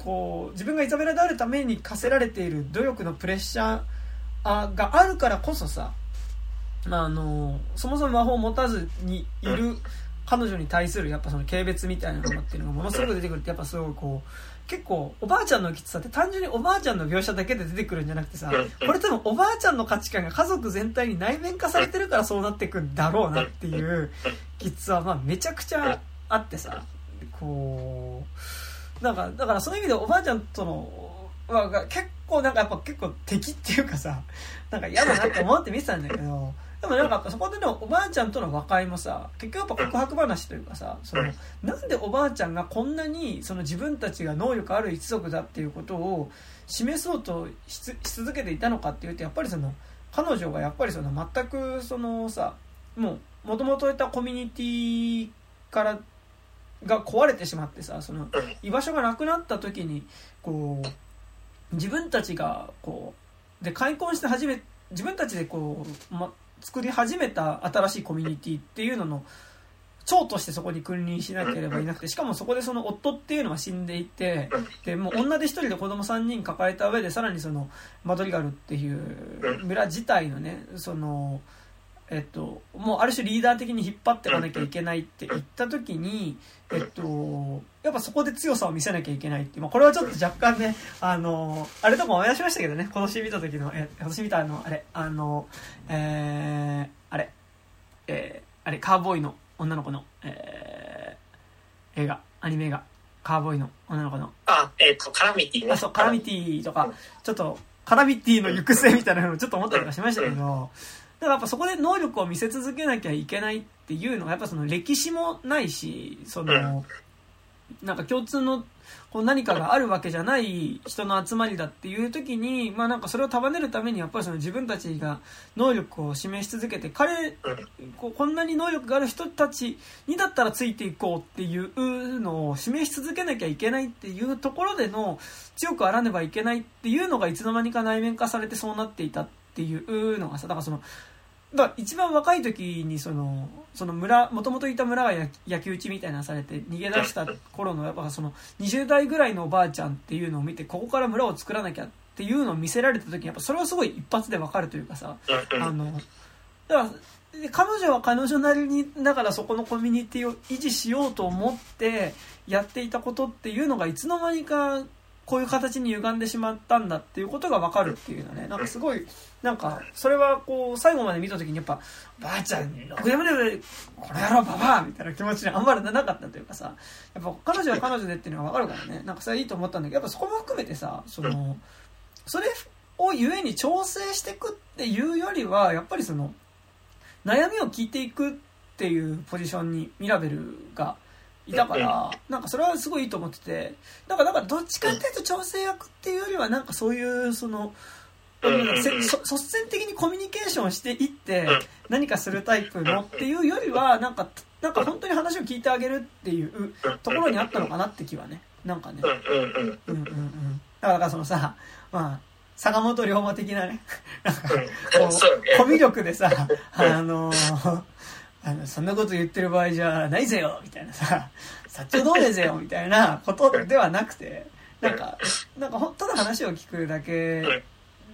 こう自分がイザベラであるために課せられている努力のプレッシャーがあるからこそさあのそもそも魔法を持たずにいる彼女に対するやっぱその軽蔑みたいなものっていうのがものすごく出てくるってやっぱすごいこう結構おばあちゃんのきつさって単純におばあちゃんの描写だけで出てくるんじゃなくてさこれ多分おばあちゃんの価値観が家族全体に内面化されてるからそうなってくんだろうなっていうきつさはまあめちゃくちゃあってさこうなんかだからそういう意味でおばあちゃんとのは結構なんかやっぱ結構敵っていうかさなんか嫌だなって思って見てたんだけどでもなんかそこでのおばあちゃんとの和解もさ結局やっぱ告白話というかさそのなんでおばあちゃんがこんなにその自分たちが能力ある一族だっていうことを示そうとし続けていたのかっていうとやっぱりその彼女がやっぱりその全くそのさもうもともといたコミュニティからが壊れてしまってさその居場所がなくなった時にこう自分たちがこうで開墾して初め自分たちでこう、ま、作り始めた新しいコミュニティっていうのの長としてそこに君臨しなければいなくてしかもそこでその夫っていうのは死んでいてでもう女で一人で子供3人抱えた上でさらにそのマドリガルっていう村自体のねそのえっと、もうある種リーダー的に引っ張っていかなきゃいけないって言った時に、えっと、やっぱそこで強さを見せなきゃいけないってまあ、これはちょっと若干ね、あの、あれとか思い出しましたけどね、今年見た時の、え、今年見たあの、あれ、あの、えー、あれ、えー、あれ、カーボーイの女の子の、えー、映画、アニメ映画、カーボーイの女の子の。あ、えっ、ー、と、カラミティね。あ、そう、カラミティとか、ちょっと、カラミティの行く末みたいなのをちょっと思ったりとかしましたけど、だからやっぱそこで能力を見せ続けなきゃいけないっていうのはやっぱその歴史もないしそのなんか共通のこう何かがあるわけじゃない人の集まりだっていう時にまあなんかそれを束ねるためにやっぱりその自分たちが能力を示し続けて彼ここんなに能力がある人たちにだったらついていこうっていうのを示し続けなきゃいけないっていうところでの強くあらねばいけないっていうのがいつの間にか内面化されてそうなっていたっていうのがさだからそのだ一番若い時にそのその村もともといた村が焼き討ちみたいなされて逃げ出した頃のやっぱその20代ぐらいのおばあちゃんっていうのを見てここから村を作らなきゃっていうのを見せられた時にやっぱそれはすごい一発でわかるというかさあのだから彼女は彼女なりにだからそこのコミュニティを維持しようと思ってやっていたことっていうのがいつの間にかこういう形に歪んでしまったんだっていうことが分かるっていうのねなんかすごいなんかそれはこう最後まで見た時にやっぱ「ばあちゃんにろくでもねこの野郎ババア!」みたいな気持ちにあんまりなかったというかさやっぱ彼女は彼女でっていうのが分かるからねなんかそれはいいと思ったんだけどやっぱそこも含めてさそのそれをゆえに調整していくっていうよりはやっぱりその悩みを聞いていくっていうポジションにミラベルがいたから、なんかそれはすごいいいと思ってて、なんか、なんかどっちかっていうと調整役っていうよりは、なんかそういう、その、率先的にコミュニケーションしていって何かするタイプのっていうよりはなんかなんか本当に話を聞いてあげるっていうところにあったのかなって気はねなんかね。うんうんうん。だからそのさまあ坂本龍馬的なねなんかこうコミュ力でさあのーあの、そんなこと言ってる場合じゃないぜよみたいなさ、薩長同盟ぜよみたいなことではなくて、なんか、なんか本当の話を聞くだけ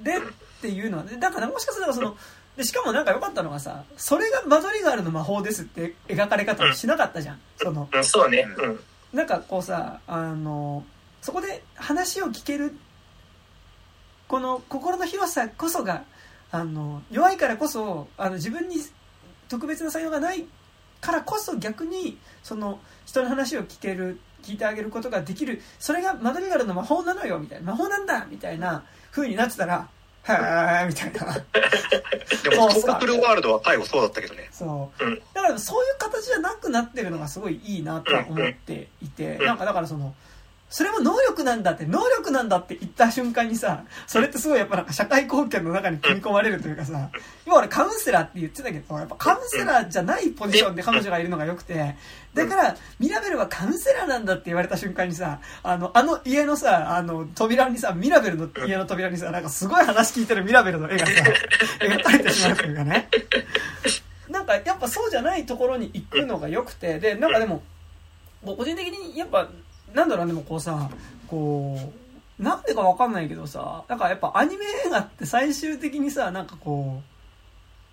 でっていうのは、ね、だからもしかするとその、で、しかもなんか良かったのがさ、それがマドリガルの魔法ですって描かれ方をしなかったじゃん。その、そうね。うん。なんかこうさ、あの、そこで話を聞ける、この心の広さこそが、あの、弱いからこそ、あの、自分に特別な才能がないからこそ逆にその人の話を聞ける聞いてあげることができるそれがマドリガルの魔法なのよみたいな魔法なんだみたいな風になってたらはーみたいな。*laughs* でもトークルワールドは最後そうだったけどね。そう。だからそういう形じゃなくなってるのがすごいいいなと思っていてなんかだからそのそれも能力なんだって、能力なんだって言った瞬間にさ、それってすごいやっぱなんか社会貢献の中に組み込まれるというかさ、今俺カウンセラーって言ってたけど、やっぱカウンセラーじゃないポジションで彼女がいるのが良くて、だから、ミラベルはカウンセラーなんだって言われた瞬間にさ、あの、あの家のさ、あの、扉にさ、ミラベルの家の扉にさ、なんかすごい話聞いてるミラベルの絵がさ、*laughs* 描かれてしまうというかね。なんかやっぱそうじゃないところに行くのが良くて、で、なんかでも、個人的にやっぱ、なんだろうでもこうさ、こう、なんでかわかんないけどさ、なんかやっぱアニメ映画って最終的にさ、なんかこ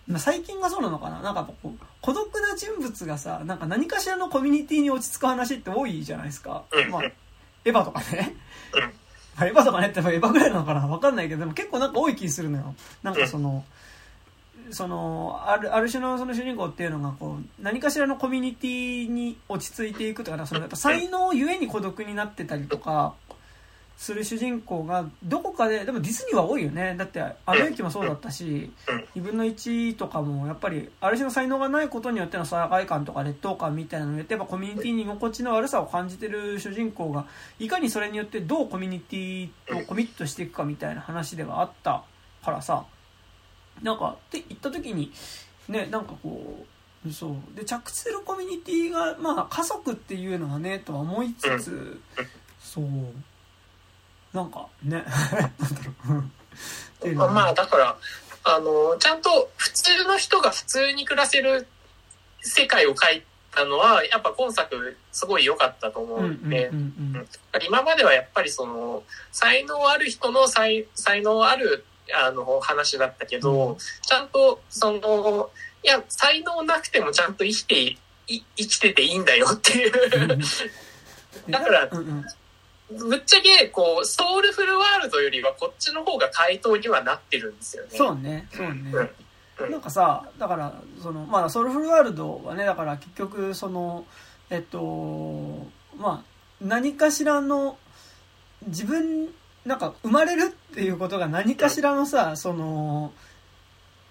う、まあ、最近がそうなのかな？なんかこう、孤独な人物がさ、なんか何かしらのコミュニティに落ち着く話って多いじゃないですか。まあ、エヴァとかね。まあ、エヴァとかねってエヴァぐらいなのかな？わかんないけど、でも結構なんか多い気するのよ。なんかその、そのあるある種のその主人公っていうのがこう何かしらのコミュニティに落ち着いていくとかそのやっぱ才能ゆえに孤独になってたりとかする主人公がどこかででもディズニーは多いよね。だって「アナ雪」もそうだったし2分の1とかもやっぱりある種の才能がないことによっての疎外感とか劣等感みたいなのによってやっぱコミュニティに居心地の悪さを感じてる主人公がいかにそれによってどうコミュニティをコミットしていくかみたいな話ではあったからさ。なんかって言った時にねなんかこうそう。で着地するコミュニティがまあ家族っていうのはねとは思いつつそう。なんかね *laughs* なんだろう。まあだからあのちゃんと普通の人が普通に暮らせる世界を描いたのはやっぱ今作すごい良かったと思うんで、今まではやっぱりその才能ある人の才才能あるあの話だったけど、うん。ちゃんとそのいや才能なくてもちゃんと生きていい生きてていいんだよっていう。*laughs* だからうんうん。ぶっちゃけこうソウルフルワールドよりはこっちの方が回答にはなってるんですよね。そうね。そうね。うん。なんかさだからそのまあソウルフルワールドはねだから結局そのえっとまあ何かしらの自分なんか生まれるっていうことが何かしらのさその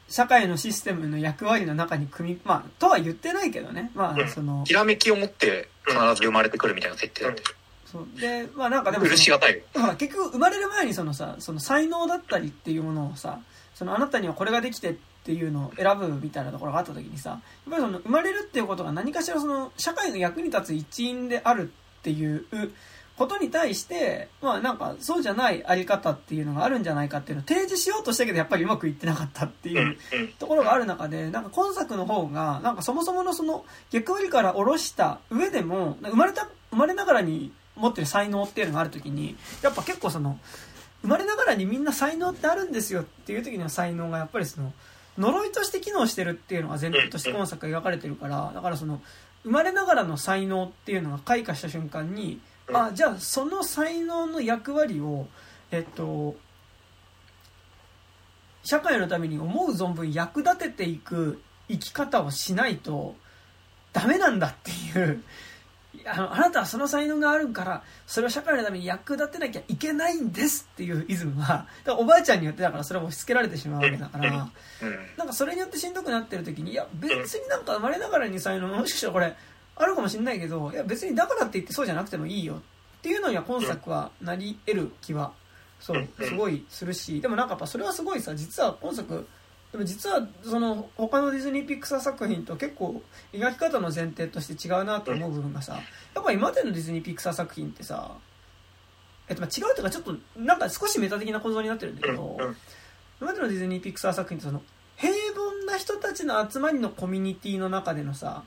社会のシステムの役割の中に組みまあとは言ってないけどね。まあそのひらめきを持って必ず生まれてくるみたいな設定だって。そう。でまあなんかでも結局生まれる前にそのさその才能だったりっていうものをさそのあなたにはこれができてっていうのを選ぶみたいなところがあった時にさやっぱりその生まれるっていうことが何かしらその社会の役に立つ一員であるっていうことに対してまあなんかそうじゃないあり方っていうのがあるんじゃないかっていうのを提示しようとしたけどやっぱりうまくいってなかったっていうところがある中で、なんか今作の方が、なんかそもそものその逆割りから下ろした上でも、生まれた、生まれながらに持ってる才能っていうのがある時に、やっぱ結構その、生まれながらにみんな才能ってあるんですよっていう時の才能がやっぱりその、呪いとして機能してるっていうのが前提として今作描かれてるから、だからその、生まれながらの才能っていうのが開花した瞬間に、あ、じゃあその才能の役割を、えっと、社会のために思う存分役立てていく生き方をしないとダメなんだっていう。あのあなたはその才能があるからそれを社会のために役立てなきゃいけないんですっていうイズムはだからおばあちゃんによってだからそれを押し付けられてしまうわけだからうん。なんかそれによってしんどくなってる時にいや別になんか生まれながらに才能もしかしたらこれあるかもしれないけどいや別にだからって言ってそうじゃなくてもいいよっていうのには今作はなり得る気はそうすごいするしでもなんかやっぱそれはすごいさ実は今作でも実はその他のディズニーピクサー作品と結構描き方の前提として違うなと思う部分がさやっぱ今までのディズニーピクサー作品ってさえっとまあ違うというかちょっとなんか少しメタ的な構造になってるんだけど、うん。今までのディズニーピクサー作品ってその平凡な人たちの集まりのコミュニティの中でのさ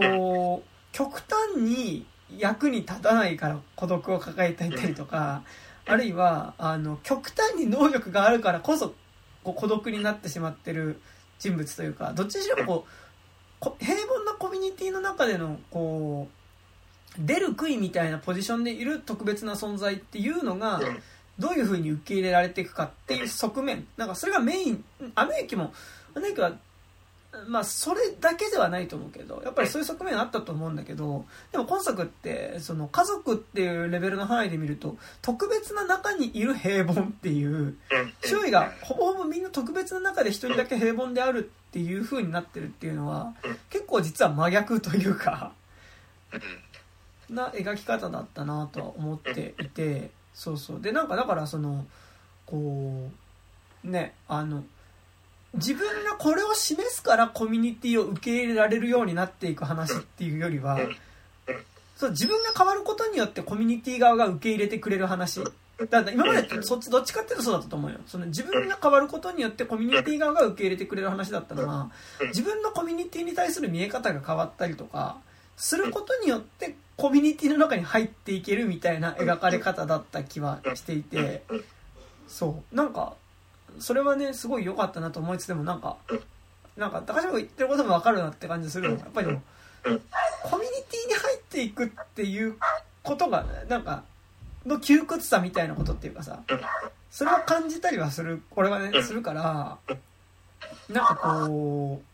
こう極端に役に立たないから孤独を抱えていたりとかあるいはあの極端に能力があるからこそこう孤独になってしまってる人物というかどっちにしろこうこ平凡なコミュニティの中でのこう出る杭みたいなポジションでいる特別な存在っていうのがうん。どういうふうに受け入れられていくかっていう側面。なんかそれがメイン。アメリカもアメリカはまあそれだけではないと思うけどやっぱりそういう側面はあったと思うんだけどでも今作ってその家族っていうレベルの範囲で見ると特別な中にいる平凡っていう周囲がほぼほぼみんな特別な中で一人だけ平凡であるっていう風になってるっていうのは結構実は真逆というかな描き方だったなとは思っていて、そうそう。で、なんかだからその、こう、ね、あの、自分がこれを示すからコミュニティを受け入れられるようになっていく話っていうよりは、そう、自分が変わることによってコミュニティ側が受け入れてくれる話。だから今までそっちどっちかっていうとそうだったと思うよ。その自分が変わることによってコミュニティ側が受け入れてくれる話だったのは、自分のコミュニティに対する見え方が変わったりとか、することによってコミュニティの中に入っていけるみたいな描かれ方だった気はしていて、そう。なん。か、それはね、すごい良かったなと思いつつでもなんか、なんか高島が言ってることもわかるなって感じするやっぱりでも、コミュニティに入っていくっていうことが、なんか、の窮屈さみたいなことっていうかさ、それを感じたりはする、俺はね、するから、なんかこう、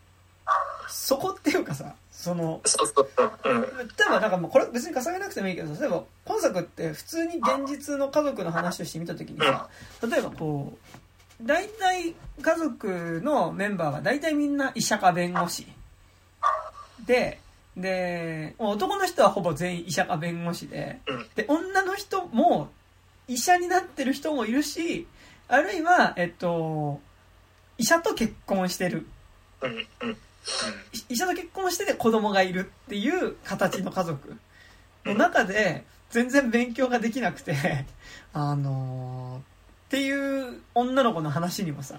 そこっていうかさ、その。例えばなんかもうこれ別に重ねなくてもいいけど例えば今作って普通に現実の家族の話として見た時にさ例えばこう大体家族のメンバーは大体みんな医者か弁護士。でで男の人はほぼ全員医者か弁護士で。で女の人も医者になってる人もいるしあるいはえっと医者と結婚してる。医者と結婚してて子供がいるっていう形の家族。の中で全然勉強ができなくて、あのーっていう女の子の話にもさ、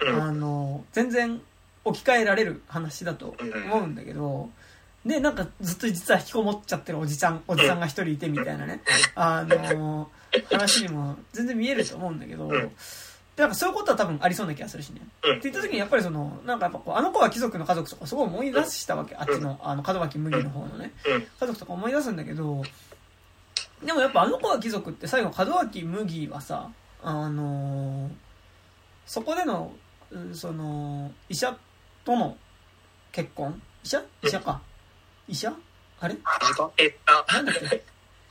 うん。あのー全然置き換えられる話だと思うんだけど、で、なんかずっと実は引きこもっちゃってるおじちゃん、おじさんが一人いてみたいなね、あのー話にも全然見えると思うんだけど、うんでなんかそういうことは多分ありそうな気がするしね。うんって言った時にやっぱりその、なんかやっぱこう、あの子は貴族の家族とかすごい思い出したわけ。あっちの、あの、門脇麦の方のね、うん。家族とか思い出すんだけど、でもやっぱあの子は貴族って最後門脇麦はさ、あのーそこでの、うんその、医者との結婚？医者？医者か。医者？あれ？政治家えっと、なんだっけ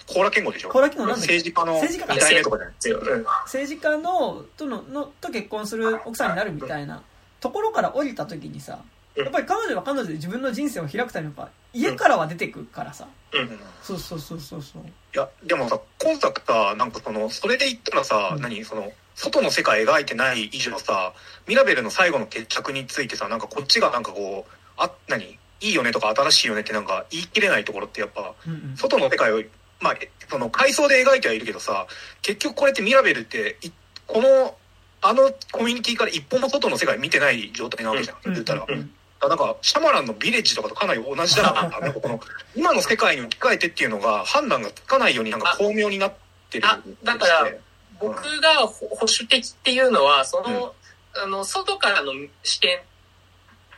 高良健吾でしょ？高良健吾なんだっけ？政治家の政治家代目とかじゃない？政治家のとののと結婚する奥さんになるみたいなところから降りた時にさやっぱり彼女は彼女で自分の人生を開くためにやっぱ家からは出てくからさ。うん。そうそうそうそうそう。いや、でもさ、今作さ、なんかその、それで言ったらさ、うん。何、その、外の世界描いてない以上さ、ミラベルの最後の決着についてさ、なんかこっちがなんかこう、あ、何いいよねとか新しいよねってなんか言い切れないところってやっぱ、うんうん。外の世界を、まあ、えその、階層で描いてはいるけどさ、結局これってミラベルって、いこの、あのコミュニティから一歩も外の世界見てない状態なわけじゃん、言ったら。うんなんか、シャマランのビレッジとかとかなり同じだな。なんかこの、今の世界に置き換えてっていうのが判断がつかないようになんか巧妙になってる。あだから僕が保保守的っていうのは、その、あの、外からの視点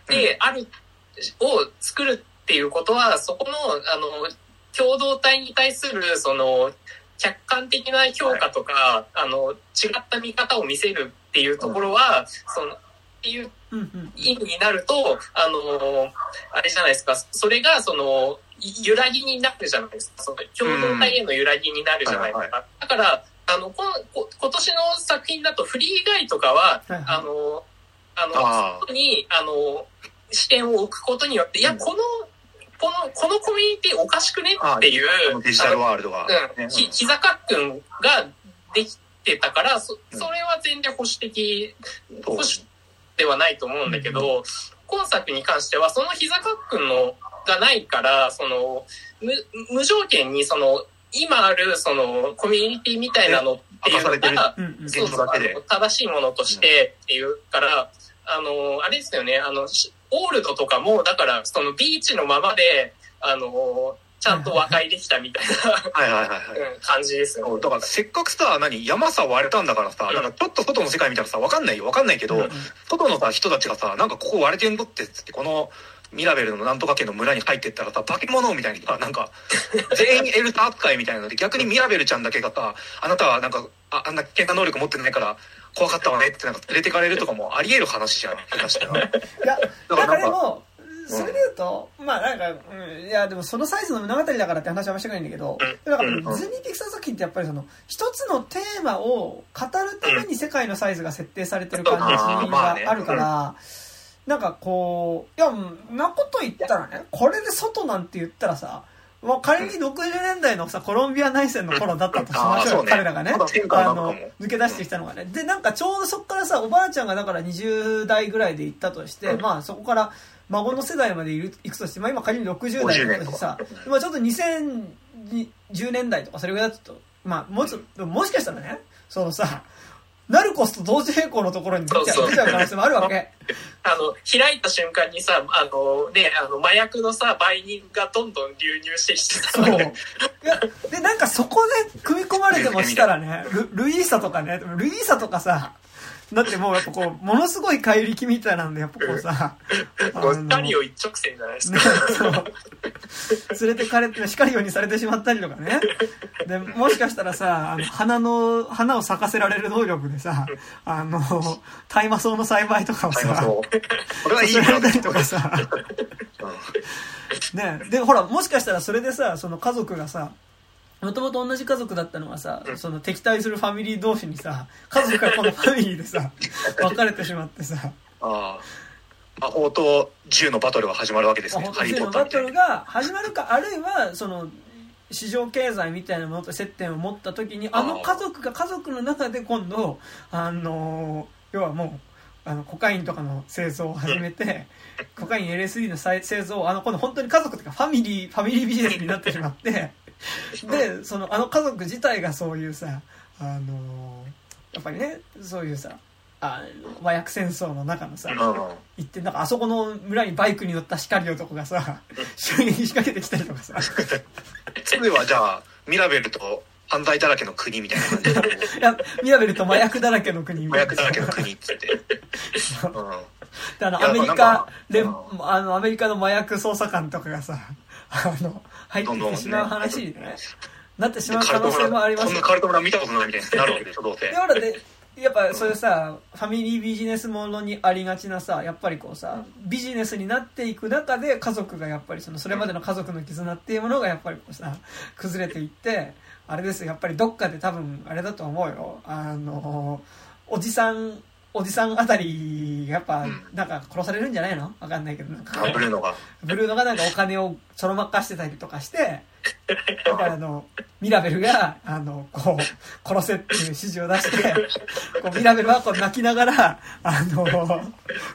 である、を作るっていうことは、そこの、あの、共同体に対する、その、客観的な評価とか、あの、違った見方を見せるっていうところは、その、っていううんうん意味になると、あの、あれじゃないですか、それが、その、い揺らぎになるじゃないですか。その共同体への揺らぎになるじゃないですか。だから、あの、このこ今年の作品だとフリーガイとかは、はいはい。あの、あの、あー。そこに、あの、視点を置くことによって、いや、うんこの、この、このコミュニティおかしくねっていうデジタルワールドが。うん、ひ、ひざかっくんができてたから、そ、それは全然保守的、保守ではないと思うんだけど、今作に関しては、そのひざかっくんの、がないから、その、無、無条件に、その、今ある、その、コミュニティみたいなのっていうのが、そうそう、正しいものとしてっていうから、あの、あれですよね、あの、しオールドとかも、だから、そのビーチのままで、あの、ちゃんと和解できたみたいなはいはいはいはい。うん感じですよね。だからせっかくさ、何、山さ割れたんだからさ、なんかちょっと外の世界見たらさ、わかんないよ、わかんないけど、うんうん外のさ、人たちがさ、なんかここ割れてんのってつって、この、ミラベルのなんとか家の村に入ってったらさ、化け物みたいにさ、なんか、*laughs* 全員エルタ扱いみたいなので、逆にミラベルちゃんだけがさ、あなたはなんか、ああんな危険な能力持ってないから、怖かったわねってなんか連れてかれるとかもあり得る話じゃん、下手したら。いや、だなんかでかも、それで言うと、まあなんか、うん、いやでもそのサイズの物語だからって話はあんましたくないんだけど、だからうん。ディズニーピクサー作品ってやっぱりその、一つのテーマを語るために世界のサイズが設定されてる感じがあるから、なんかこう、いや、んなこと言ったらね、これで外なんて言ったらさ、もう仮に60年代のさ、コロンビア内戦の頃だったとしましょうよ、彼らがね。あの抜け出してきたのがね。で、なんかちょうどそこからさ、おばあちゃんがだから20代ぐらいで行ったとして、うん。まあそこから孫の世代までいる行くとして、まあ今仮に60代だとしてさ50年とか、まあちょっと2010年代とかそれぐらいだと、まあもうちもしかしたらね、そのさ、ナルコスと同時並行のところに出ちゃう可能性もあるわけ。*laughs* あの、開いた瞬間にさ、あのね、あの、麻薬のさ、売人がどんどん流入してきてさ、そう。いや、で、なんかそこで組み込まれてもしたらね、ルルイーサとかね、ルイーサとかさ、だってもうやっぱこう、ものすごい怪力みたいなんで、やっぱこうさ、あこうの二人を一直線じゃないですねか。そう。連れてかれて、叱るようにされてしまったりとかね。で、もしかしたらさ、あの、花の、花を咲かせられる能力でさ、*laughs* あの、大麻草の栽培とかをさ。これはいいさせらなれたりとかさ、*laughs* うんねで、ほら、もしかしたらそれでさ、その家族がさ、もともと同じ家族だったのがさ、その敵対するファミリー同士にさ、家族がこのファミリーでさ、*laughs* 分かれてしまってさ、ああ。魔法と銃のバトルが始まるわけですね。ハリー・ポにのバトルッターみたいに。が始まるか、あるいは、その、市場経済みたいなものと接点を持った時に、あの家族が家族の中で今度、あの、要はもう、あの、コカインとかの製造を始めて、コカイン LSD の製製造を、あの、今度本当に家族とかファミリー、ファミリービジネスになってしまって、*laughs* で、その、あの家族自体がそういうさ、あの、やっぱりね、そういうさ、あの麻薬戦争の中のさ、うん行って、なんかあそこの村にバイクに乗った叱り男がさ、襲撃仕掛けてきたりとかさ、*laughs* 次はじゃあ、ミラベルと犯罪だらけの国みたいな感じで、*laughs* いや、ミラベルと麻薬だらけの国みたいな。麻薬だらけの国っつって。う。ん。であの、アメリカあの、アメリカの麻薬捜査官とかがさ、あの、入ってしまう話にね、なってしまう可能性もありますこんな。カルト村見たことないみたいになるわけでしょ、どうせで、。ほらで、やっぱそういうさ、ファミリービジネスものにありがちなさ、やっぱりこうさ、ビジネスになっていく中で家族がやっぱりその、それまでの家族の絆っていうものがやっぱりこうさ、崩れていって、あれですよ、やっぱりどっかで多分、あれだと思うよ。あの、おじさん、おじさんあたり、やっぱうん、なんか殺されるんじゃないの？わかんないけど、なんか。あブルーノが。ブルーノがなんかお金をちょろまかしてたりとかして、だからあの、ミラベルが、あの、こう、殺せっていう指示を出して、こう、ミラベルはこう泣きながら、あの、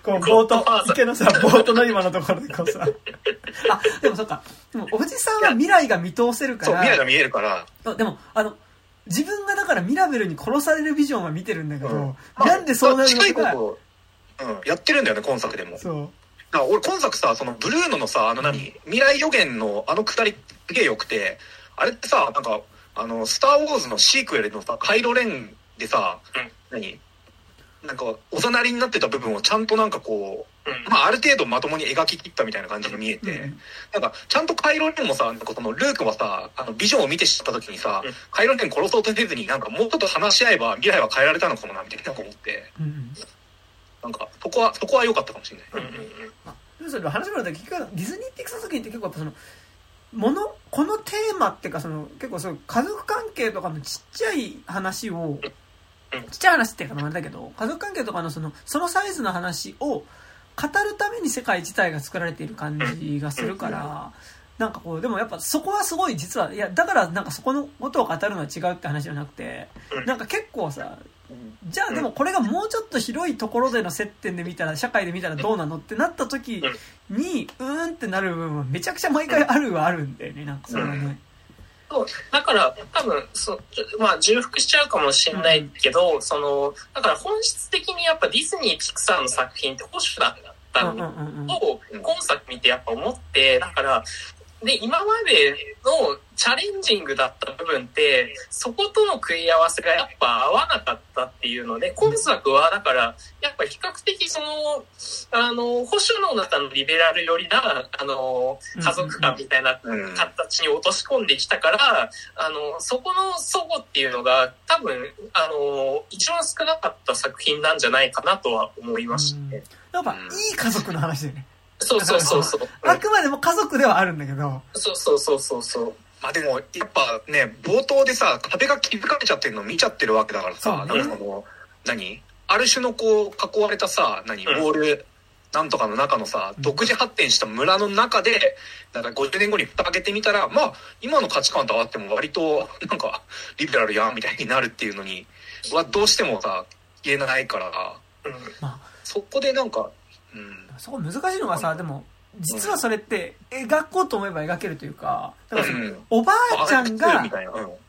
こう、ボート、池のさ、ボート乗り場のところでこうさ、あ、でもそっか、でもおじさんは未来が見通せるかそう、未来がら、見えるから、あでも、あの、自分がだからミラベルに殺されるビジョンは見てるんだけど、うんなんでそうなる近いのか、ことを、うん、やってるんだよね、今作でも。そう。だから俺今作さ、そのブルーノのさ、あの何、未来予言のあのくだりすげえ良くて、あれってさ、なんか、あの、スター・ウォーズのシークエルのさ、カイロレンでさ、何なんか、おざなりになってた部分をちゃんとなんかこう、うん。まあ、ある程度まともに描き切ったみたいな感じに見えて、うんなんか、ちゃんとカイロレンもさ、なんかそのルークはさ、あの、ビジョンを見て知った時にさ、うん。カイロレン殺そうとせずに、なんかもうちょっと話し合えば未来は変えられたのかもな、みたいな思って、うんなんか、そこは、そこは良かったかもしれない。うんそれ話もあると結局ディズニーピクサー作品って結構やっぱそのものこのテーマっていうかその結構そういう家族関係とかのちっちゃい話をうん。ちっちゃい話っていうかあれだけど家族関係とかのそのそのサイズの話を語るために世界自体が作られている感じがするからなんかこうでもやっぱそこはすごい実はいやだからなんかそこのことを語るのは違うって話じゃなくてうん。なんか結構さじゃあでもこれがもうちょっと広いところでの接点で見たら社会で見たらどうなのってなった時にうーんってなる部分はめちゃくちゃ毎回あるはあるんだよねなんかそれはね。そうだから多分そ、まあ、重複しちゃうかもしれないけど、そのだから本質的にやっぱディズニー・ピクサーの作品って保守だったうんうんのうんうん。を今作見てやっぱ思ってだからで今までのチャレンジングだった部分ってそことの食い合わせがやっぱ合わなかったっていうので今作はだからやっぱ比較的そのあの保守の中のリベラル寄りなあの家族観みたいなうん。形に落とし込んできたから、あの、そこの齟齬っていうのが多分、あの、一番少なかった作品なんじゃないかなとは思いましたね。やっぱいい家族の話だよね。そうそうそうそう。*laughs* あくまでも家族ではあるんだけど、そうそうそうそうそう。まあでも、やっぱね、冒頭でさ、壁が築かれちゃってるの見ちゃってるわけだからさ、なんかその、何？ある種のこう、囲われたさ、何？うん。ウォールなんとかの中のさ、独自発展した村の中で、なんか50年後に蓋開けてみたら、まあ、今の価値観とあっても割と、なんか、リベラルやんみたいになるっていうのに、はどうしてもさ、言えないから、うん。まそこでなんか、うん。あ、そこ難しいのがさ、でも、実はそれって描こうと思えば描けるというか、だからそのうん。おばあちゃんが。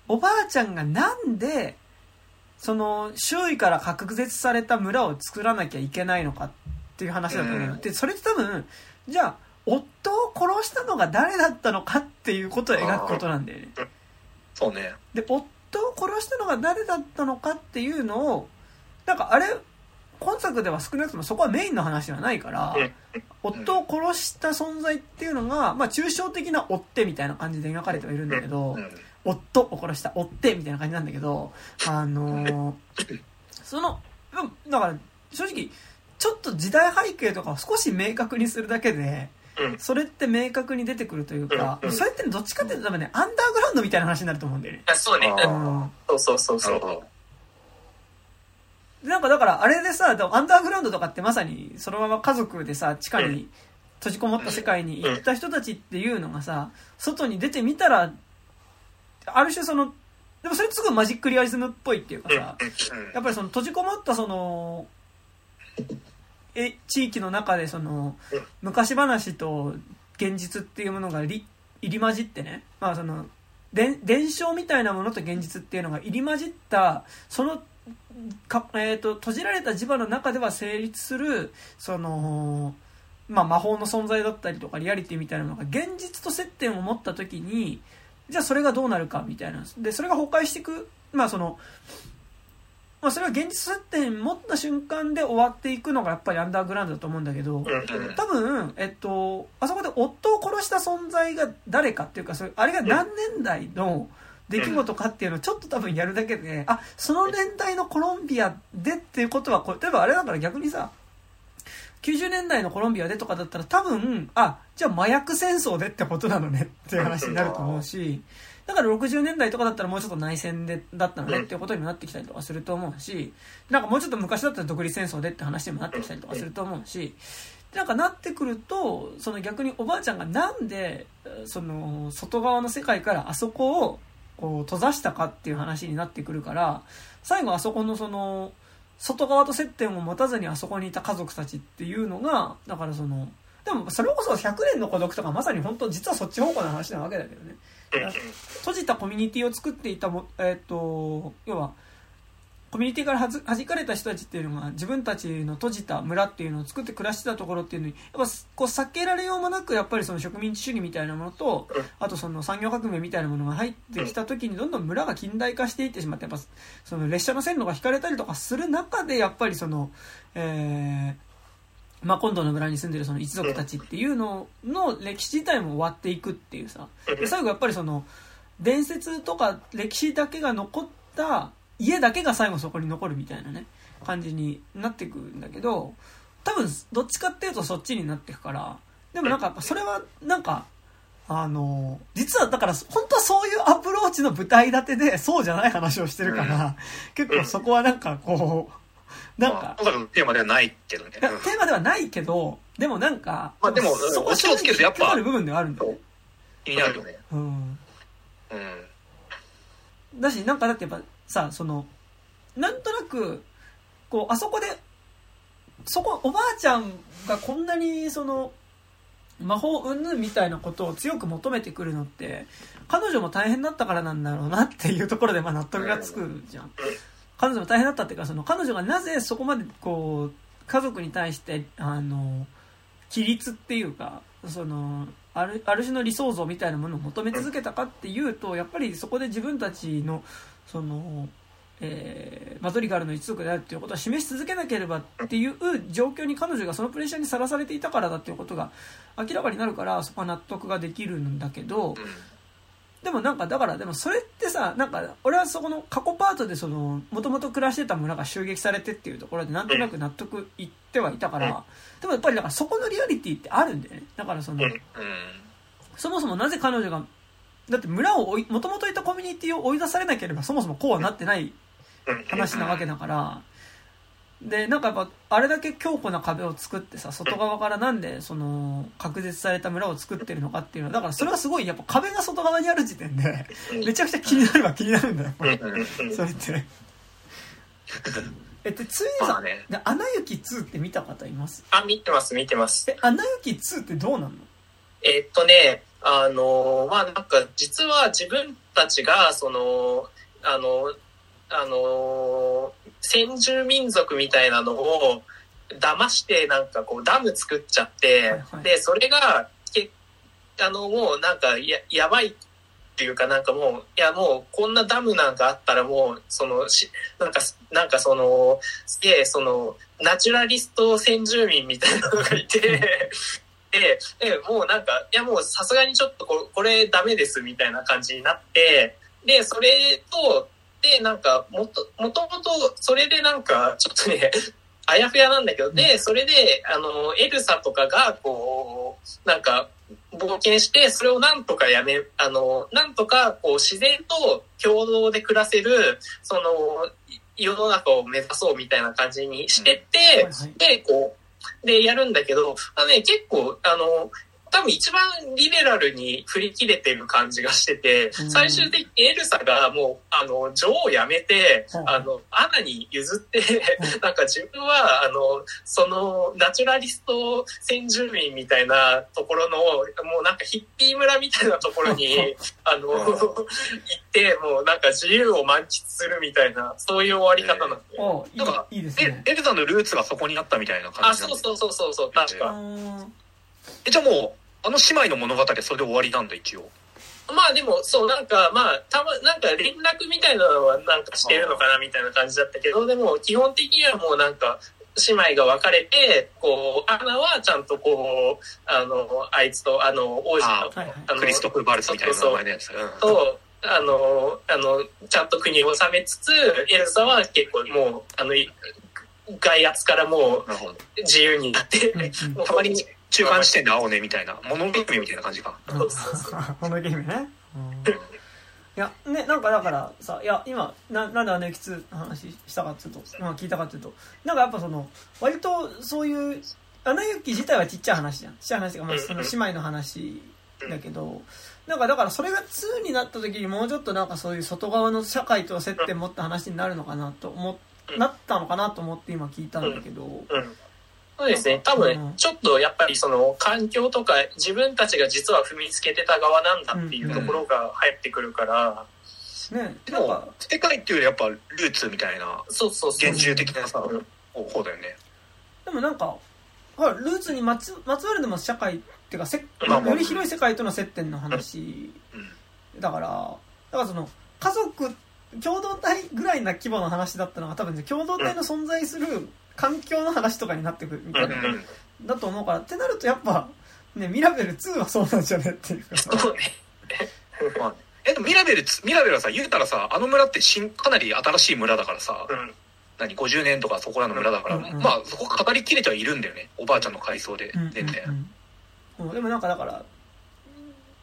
おばあちゃんがなんで、その、周囲から隔絶された村を作らなきゃいけないのかっていう話だと思うで、それって多分、じゃあ、夫を殺したのが誰だったのかっていうことを描くことなんだよね。そうね。で、夫を殺したのが誰だったのかっていうのを、なんかあれ、今作では少なくともそこはメインの話ではないから、夫を殺した存在っていうのが、まあ抽象的な追っ手みたいな感じで描かれてはいるんだけど、うん。夫を殺した追っ手みたいな感じなんだけど、あのー *laughs* その、うんだから正直、ちょっと時代背景とかを少し明確にするだけで、うんそれって明確に出てくるというか、うんそれってどっちかっていうと多分ね、アンダーグラウンドみたいな話になると思うんだよね。あそうね。そうそうそうそう。なんかだからあれでさ、でもアンダーグラウンドとかってまさにそのまま家族でさ、地下に閉じこもった世界に行った人たちっていうのがさ、外に出てみたら、ある種その、でもそれすぐマジックリアリズムっぽいっていうかさ、やっぱりその閉じこもったその、え、地域の中でそのうん、昔話と現実っていうものがり入り混じってね、まあその、伝伝承みたいなものと現実っていうのが入り混じった、その、かえー、と閉じられた磁場の中では成立するその、まあ、魔法の存在だったりとかリアリティみたいなのが現実と接点を持った時にじゃあそれがどうなるかみたいな。でそれが崩壊していく。まあそのまあそれは現実接点持った瞬間で終わっていくのがやっぱりアンダーグラウンドだと思うんだけど、うんうん。多分、えっと、あそこで夫を殺した存在が誰かっていうか、それあれが何年代の出来事かっていうのをちょっと多分やるだけで、あ、その年代のコロンビアでっていうことは、例えばあれだから逆にさ、90年代のコロンビアでとかだったら多分、あ、じゃあ麻薬戦争でってことなのねっていう話になると思うし、だから60年代とかだったらもうちょっと内戦で、だったのねっていうことにもなってきたりとかすると思うし、なんかもうちょっと昔だったら独立戦争でって話にもなってきたりとかすると思うし、なんかなってくると、その逆におばあちゃんがなんで、その外側の世界からあそこをこう閉ざしたかっていう話になってくるから、最後あそこのその、外側と接点を持たずにあそこにいた家族たちっていうのが、だからその、でもそれこそ100年の孤独とかまさに本当実はそっち方向の話なわけだけどね。閉じたコミュニティを作っていたも、えっ、と、要は、コミュニティからはず弾かれた人たちっていうのが自分たちの閉じた村っていうのを作って暮らしてたところっていうのに、やっぱこう避けられようもなくやっぱりその植民地主義みたいなものとうん、あとその産業革命みたいなものが入ってきた時にどんどん村が近代化していってしまって、やっぱその列車の線路が引かれたりとかする中でやっぱりその、えー、まあ、今度の村に住んでるその一族たちっていうのの歴史自体も終わっていくっていうさ、で最後やっぱりその伝説とか歴史だけが残った家だけが最後そこに残るみたいなね感じになっていくんだけど多分どっちかっていうとそっちになっていくからでもなんかそれはなんかあの実はだから本当はそういうアプローチの舞台立てでそうじゃない話をしてるから、結構そこはなんかこうなんかまあ、のテーマではないけどね。テーマではないけどでもなんか、まあでもそこオチをつけるとやっぱ引かかる部分ではあるんだよね気になるよね。うんうん。だし、なんかだってやっぱさ、その、なんとなく、こう、あそこで、そこ、おばあちゃんがこんなに、その、魔法云々みたいなことを強く求めてくるのって、彼女も大変だったからなんだろうなっていうところで、ま納得がつくじゃん。彼女も大変だったっていうか、その、彼女がなぜそこまで、こう、家族に対して、あの、規律っていうか、その、ある、ある種の理想像みたいなものを求め続けたかっていうと、やっぱりそこで自分たちの、その、えーマドリガルの一族であるっていうことを示し続けなければっていう状況に彼女がそのプレッシャーにさらされていたからだっていうことが明らかになるからそこは納得ができるんだけど、でもなんかだからでもそれってさなんか俺はそこの過去パートでそのもともと暮らしてた村が襲撃されてっていうところでなんとなく納得いってはいたからでもやっぱりだからそこのリアリティってあるんだよね。だからその。そもそもなぜ彼女がだって村を追いもともといたコミュニティを追い出されなければそもそもこうはなってない話なわけだから。でなんかやっぱあれだけ強固な壁を作ってさ外側からなんでその隔絶された村を作ってるのかっていうのはだからそれはすごいやっぱ壁が外側にある時点でめちゃくちゃ気になるは気になるんだよそれって。*laughs* えでついにさまあね。で「アナ雪2」って見た方います？あ、見てます、見てます。え「アナ雪2」ってどうなんの？えっとね、あの、まあ、なんか、実は自分たちが、その、あの、あの、先住民族みたいなのを騙して、なんかこう、ダム作っちゃって、はいはい。で、それが、けあの、もうなんかや、やばいっていうかなんかもう、いやもうこんなダムなんかあったらもう、その、し、なんか、なんかその、すげえ、その、ナチュラリスト先住民みたいなのがいて、*laughs* で、でもうなんか、いやもうさすがにちょっとここれダメですみたいな感じになって、で、それと、で、なんか、もと、もともと、それでなんか、ちょっとね、*laughs* あやふやなんだけど、で、それで、あの、エルサとかが、こう、なんか、冒険して、それをなんとかやめ、あの、なんとか、こう、自然と共同で暮らせる、その、い世の中を目指そうみたいな感じにしてって、で、こう、で、やるんだけど、あのね、結構、あの、多分一番リベラルに振り切れてる感じがしててうん、最終的にエルサがもう、あの、女王を辞めてうん、あの、アナに譲ってう、*laughs* なんか自分は、あの、その、ナチュラリスト先住民みたいなところの、もうなんかヒッピー村みたいなところに、*laughs* あの、行って、もうなんか自由を満喫するみたいな、そういう終わり方なんで。おいなんかいいいですえね、エルザのルーツがそこにあったみたいな感あ、じなんそうですそうそうそうそう、確うか。え、じゃあもう、あの姉妹の物語はそれで終わりなんだ、一応。まあでも、そう、なんか、まあ、たま、なんか連絡みたいなのはなんかしてるのかなみたいな感じだったけど、でも、基本的にはもうなんか、姉妹が別れて、こう、アナはちゃんとこう、あの、あいつと、あの、王子あと、はいはいあのクリストフ・バルスみたいな名前のやつ。うんと、あの、あの、ちゃんと国を治めつつ、エルサは結構もう、あの、い外圧からも。う自由になって、たまに中間地点で会おうねみたいな、モノゲームみたいな感じか。そうそうそうこのゲームね。*laughs* うんいや、ね、なんかだからさ、いや、今、ななんであの駅2の話したかっていうと、まあ聞いたかっていうと、なんかやっぱその、割とそういう、アナ雪自体はちっちゃい話じゃん。ちっちゃい話が、まあその姉妹の話だけど、なんかだからそれが2になった時にもうちょっとなんかそういう外側の社会と接点持った話になるのかなと思なったのかなと思って今聞いたんだけど、うんそうですね。多うん分、ちょっとやっぱりその環境とか自分たちが実は踏みつけてた側なんだっていうところが入ってくるから、ね、でなんかも、、世界っていうよりやっぱルーツみたいな、そうそうそう。現住的なさ、うん方だよね。でもなんか、ほらルーツにまつまつわるでも社会っていうかせ、まあまあより広い世界との接点の話うん。だから、だからその、家族、共同体ぐらいな規模の話だったのが多分ね、共同体の存在する環境の話とかになってくるみたいな、うんうんだと思うから、ってなるとやっぱ、ね、ミラベル2はそうなんじゃねっていう。かさ。そうね。まあ、え、でもミラベルつ、ミラベルはさ、言うたらさ、あの村って新、かなり新しい村だからさ、うん。何、50年とかそこらの村だから、うんうんまあ、そこ語りきれてはいるんだよね。おばあちゃんの回想で。うんうん、全然。うん。うんでもなんかだから、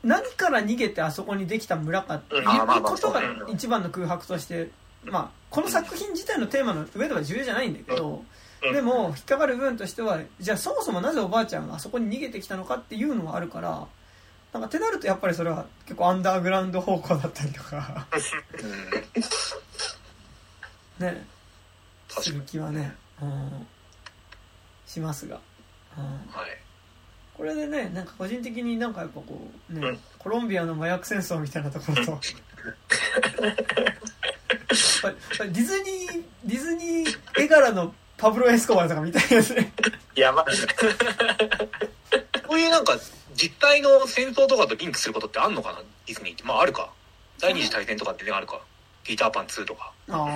何から逃げてあそこにできた村かっていうことが一番の空白として、まあ、この作品自体のテーマの上では重要じゃないんだけど、うんでも引っかかる部分としてはじゃあそもそもなぜおばあちゃんがあそこに逃げてきたのかっていうのがあるからなんかってなるとやっぱりそれは結構アンダーグラウンド方向だったりとか。うん。ね。する。気はね、うん、しますが、うん、はい。これでねなんか個人的になんかやっぱこうね、うん。コロンビアの麻薬戦争みたいなところと。*laughs* ディズニーディズニー絵柄のパブロ・エスコバルとかみたいですねやば。こういうなんか、実態の戦争とかとリンクすることってあんのかな？ディズニーって。まあ、あるか。第二次大戦とかってね、あるか。ピーターパン2とか。あまー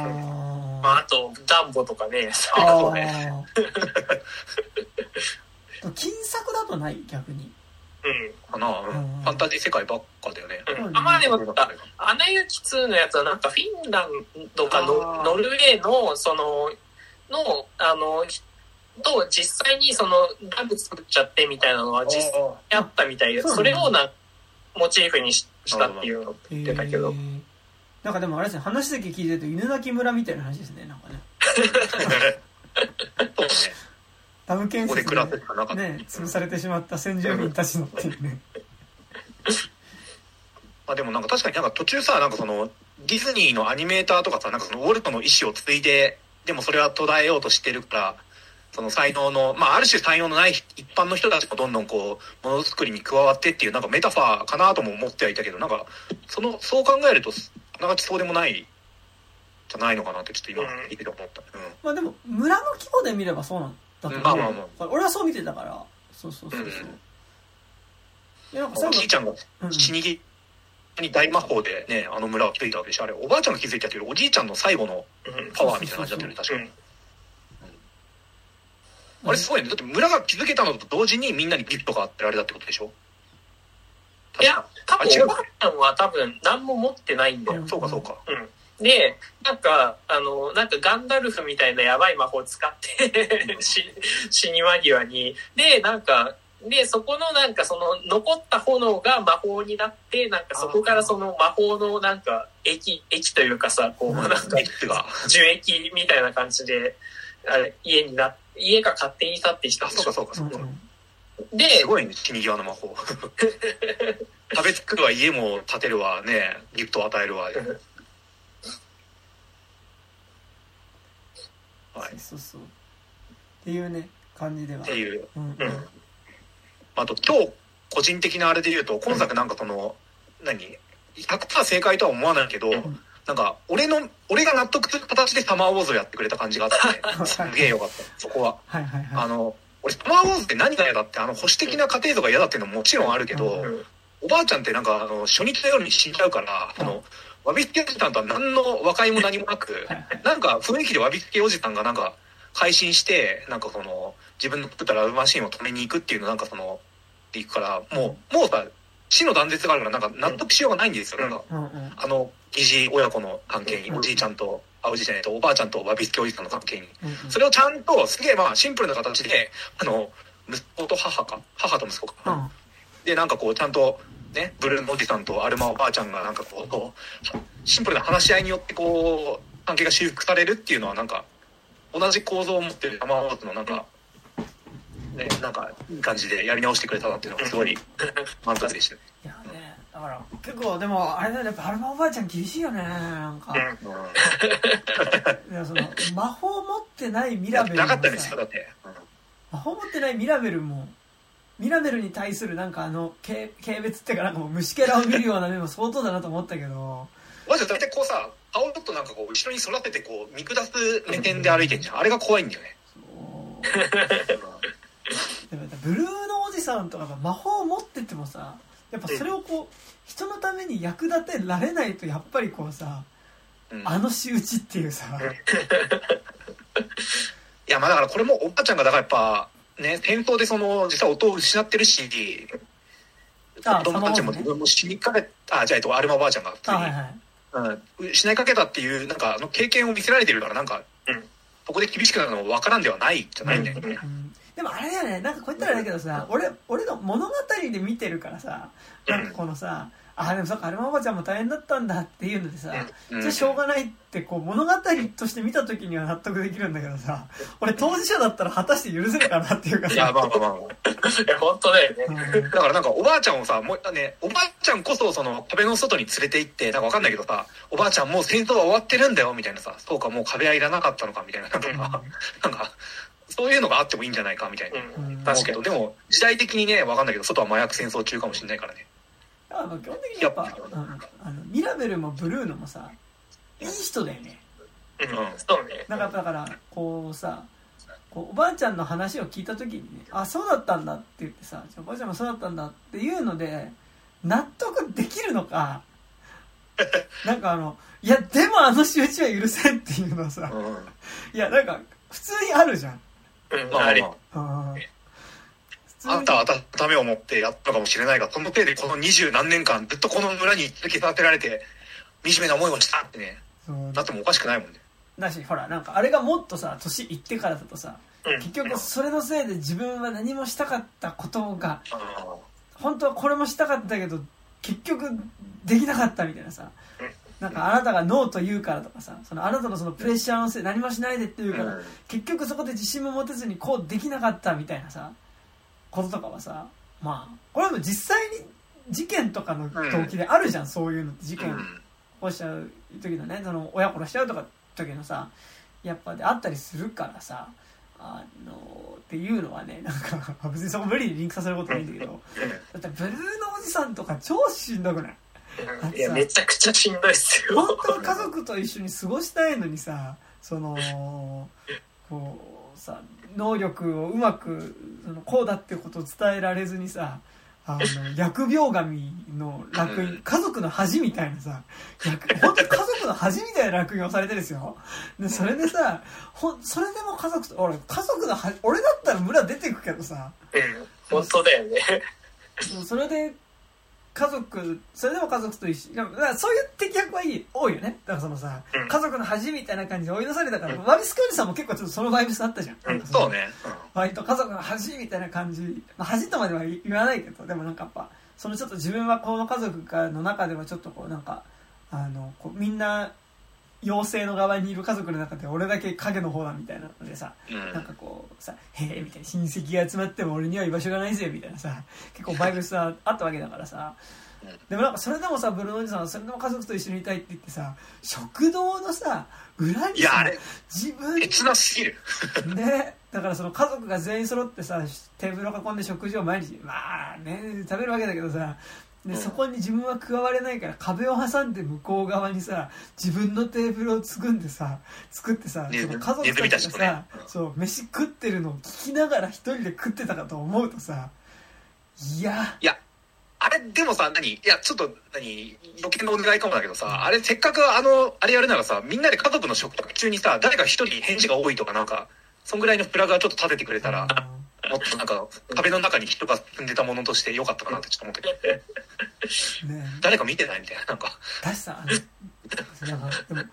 あ、あと、ダンボとかね。あそうね。ー金作だとない？逆にうん。かな、ファンタジー世界ばっかだよね。うん、あまあでも、あアナ雪2のやつはなんかフィンランドかノルウェーの、その、の、あの、と実際にそのダム作っちゃってみたいなのは実際にあったみたいで、それをな、モチーフにししたっていうのを言ってたけど。なんかでもあれですね話だけ聞いてると犬鳴村みたいな話ですねなんかね。そうね。ダム建設でね、潰されてしまった先住民たちのっていうね。*laughs* まあでもなんか確かになんか途中さ、なんかその、ディズニーのアニメーターとかさ、なんかそのウォルトの意思を継いで、でもそれは途絶えようとしてるから、その才能の、まあある種才能のない一般の人たちもどんどんこう、ものづくりに加わってっていうなんかメタファーかなとも思ってはいたけど、なんか、その、そう考えると、あながちそうでもない、じゃないのかなってちょっと今うん聞いてて思った。うん。まあでも、村の規模で見ればそうなんだと思う。まあまあま俺はそう見てたから。そうそうそうそう。うんでなんか最後おじいちゃんがうん死に際に大魔法でね、あの村を築いたわけでしょ。あれ、おばあちゃんが築いたっていうよりおじいちゃんの最後のうんパワーみたいな感じだったよね、確かに。うんあれすごいね。だって村が築けたのと同時にみんなにギフトがあってあれだってことでしょいや、多分おばあちゃんは多分何も持ってないんだよ。そうかそうか。で、なんか、あの、なんかガンダルフみたいなやばい魔法を使って *laughs* 死、死に間際に。で、なんか、で、そこのなんかその残った炎が魔法になって、なんかそこからその魔法のなんか液、液というかさ、こう、うんなんか。樹液みたいな感じで、あれ家にな、家が勝手に立ってきたそうか。そうかそうか。で、すごいね、死に際の魔法。*laughs* 食べつくるわ、家も建てるわ、ね、ギフトを与えるわ。*laughs* はい。そうそう。っていうね、感じでは。っていう。うんうん。うんあと、今日、個人的なあれで言うと、今作なんかその、何 ?100% 正解とは思わないけど、んなんか、俺の、俺が納得する形でサマーウォーズをやってくれた感じがあって、*laughs* すげえよかった。そこは。はいはいはい。あの、俺、サマーウォーズって何が嫌だって、あの、保守的な家庭像が嫌だっていうのももちろんあるけど、うんおばあちゃんってなんか、あの、初日の夜に死んじゃうから、あの、わびつけおじさんとは何の和解も何もなく、*laughs* なんか雰囲気でわびつけおじさんがなんか、改心して、なんかその、自分の作ったラブマシンを止めに行くっていうのなんかその、っていくから、もう、もうさ、死の断絶があるから、なんか納得しようがないんですよ。なんか。あの、疑似親子の関係に、うんおじいちゃんと、あ、おじいちゃんと、おばあちゃんとわびつけおじさんの関係に。それをちゃんと、すげえまあ、シンプルな形で、あの、息子と母か、母と息子か。うんで、なんかこう、ちゃんと、ね、ブルーのおじさんとアルマおばあちゃんが、なんかこうシンプルな話し合いによって、こう、関係が修復されるっていうのは、なんか、同じ構造を持ってる生ーズのなんか、ね、なんか、いい感じでやり直してくれたなっていうのが、すごい満足でした。いやね、だから、結構でも、あれだよね、やっぱアルマおばあちゃん厳しいよね、なんか。うん *laughs* いやその魔法持ってないミラベルもなさかったですよ、だって。魔法持ってないミラベルもミラベルに対するなんかあの軽軽蔑っていうかなんかもう虫けらを見るような目も相当だなと思ったけどマジで大体こうさ、顔ちょっとなんかこう、後ろに育ててこう、見下す目線で歩いてんじゃん。あれが怖いんだよね。*laughs* *laughs* ブルーのおじさんとかが魔法を持っててもさやっぱそれをこう人のために役立てられないとやっぱりこうさうん。あの仕打ちっていうさ。*laughs* いや、まあだからこれもおばあちゃんがだからやっぱ、ね、戦闘でその、実は音を失ってるし、あ子供たちも自分も死にかけ、あ、じゃあ、えっと、アルマおばあちゃんが普通に、あはいはい。うん、失いかけたっていう、なんか、あの経験を見せられてるから、なんか、うん。そこで厳しくなるのも分からんではないじゃないんだよね。うんでもあれだよねなんかこう言ったらあれだけどさ俺俺の物語で見てるからさなん。かこのさあでもそっかアルマおばちゃんも大変だったんだっていうのでさ、うん。じゃあしょうがないってこう物語として見た時には納得できるんだけどさ俺当事者だったら果たして許せるかなっていうかいや、さ、まあまあまあ。*laughs* いや、本当だよね。うん。だからなんかおばあちゃんをさ、もうね、おばあちゃんこそその壁の外に連れて行って、なんかわかんないけどさ、おばあちゃんもう戦争は終わってるんだよみたいなさ、そうかもう壁はいらなかったのかみたいな、なんか、うんなんか、そういうのがあってもいいんじゃないかみたいな。うんうん確かに。でも時代的にね、わかんないけど、外は麻薬戦争中かもしれないからね。だからまあ基本的にやっぱ、うんあのミラベルもブルーノもさいい人だよねうん、そうね。なんかだからこうさこうおばあちゃんの話を聞いた時にねあそうだったんだって言ってさおばあちゃんもそうだったんだっていうので納得できるのか *laughs* なんかあのいやでもあの仕打ちは許せんっていうのはさうん。いやなんか普通にあるじゃんうん、まあまあんたはためを持ってやったのかもしれないが、そのせいでこの二十何年間ずっとこの村に続けさせられて、惨めな思いをしたってね、そう。なってもおかしくないもんね。だしほらなんかあれがもっとさ年いってからだとさうん。結局それのせいで自分は何もしたかったことがあ本当はこれもしたかったけど結局できなかったみたいなさうんなんかあなたがノーと言うからとかさ、そのあなたのそのプレッシャーのせい、何もしないでって言うから、うん。結局そこで自信も持てずにこうできなかったみたいなさ、こととかはさ、まあ、これはもう実際に事件とかの動機であるじゃん、そういうのって事件起こしちゃう時のね、その親殺しちゃうとか時のさ、やっぱであったりするからさ、あのっていうのはね、なんか、*laughs* 別にそこ無理にリンクさせることないんだけど、だってブルーのおじさんとか超しんどくない？いや、めちゃくちゃしんどいっすよ。本当に家族と一緒に過ごしたいのにさそのこうさ能力をうまくそのこうだってことを伝えられずにさあの *laughs* 疫病神の落印家族の恥みたいなさ役本当に家族の恥みたいな落印をされてですよでそれでさほんそれでも家族と俺家族の恥俺だったら村出てくけどさうん本当だよね。それで家族それでも家族と一緒だからそういう敵役はいい多いよね。だからそのさ、うん。家族の恥みたいな感じで追い出されたから、ワビスクールさんも結構ちょっとそのバイブスあったじゃん,、なんかのそうね。割と家族の恥みたいな感じ、まあ、恥とまでは言わないけどでもなんかやっぱそのちょっと自分はこの家族がの中ではちょっとこうなんかあのこうみんな妖精の側にいる家族の中で俺だけ影の方だみたいなのでさ、なんかこうさ「へえ」みたいな親戚が集まっても俺には居場所がないぜみたいなさ結構バイブスさあったわけだからさ。うん。でもなんかそれでもさブルーノおじさんはそれでも家族と一緒にいたいって言ってさ食堂のさ裏にさいやあれ自分切なすぎる。ねだからその家族が全員揃ってさテーブルを囲んで食事を毎日まあね食べるわけだけどさでうん。そこに自分は加われないから壁を挟んで向こう側にさ自分のテーブルを作んでさ作ってさねその家族たちがさ、ねうんそう飯食ってるのを聞きながら一人で食ってたかと思うとさいや。いや、あれ、でもさ、何？いや、ちょっと、何？余計なお願いかもだけどさ、あれ、せっかくあの、あれやるならさ、みんなで家族の食卓中にさ、誰か一人返事が多いとかなんか、そんぐらいのフラグはちょっと立ててくれたら、もっとなんか、壁の中に人が住んでたものとしてよかったかなってちょっと思って。ね。誰か見てないみたいな、なんか。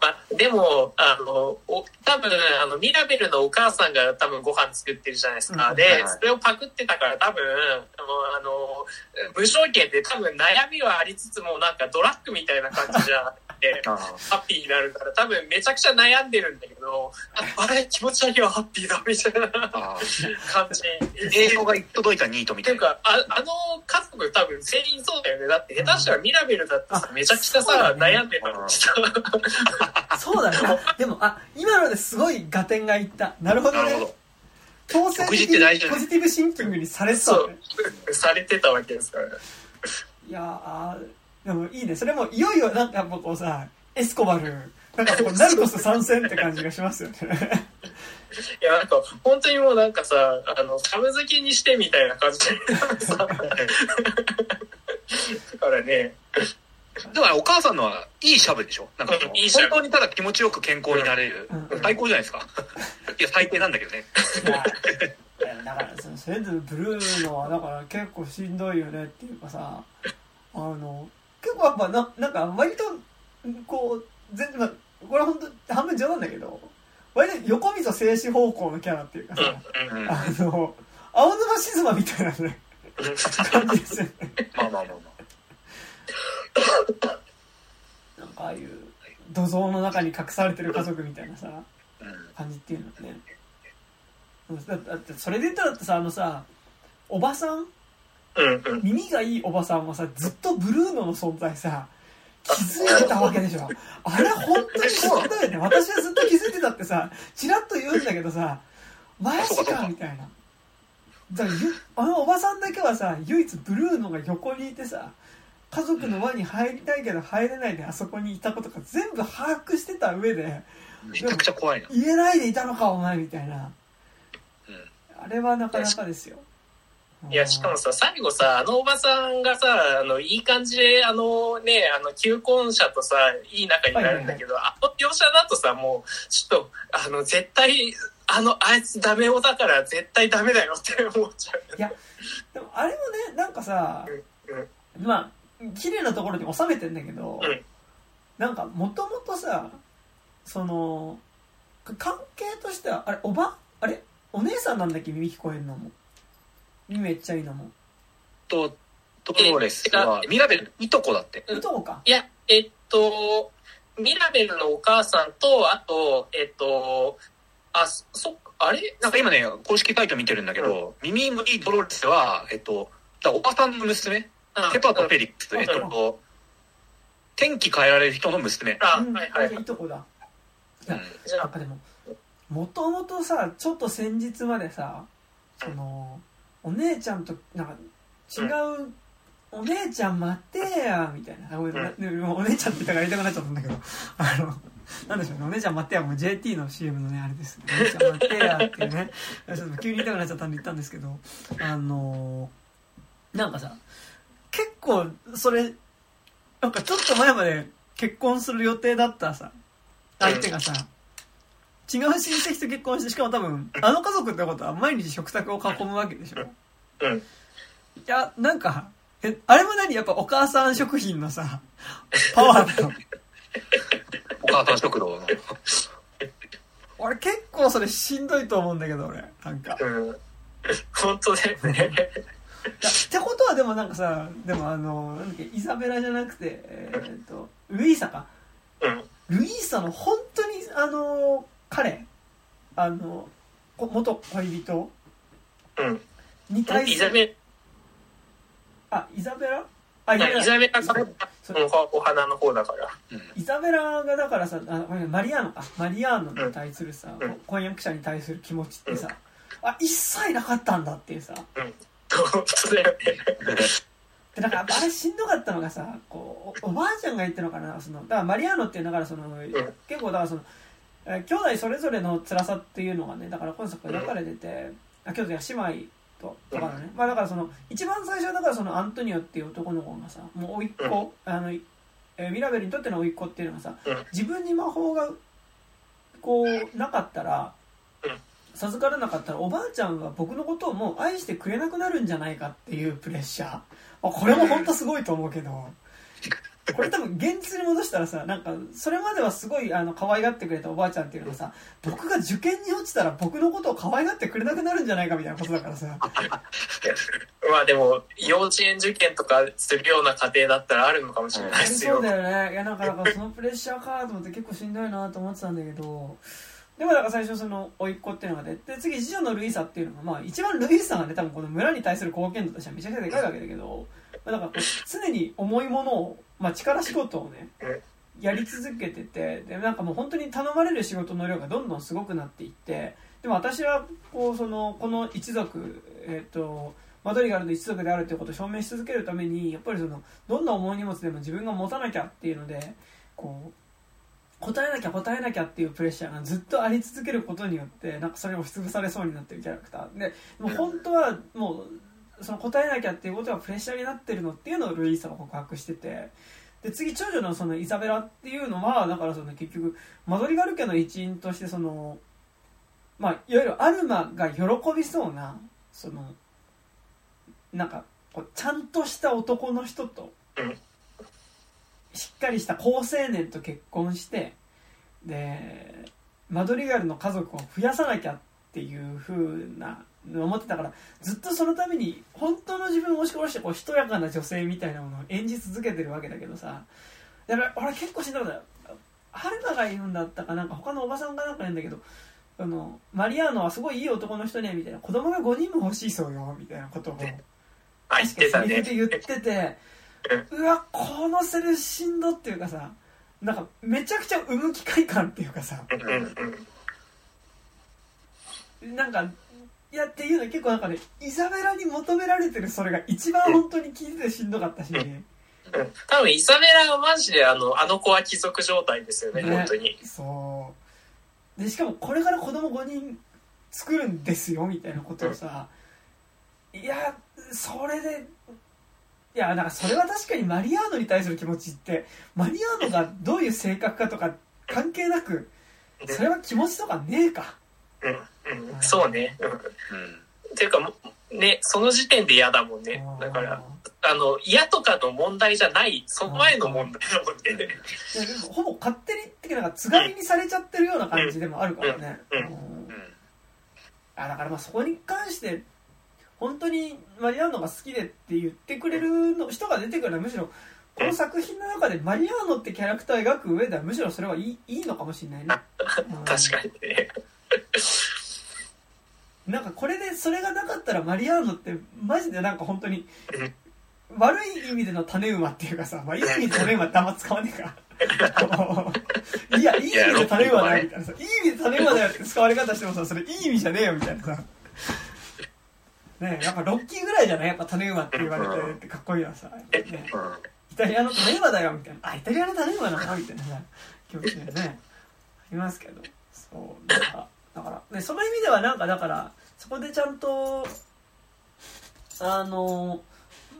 まあ、でも、あの、お多分、あの、ミラベルのお母さんが多分ご飯作ってるじゃないですか。うん。ではい、それをパクってたから多分、あの、あの武将権で多分悩みはありつつも、なんかドラッグみたいな感じじゃて、あハッピーになるから、多分めちゃくちゃ悩んでるんだけど、ああれ気持ちだけはハッピーだ、みたいなあ感じ。英語が届いたニートみたいうな。っていか、ああの家族多分全員そうだよね。だって下手したらミラベルだってさ、あめちゃくちゃさ、悩んでたの。そうだねあでもあ今のですごい合点がいったなるほどねなるほど。強制食事っ的にて大事だねポジティブシンキングにされてたねう、されてたわけですから。いやーでもいいね。それもいよいよなんかやっぱこうさエスコバル。なんかこうナルコス参戦って感じがしますよね。*laughs* いや、なんか、本当にもうなんかさ、あの、サブ好きにしてみたいな感じでさ、だからね、だからお母さんのはいいシャブでしょ？なんか本当にただ気持ちよく健康になれる。うん。最高じゃないですか。いや、最低なんだけどね。だからそれぞれブルーのはだから結構しんどいよねっていうかさあの結構やっぱななんか割とこう全然まあこれは本当半分冗談だけど割と横溝静止方向のキャラっていうかさ、あの青沼静馬みたいなね感じですよね。まあまあまあまなんかああいう土蔵の中に隠されてる家族みたいなさ感じっていうのはねだだってそれで言ったらだってさあのさおばさんうん、うん。耳がいいおばさんはさずっとブルーノの存在さ気づいてたわけでしょ。あれ本当にそうだよね。私はずっと気づいてたってさチラッと言うんだけどさマジかみたいな。だからゆあのおばさんだけはさ唯一ブルーノが横にいてさ家族の輪に入りたいけど入れないであそこにいたことか全部把握してた上でめちゃくちゃ怖いな。言えないでいたのかお前みたいな。うん。あれはなかなかですよいや、しかもさ、最後さ、あのおばさんがさ、あの、いい感じで、あのね、あの、求婚者とさ、いい仲になるんだけど、あの描写だとさ、もう、ちょっと、あの、絶対、あの、あいつダメ男だから絶対ダメだよって思っちゃう。でもあれもねなんかさ、まあ綺麗なところに収めてんだけど、うん。なんかもともとさそのか関係としてはあれおばあれ？お姉さんなんだっけ？耳聞こえるのも。耳めっちゃいいのも。と、トローレスは、ミラベル、いとこだって。うんいとこか。いや、えっと、ミラベルのお母さんと、あと、えっと、あ、そそっか、あれ？なんか今ね、公式サイト見てるんだけど、ミミムリー・ドロレスは、えっと、だおばさんの娘、ペパとフェリックス、えっと、天気変えられる人の娘。あ、うん。はいはいはい。いとこだ。うん。なんかでも、もともとさ、ちょっと先日までさ、その、お姉ちゃんと、なんか、違う、お姉ちゃん待ってや、みたいな。あごめんお姉ちゃんって言ったから言いたくなっちゃったんだけど、*laughs* あの、なんでしょうね、お姉ちゃん待ってや、もう JT の CM のね、あれです。お姉ちゃん待ってやっていうね、*laughs* ちょっと急に言いたくなっちゃったんで言ったんですけど、あの、なんかさ、結構、それ、なんかちょっと前まで結婚する予定だったさ、相手がさ、違う親戚と結婚して、しかも多分、あの家族ってことは毎日食卓を囲むわけでしょ。うん。いや、なんか、え、あれも何やっぱお母さん食品のさ、パワーなの。お母さん食堂の。俺結構それしんどいと思うんだけど、俺。なんか。うん。本当だよね。いやってことはでもなんかさ、でもあの、なんだっけ、イザベラじゃなくて、えーっと、ルイーサか。うん。ルイーサの本当に、あの、彼、あの、こ元恋人？うん。に対する、イザベあ、イザベラ？あ、ラ、イザベラさんラ。のそお花の方だから。うん。イザベラがだからさ、あごめんマリアーノか。マリアーノに対するさ、うん。婚約者に対する気持ちってさ、あ、一切なかったんだっていうさ。本当だよね。で、なんか、あれしんどかったのがさ、こう、おおばあちゃんが言ってるのかな、その、だからマリアーノっていうだからその、結構だからその、えー兄弟それぞれの辛さっていうのがね、だから今作描かれてて、あ兄弟や姉妹と、とかのね、まあだからその、一番最初はだからそのアントニオっていう男の子がさ、もう甥っ子、あの、えーミラベルにとっての甥っ子っていうのがさうん、自分に魔法が、こう、なかったらうん、授からなかったらおばあちゃんは僕のことをもう愛してくれなくなるんじゃないかっていうプレッシャー。あこれも本当すごいと思うけど、これ多分現実に戻したらさ、なんか、それまではすごいあの可愛がってくれたおばあちゃんっていうのがさ、僕が受験に落ちたら僕のことを可愛がってくれなくなるんじゃないかみたいなことだからさ、*laughs* まあでも、幼稚園受験とかするような家庭だったらあるのかもしれないですよそう。だよね。いや、なんか、だからそのプレッシャーかと思って結構しんどいなと思ってたんだけど、でもだから最初その、甥っ子っていうのが出て、次次女のルイーサっていうのが、まあ一番ルイーサがね、多分この村に対する貢献度としてはめちゃくちゃでかいわけだけど、まあ、だから常に重いものを、まあ力仕事をね、やり続けてて、で、なんかもう本当に頼まれる仕事の量がどんどんすごくなっていって、でも私は、こう、その、この一族、えっ、と、マドリガルの一族であるということを証明し続けるために、やっぱりその、どんな重い荷物でも自分が持たなきゃっていうので、こう、答えなきゃ答えなきゃっていうプレッシャーがずっとあり続けることによって、なんかそれを押しつぶされそうになってるキャラクター。で、もう本当はもう、その答えなきゃっていうことがプレッシャーになってるのっていうのをルイーサは告白してて、で、次、長女のそのイザベラっていうのは、だからその結局、マドリガル家の一員としてその、まあ、いわゆるアルマが喜びそうな、その、なんか、こうちゃんとした男の人と、しっかりした好青年と結婚して、で、マドリガルの家族を増やさなきゃっていう風な、思ってたから、ずっとそのために、本当の自分を押し殺して、こう、しとやかな女性みたいなものを演じ続けてるわけだけどさ、だから、俺結構しんどかったよ。春菜が言うんだったかなんか他のおばさんがなんか言うんだけど、あの、マリアーノはすごいいい男の人ね、みたいな。子供が5人も欲しいそうよ、みたいなことを。あ、言ってリフ。で言ってて、うわ、このセリフしんどっていうかさ、なんかめちゃくちゃ産む機会感っていうかさ、なんか、いやっていうの結構なんかね、イザベラに求められてるそれが一番本当に聞いててしんどかったし、うん。多分、イザベラはマジであの、あの子は貴族状態ですよね、ね本当に。そう。で、しかもこれから子供5人作るんですよ、みたいなことをさ、いや、それで、いや、なんかそれは確かにマリアーノに対する気持ちって、マリアーノがどういう性格かとか関係なく、それは気持ちとかねえか。うん、うん、そうね。うん。うん。っていうか、もね、その時点で嫌だもんね。だから、あの、嫌とかの問題じゃない、その前の問題だもんね。いやでもほぼ勝手にっていうかなんかつがみにされちゃってるような感じでもあるからね。うんうん。あだからまあそこに関して本当にマリアーノが好きでって言ってくれるの人が出てくるのはむしろこの作品の中でマリアーノってキャラクターを描く上ではむしろそれはいいいいのかもしれないね。うん確かにね。なんかこれでそれがなかったらマリアーノってマジでなんか本当にうん悪い意味での種馬っていうかさ、まあ、いい意味で種馬ってあんま使わねえか。*laughs* いや、いい意味で種馬だよみたいなさ、いい意味で種馬だよって使われ方してもさ、それいい意味じゃねえよみたいなさ。ねえ、やっぱロッキーぐらいじゃないやっぱ種馬って言われてってかっこいいのはさ、ね、うん。イタリアの種馬だよみたいな。あ、イタリアの種馬なの？みたいなさ、気持ちでね、ありますけど。そう、なんか、だから、ね、その意味ではなんかだから、そこでちゃんと、あの、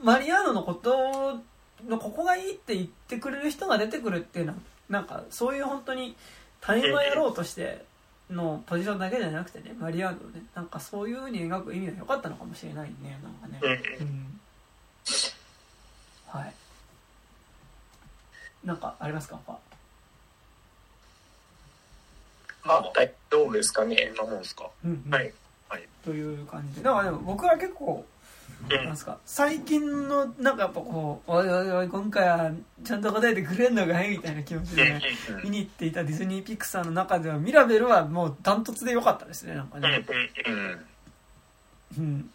マリアーノのことのここがいいって言ってくれる人が出てくるっていうのは、なんかそういう本当に種馬やろうとしてのポジションだけじゃなくてね、マリアーノをね、なんかそういう風に描く意味が良かったのかもしれないね、なんかね。うんうんはい。なんかありますか？他あ、大丈夫ですかね？そんなもんですか？うん、うんはい。という感じで。なんかでも僕は結構、うんなんですか、最近のなんかやっぱこう、おいおいおい、今回はちゃんと答えてくれんのかい？みたいな気持ちでね、うん見に行っていたディズニーピクサーの中では、ミラベルはもうダントツで良かったですね、なんかうんうんね。うん。うん。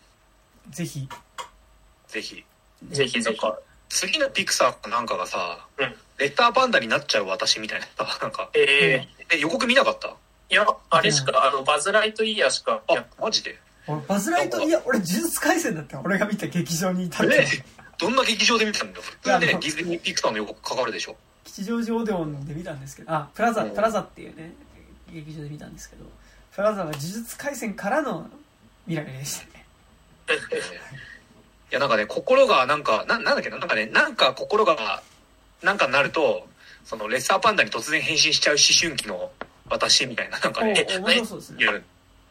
ぜひ。ぜひ。ぜひぜひ。次のピクサーかなんかがさ、うんレッターパンダになっちゃう私みたいなさ、なんか、ええ、予告見なかった？ー、いや、あれしか、あの、バズ・ライトイヤーしか、いやあ、マジで？俺、バズライト、いや、俺、呪術廻戦だったよ。俺が見た劇場にいたけどえどんな劇場で見たんだ？よ。普通ね、ディズニーピクサーの予告かかるでしょ。吉祥寺オデオンで見たんですけど、あ、プラザ、うん。プラザっていうね、劇場で見たんですけど、プラザは呪術廻戦からのミラベルでしたね。いや、なんかね、心が、なんか、な、なんだっけな、なんかね、なんか心が、なんかになると、その、レッサーパンダに突然変身しちゃう思春期の私みたいな、なんかおね、面白そうですね。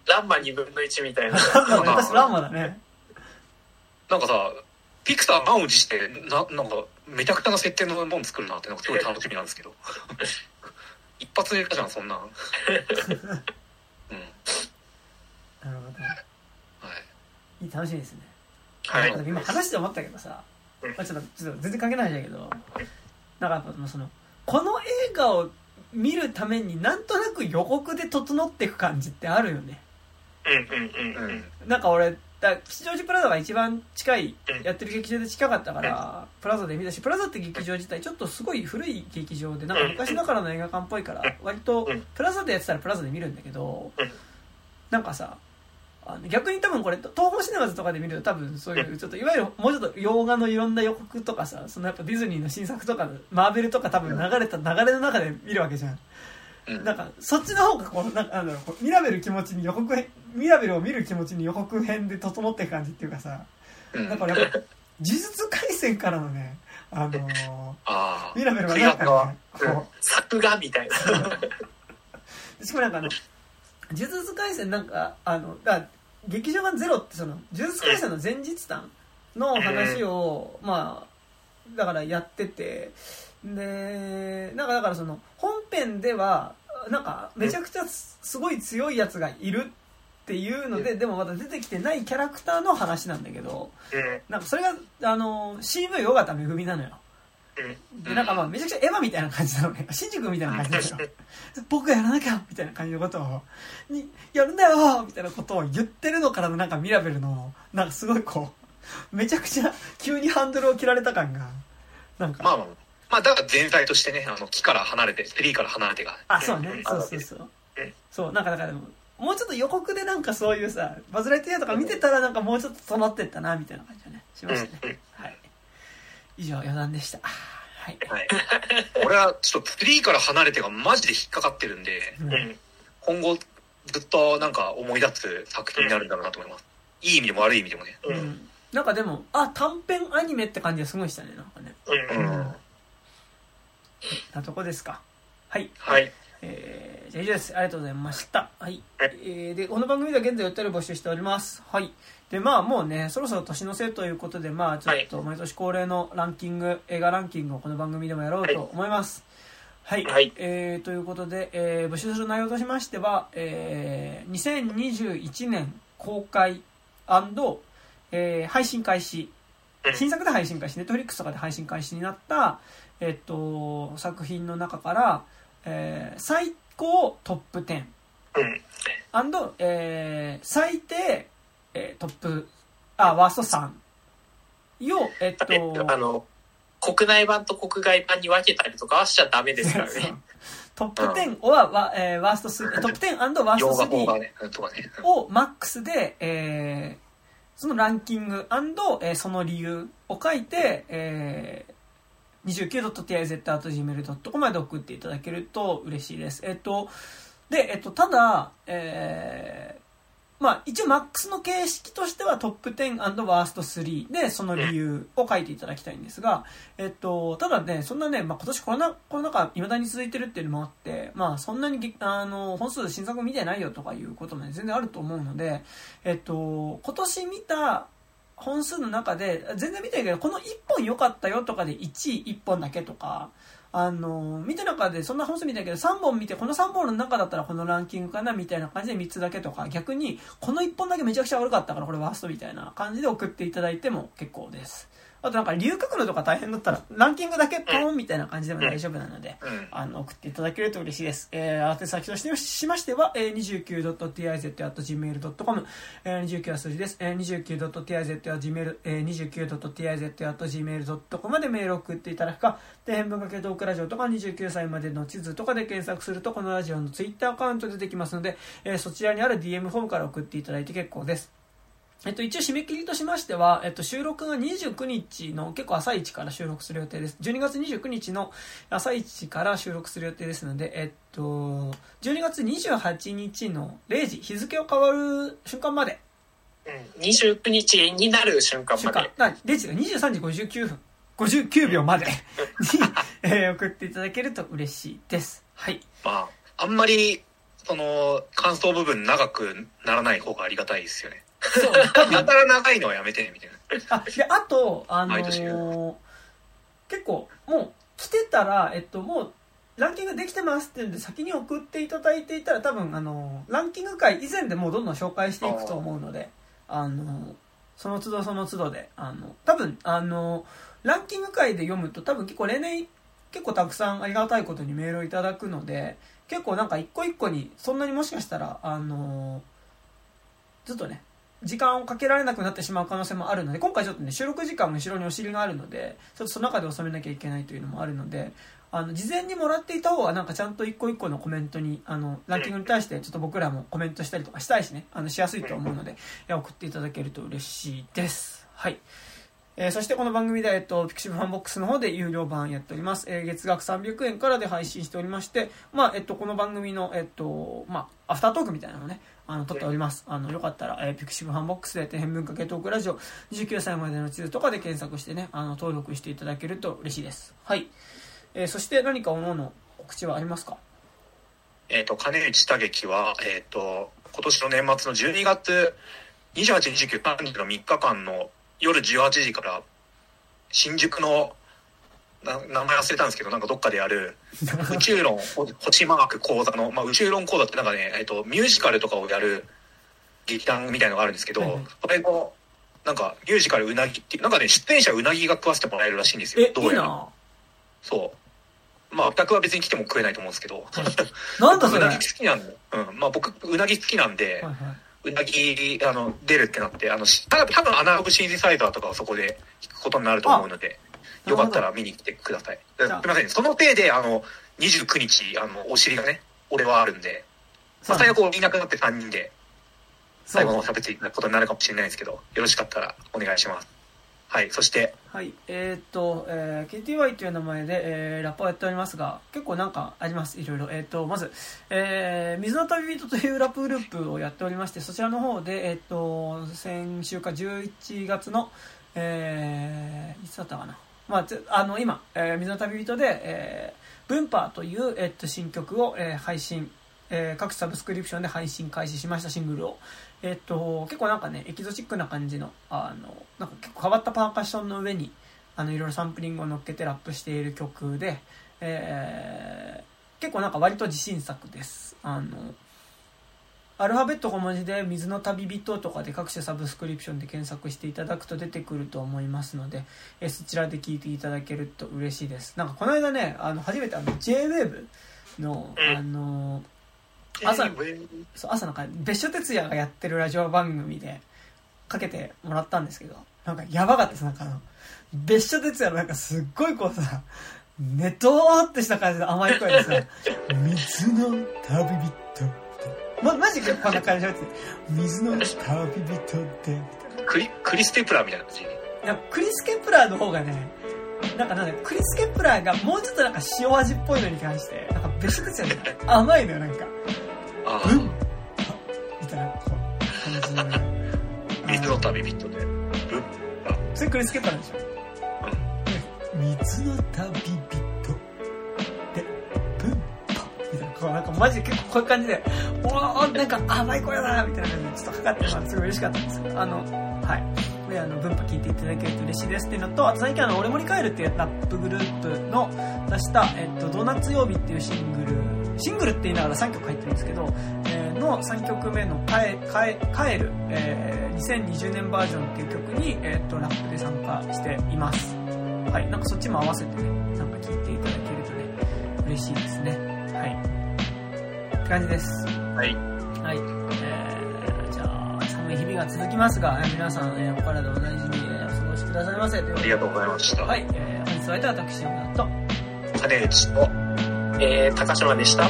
ランマ2分の1みたいな。私 *laughs* ランマだね。なんかさ、ピクサー満を持して、な、なんか、めちゃくちゃな設定のもん作るなって、なんかすごい楽しみなんですけど。*laughs* 一発で言ったじゃん、そんなん。*laughs* うん。なるほど。はい。いい、楽しみですね。はい今話して思ったけどさ、うんまあ、ちょっと、ちょっと全然関係ないんだけど、なんかやっぱその、この映画を見るためになんとなく予告で整っていく感じってあるよね。うんうんうんうん。なんか俺、だ吉祥寺プラザが一番近いうん、やってる劇場で近かったから、プラザで見たし、プラザって劇場自体ちょっとすごい古い劇場で、なんか昔ながらの映画館っぽいから、割とうん。プラザでやってたらプラザで見るんだけどうん、なんかさ、あの逆に多分これ、東宝シネマズとかで見ると多分そういう、ちょっといわゆるもうちょっと洋画のいろんな予告とかさ、そのやっぱディズニーの新作とか、マーベルとか多分流れた流れの中で見るわけじゃん。うん。なんか、そっちの方がこう、なんかなんだろうこう、ミラベル気持ちに予告編、ミラベルを見る気持ちに予告編で整っていく感じっていうかさ、うんだからやっぱ、呪術廻戦からのね、あのー。ミラベルがなんかね、うんこ作画みたいな。*laughs* う、しかもなんかあの、呪術廻戦なんか、あの、だ劇場版ゼロってその、呪術廻戦の前日談の話を、まあ、だからやってて、で、なんかだからその、本編では、なんか、めちゃくちゃすすごい強いやつがいるっていうので、でもまだ出てきてないキャラクターの話なんだけど、うん。なんかそれが、あの、CV 尾形めぐみなのよ。うんで、なんかまあ、めちゃくちゃエヴァみたいな感じなのね。新宿みたいな感じなのよ。*laughs* 僕がやらなきゃみたいな感じのことを、に、やるんだよみたいなことを言ってるのからのなんかミラベルの、なんかすごいこう、めちゃくちゃ急にハンドルを切られた感が、なんか、まあまあ、まあ、だから全体としてね、あの、木から離れて、ツリーから離れてが。あ、そうね。そうそうそううん。そう、なんかだからでも、もうちょっと予告でなんかそういうさ、バズ・ライトイヤーとか見てたらなんかもうちょっと整ってったな、みたいな感じがね、しましたね。はい。以上、余談でした。はい。はい。俺は、ちょっとツリーから離れてがマジで引っかかってるんで、うんうん今後、ずっとなんか思い出す作品になるんだろうなと思います。いい意味でも悪い意味でもね。ううんん。なんかでも、あ、短編アニメって感じがすごいしたね、なんかね。うんうん。なとこですか。はい。はい。えー、じゃあ以上です。ありがとうございました。はい。はいえー、で、この番組では現在お便り募集しております。はい。で、まあもうね、そろそろ年の瀬ということで、まあちょっと毎年恒例のランキング、映画ランキングをこの番組でもやろうと思います。はい。はいえー、ということで、えー、募集する内容としましては、えー、2021年公開えー、配信開始うん新作で配信開始、ネットフリックスとかで配信開始になった、えっと、作品の中から、えー最高トップ10、うん。えー最低、えートップ、あ、ワースト3を、えっと、えあの、国内版と国外版に分けたりとかはしちゃダメですからね。トップ10は、わえーワースト3、トップ10ワースト洋画邦画3ね、とかね。をマックスで、えーそのランキングえーその理由を書いて、えー、29.tiz.gmail.com まで送っていただけると嬉しいです。えっと、で、えっと、ただ、えーまあ、一応マックスの形式としてはトップ10ワースト3でその理由を書いていただきたいんですが、えっと、ただね、そんなね、まあ、今年コロナ、コロナ禍未だに続いてるっていうのもあって、まあ、そんなに、あの、本数新作見てないよとかいうこともね、全然あると思うので、えっと、今年見た本数の中で、全然見てないけど、この1本良かったよとかで1位1本だけとか、あの、見た中でそんな本数見たけど、3本見て、この3本の中だったらこのランキングかなみたいな感じで3つだけとか、逆に、この1本だけめちゃくちゃ悪かったからこれワーストみたいな感じで送っていただいても結構です。あとなんか、理由書くのとか大変だったら、ランキングだけポーンみたいな感じでも大丈夫なので、うん。あの、送っていただけると嬉しいです。えー、宛先としてしましては、えー、29.tiz.gmail.com、えー、29は数字です。えー、29.tiz.gmail、えー、29.tiz.gmail.com までメールを送っていただくか、底辺文化系トークラジオとか29歳までの地図とかで検索すると、このラジオのツイッターアカウント出てきますので、えー、そちらにある DM フォームから送っていただいて結構です。えっと、一応締め切りとしましては、えっと、収録が29日の結構朝一から収録する予定です。12月29日の朝一から収録する予定ですので、えっと、12月28日の0時、日付を変わる瞬間まで、うん。29日になる瞬間瞬間まで。、な0時が23時59分、59秒までに、えー送っていただけると嬉しいです。はい。まあ、あんまり、その、感想部分長くならない方がありがたいですよね。そう、多や分たら長いのはやめてね、みたいな。あ、で、あと、あのー結構、もう、来てたら、えっと、もう、ランキングできてますっていうんで、先に送っていただいていたら、多分、あのーランキング回以前でもうどんどん紹介していくと思うので、あのーその都度その都度で、あの、多分、あのーランキング回で読むと、多分結構例年、結構たくさんありがたいことにメールをいただくので、結構なんか一個一個に、そんなにもしかしたら、あのーずっとね、時間をかけられなくなってしまう可能性もあるので、今回ちょっとね、収録時間も後ろにお尻があるので、ちょっとその中で収めなきゃいけないというのもあるので、あの、事前にもらっていた方がなんかちゃんと一個一個のコメントに、あの、ランキングに対してちょっと僕らもコメントしたりとかしたいしね、あの、しやすいと思うので、送っていただけると嬉しいです。はい。えーそしてこの番組では、えっと、ピクシブファンボックスの方で有料版やっております。えー月額300円からで配信しておりまして、まあ、えっと、この番組の、えっと、まあ、アフタートークみたいなのをね、あの、撮っております。あの、よかったら、えーピクシブファンボックスで、底辺文化系トークラジオ、29歳までの地図とかで検索してね、あの、登録していただけると嬉しいです。はい。えーそして何かおのの告知はありますか？えっ、と、金内多劇は、えっ、と、今年の年末の12月28、29、30の3日間の夜18時から、新宿の、な名前忘れたんですけど、なんかどっかでやる、*laughs* 宇宙論、ほ星マーク講座の、まあ、宇宙論講座ってなんかね、えっ、と、ミュージカルとかをやる劇団みたいのがあるんですけど、はいはいそれの、なんか、ミュージカルうなぎってなんかね、出演者うなぎが食わせてもらえるらしいんですよえ、。どやら。いういなそう。まあ、客は別に来ても食えないと思うんですけど。なんだそれ。*laughs* はうないぎ好きなんで、うん。まあ僕、うなぎ好きなんで、はうなぎ、あの、出るってなって、あの、した多分アナログシンセサイザーとかはそこで聞くことになると思うので、あよかったら見に来てください。すじゃあみません。その体で、あの、29日、あの、お尻がね、俺はあるんで、い。まあ、最悪いなくなって3人で、最後の喋っていただくことになるかもしれないですけど、よろしかったらお願いします。はい。そして、はい、えーっと、えー KTY という名前で、えーラッパーをやっておりますが、結構なんかあります、いろいろ。えーっと、まず、えー水の旅人というラップグループをやっておりまして、そちらの方で、えーっと、先週か11月の、えーいつだったかな。まあ、あの、今、えー水の旅人で、えー、ブンパーという、えーっと、新曲を、えー配信、えー各サブスクリプションで配信開始しましたシングルを。えっと、結構なんかね、エキゾチックな感じの、あの、なんか結構変わったパーカッションの上に、あの、いろいろサンプリングを乗っけてラップしている曲で、えー結構なんか割と自信作です。あの、アルファベット小文字で水の旅人とかで各種サブスクリプションで検索していただくと出てくると思いますので、えーそちらで聞いていただけると嬉しいです。なんかこの間ね、あの、初めてあの、JWAVE の、うんあの、朝朝なんか別所哲也がやってるラジオ番組でかけてもらったんですけどなんかやばかったですなんかあの別所哲也のなんかすっごいこうさネトーってした感じで甘い声でさ「水の旅人」ま、マジかこんな感じで水の旅人で」クリ、クリス・テプラーみたいな感じ？いやクリス・ケプラーの方がねなんかなんだクリス・ケプラーがもうちょっとなんか塩味っぽいのに関してなんか別所哲也の方が甘いのよなんか。ああ、うん。みたいなこう感じの。ね *laughs* 水の旅人で。うん。それクリス・ケプラーでしょ？水の旅人。でブンパみたいな。こうなんかマジで結構こういう感じでおーなんか甘い声だなみたいな感じでちょっとかかってまあすごい嬉しかったんですけどあのはいであの分布聞いていただけると嬉しいですっていうのとあと最近あの「俺もり帰る」っていうラップグループの出した「えっと、ドーナツ曜日」っていうシングルシングルって言いながら3曲入ってるんですけど、えーの3曲目の帰「帰帰る」えー2020年バージョンっていう曲に、えっとラップで参加していますはい、なんかそっちも合わせてね、なんか聞いていただけるとね、嬉しいですね。はい。って感じです。はい。はい。えー、日々が続きますが、えー皆さん、えーお体お大事に、えーお過ごしくださいませ。ありがとうございました。はい、えー、本日は私、山田と、金内と、えー、高島でした。